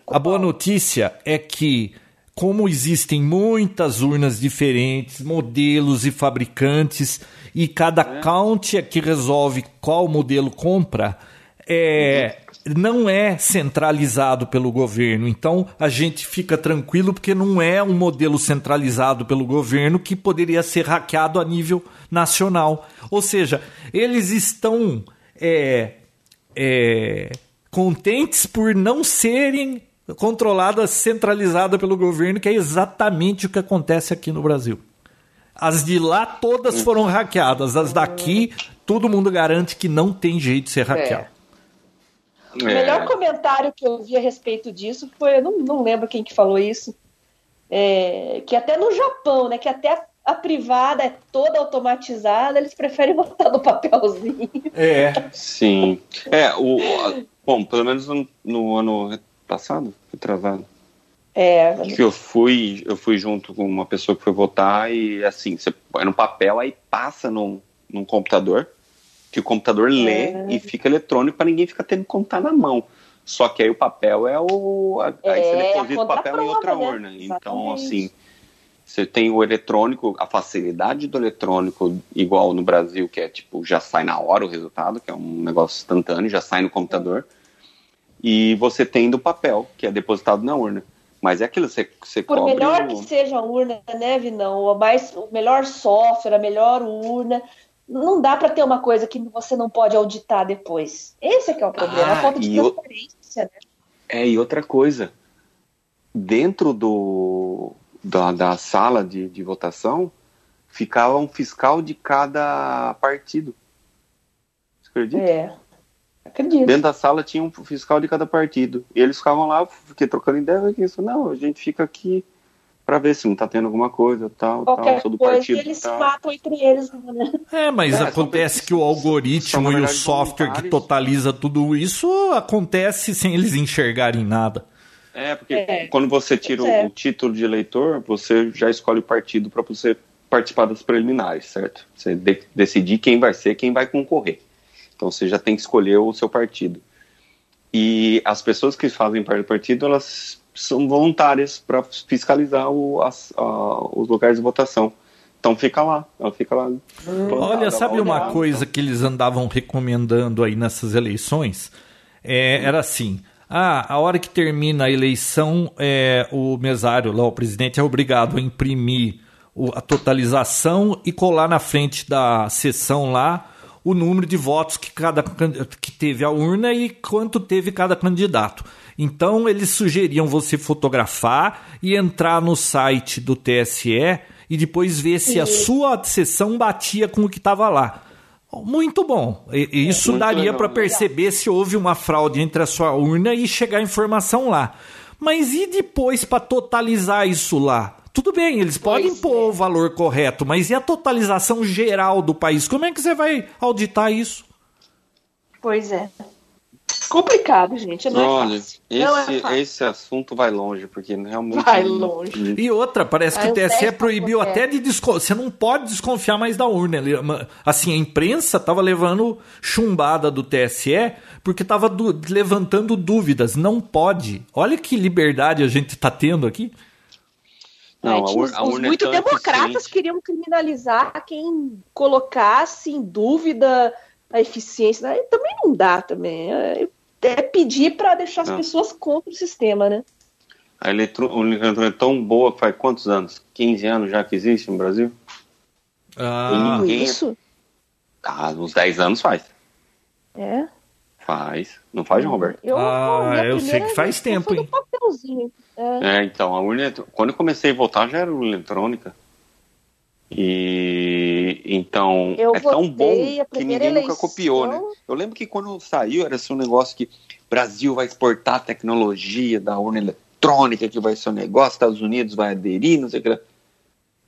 A boa notícia é que, como existem muitas urnas diferentes, modelos e fabricantes, e cada é. count é que resolve qual modelo compra, é, não é centralizado pelo governo. Então a gente fica tranquilo porque não é um modelo centralizado pelo governo que poderia ser hackeado a nível nacional. Ou seja, eles estão. É, é, contentes por não serem controladas, centralizadas pelo governo, que é exatamente o que acontece aqui no Brasil. As de lá todas foram hackeadas, as daqui todo mundo garante que não tem jeito de ser hackeado. É. O melhor comentário que eu vi a respeito disso foi, eu não, não lembro quem que falou isso, é, que até no Japão, né, que até a, a, privada é toda automatizada, eles preferem votar no papelzinho. É. Sim. É, o, bom, pelo menos no, no ano passado, foi travado. É. Que eu fui, eu fui junto com uma pessoa que foi votar e assim, você põe no papel, aí passa num, num computador, que o computador lê é. e fica eletrônico para ninguém ficar tendo que contar na mão. Só que aí o papel é o. Aí é, você deposita o papel em outra né? urna. Então, assim, você tem o eletrônico, a facilidade do eletrônico, igual no Brasil, que é tipo, já sai na hora o resultado, que é um negócio instantâneo, já sai no computador. E você tem do papel, que é depositado na urna. Mas é aquilo, você, você Por cobre melhor o... que seja a urna, né, Vinão? O, mais, o melhor software, a melhor urna, não dá para ter uma coisa que você não pode auditar depois. Esse é que é o problema, ah, a falta de transparência, né? É, e outra coisa, dentro do, da, da sala de, de votação, ficava um fiscal de cada partido. Você acredita? É. Acredito. Dentro da sala tinha um fiscal de cada partido. E eles ficavam lá, fiquei trocando ideia, isso, não, a gente fica aqui para ver se não tá tendo alguma coisa, tal, Qualquer tal, sou do coisa, partido. Eles tal. se matam entre eles, né? É, mas é, acontece que o algoritmo e o software que totaliza tudo isso acontece sem eles enxergarem nada. É, porque é. quando você tira é. o título de eleitor, você já escolhe o partido para você participar das preliminares, certo? Você de decidir quem vai ser, quem vai concorrer. Então você já tem que escolher o seu partido. E as pessoas que fazem parte do partido, elas são voluntárias para fiscalizar o, as, a, os lugares de votação. Então fica lá, ela fica lá. Olha, sabe uma coisa que eles andavam recomendando aí nessas eleições? É, era assim: ah, a hora que termina a eleição, é, o mesário lá, o presidente, é obrigado a imprimir o, a totalização e colar na frente da sessão lá o número de votos que, cada, que teve a urna e quanto teve cada candidato. Então eles sugeriam você fotografar e entrar no site do TSE e depois ver se a sua sessão batia com o que estava lá. Muito bom. Isso é, daria para perceber se houve uma fraude entre a sua urna e chegar a informação lá. Mas e depois para totalizar isso lá? Tudo bem, eles podem pois pôr é. o valor correto, mas e a totalização geral do país? Como é que você vai auditar isso? Pois é. Complicado, gente. Não é Olha, é esse, não é esse assunto vai longe, porque realmente. Vai longe. E outra, parece que o TSE proibiu até de desconfiar. Você não pode desconfiar mais da urna. Assim, a imprensa estava levando chumbada do TSE porque estava levantando dúvidas. Não pode. Olha que liberdade a gente está tendo aqui. Não, é, os, os muito é democratas queriam criminalizar quem colocasse em dúvida a eficiência. Aí também não dá também. É, é pedir para deixar as não. pessoas contra o sistema, né? A eletrônica é tão boa que faz quantos anos? 15 anos já que existe no Brasil? Ah, ninguém... isso? Ah, uns 10 anos faz. É? Faz. Não faz, Roberto? Eu, ah, eu sei que faz tempo, hein? É. é. então, a urna. Quando eu comecei a votar já era urna eletrônica. E então eu é tão bom que ninguém eleição... nunca copiou, né? Eu lembro que quando saiu era assim um negócio que Brasil vai exportar a tecnologia da urna eletrônica, que vai ser um negócio, Estados Unidos vai aderir, não sei o que.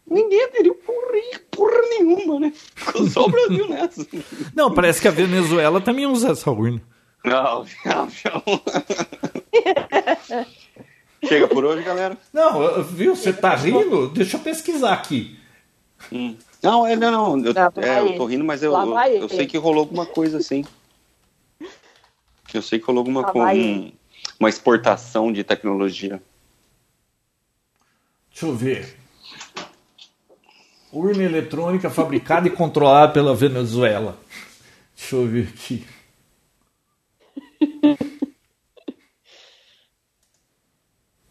Ninguém aderiu porra, porra nenhuma, né? Ficou só o Brasil nessa. Não, parece que a Venezuela também usa essa urna. Não, não, não. Chega por hoje, galera. Não, viu? Você tá rindo? Deixa eu pesquisar aqui. Hum. Não, é, não, não. Eu, é, eu tô rindo, mas eu, eu, eu, sei que rolou alguma coisa assim. Eu sei que rolou alguma um, uma exportação de tecnologia. Deixa eu ver. Urna eletrônica fabricada e controlada pela Venezuela. Deixa eu ver aqui.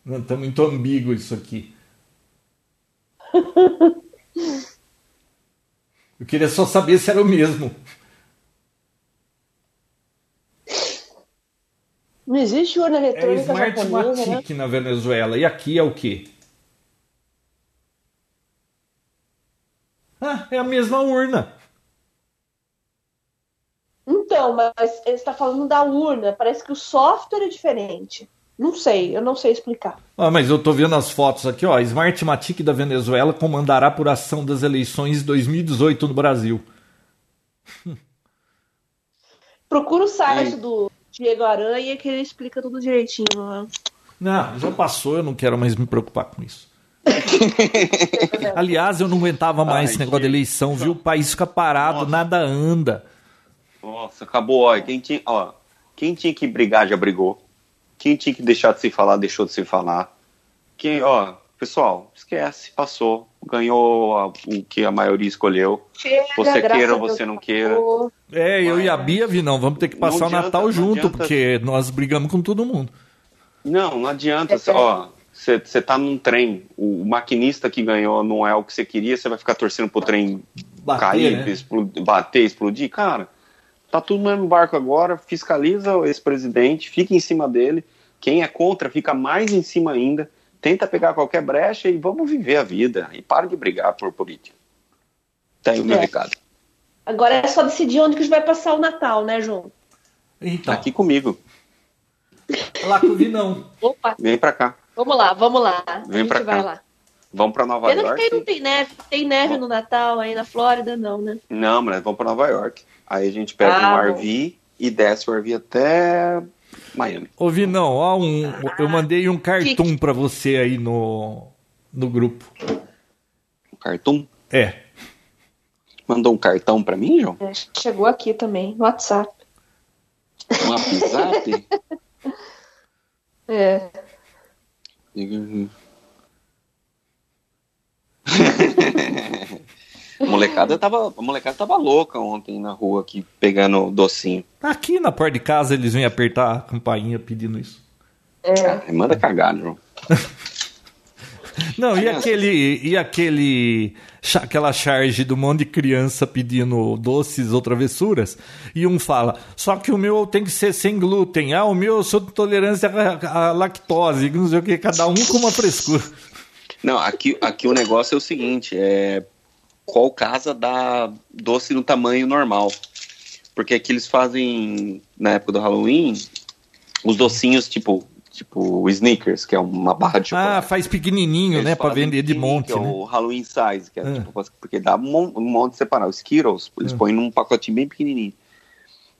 Não, tá muito ambíguo isso aqui. Eu queria só saber se era o mesmo. Não existe urna eletrônica é Smart japonesa, né? na Venezuela. E aqui é o quê? Ah, é a mesma urna. Então, mas ele está falando da urna. Parece que o software é diferente. Não sei, eu não sei explicar. Ah, mas eu tô vendo as fotos aqui, ó. Smartmatic da Venezuela comandará a apuração das eleições 2018 no Brasil. Procura o site do Diego Aranha que ele explica tudo direitinho. Né? Não, já passou, eu não quero mais me preocupar com isso. Aliás, eu não aguentava mais Ai, esse negócio de eleição, viu? O país fica parado, Nossa. nada anda. Nossa, acabou, ó. Quem tinha, ó. Quem tinha que brigar já brigou. Quem tinha que deixar de se falar, deixou de se falar. Quem, ó, pessoal, esquece, passou. Ganhou a, o que a maioria escolheu. Chega, você queira ou você não queira. É, eu e a Bia, vi, não, vamos ter que passar o Natal junto, adianta. porque nós brigamos com todo mundo. Não, não adianta. É, ó, você tá num trem, o, maquinista que ganhou não é o que você queria, você vai ficar torcendo pro trem bater, cair, né? explodir, bater, explodir. Cara, tá tudo no mesmo barco agora, fiscaliza esse presidente, fica em cima dele. Quem é contra fica mais em cima ainda. Tenta pegar qualquer brecha e vamos viver a vida. E para de brigar por política. Tá o meu é. recado. Agora é só decidir onde que a gente vai passar o Natal, né, João? Então. Aqui comigo. Lá com o Vinão. Opa. Vem pra cá. Vamos lá, vamos lá. Vem pra cá. Lá. Vamos pra Nova Pena York. Que não tem neve. Tem neve no Natal aí na Flórida, não, né? Não, mas vamos pra Nova York. Aí a gente pega ah, um RV e desce o RV até Miami. Ô, Vinão, ó, um, eu mandei um cartoon pra você aí no, no grupo. Um cartoon? É. Mandou um cartão pra mim, João? É, chegou aqui também, no WhatsApp. Um WhatsApp? é. A molecada tava, a molecada tava louca ontem na rua aqui, pegando docinho. Aqui na porta de casa eles vêm apertar a campainha pedindo isso. É. Ah, manda cagar, João. Não, e aquele, e aquele, aquela charge do monte de criança pedindo doces ou travessuras, e um fala, só que o meu tem que ser sem glúten, ah, o meu eu sou de tolerância à lactose, não sei o que, cada um com uma frescura. Não, aqui, aqui o negócio é o seguinte, é qual casa dá doce no tamanho normal? Porque aqui eles fazem, na época do Halloween, os docinhos, tipo, tipo Snickers, que é uma barra de chocolate. Ah, faz pequenininho, Eles né, para vender de monte, é né? o Halloween size, que é, ah. tipo, porque dá um, monte separado. Os Skittles, eles ah. põem num pacotinho bem pequenininho.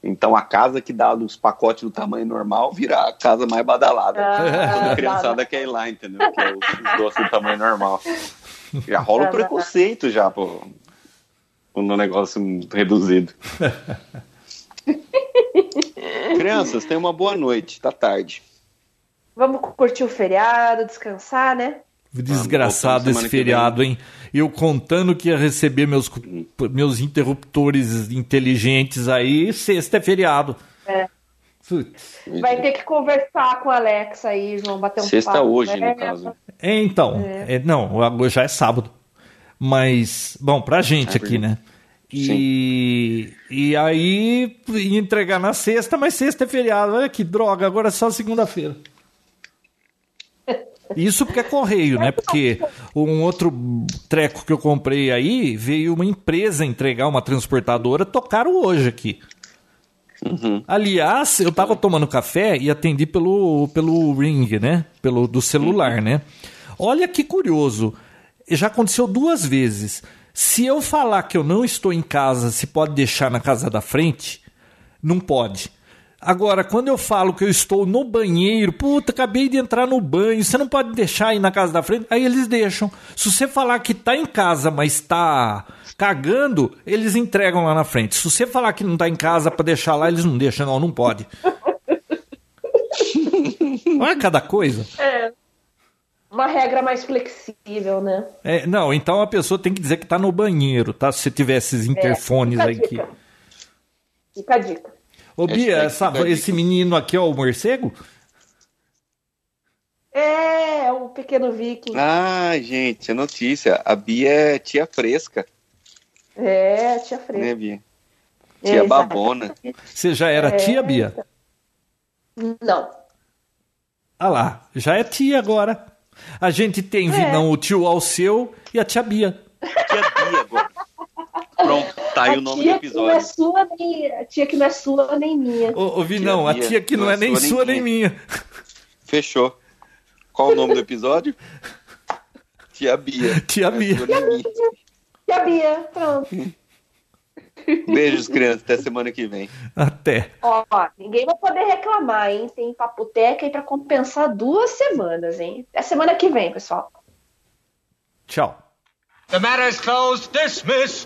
Então a casa que dá os pacotes do tamanho normal vira a casa mais badalada. Ah, a criançada quer ir lá, entendeu? Que é os doces do tamanho normal. Já rola um preconceito já, pô. No negócio reduzido. Crianças, tenham uma boa noite, tá tarde. Vamos curtir o feriado, descansar, né? Desgraçado esse feriado, hein? Eu contando que ia receber meus, meus interruptores inteligentes aí, sexta é feriado. É. Vai ter que conversar com a Alexa aí, João, bater um Sexta papo. hoje, no caso. É, então, é. É, não, hoje já é sábado. Mas, bom, pra gente aqui, né? E, e aí entregar na sexta, mas sexta é feriado. Olha que droga, agora é só segunda-feira. Isso porque é correio, né? Porque um outro treco que eu comprei aí veio uma empresa entregar uma transportadora, tocaram hoje aqui. Uhum. Aliás, eu tava tomando café e atendi pelo, pelo ring, né? Pelo do celular, uhum. né? Olha que curioso. Já aconteceu duas vezes. Se eu falar que eu não estou em casa, se pode deixar na casa da frente, não pode. Agora, quando eu falo que eu estou no banheiro, puta, acabei de entrar no banho, você não pode deixar aí na casa da frente? Aí eles deixam. Se você falar que tá em casa, mas tá cagando, eles entregam lá na frente. Se você falar que não tá em casa para deixar lá, eles não deixam, não, não pode. Olha cada coisa. É. Uma regra mais flexível, né? É, não, então a pessoa tem que dizer que tá no banheiro, tá? Se tiver esses é, interfones é, aí que. Fica a dica. Ô, Bia, essa, esse menino aqui é o morcego? É, é o pequeno viking. Ah, gente, é notícia. A Bia é tia fresca. É, tia fresca. Né, Bia? Tia é, babona. Você já era é, tia, Bia? Não. Ah lá, já é tia agora. A gente tem, é. Vinão, o tio Alceu e a tia Bia. Tia Bia. Pronto, tá aí o nome do episódio. Não é sua, nem, a tia que não é sua nem minha. Ô, ô Vinão, a tia que não, não é, é nem sua nem minha. Fechou. Qual o nome do episódio? Tia Bia. Tia Bia. Tia Bia, pronto. Beijos, crianças. Até semana que vem. Até. Ó, ninguém vai poder reclamar, hein? Tem papoteca aí pra compensar duas semanas, hein? Até semana que vem, pessoal. Tchau. The matter is closed. Dismiss.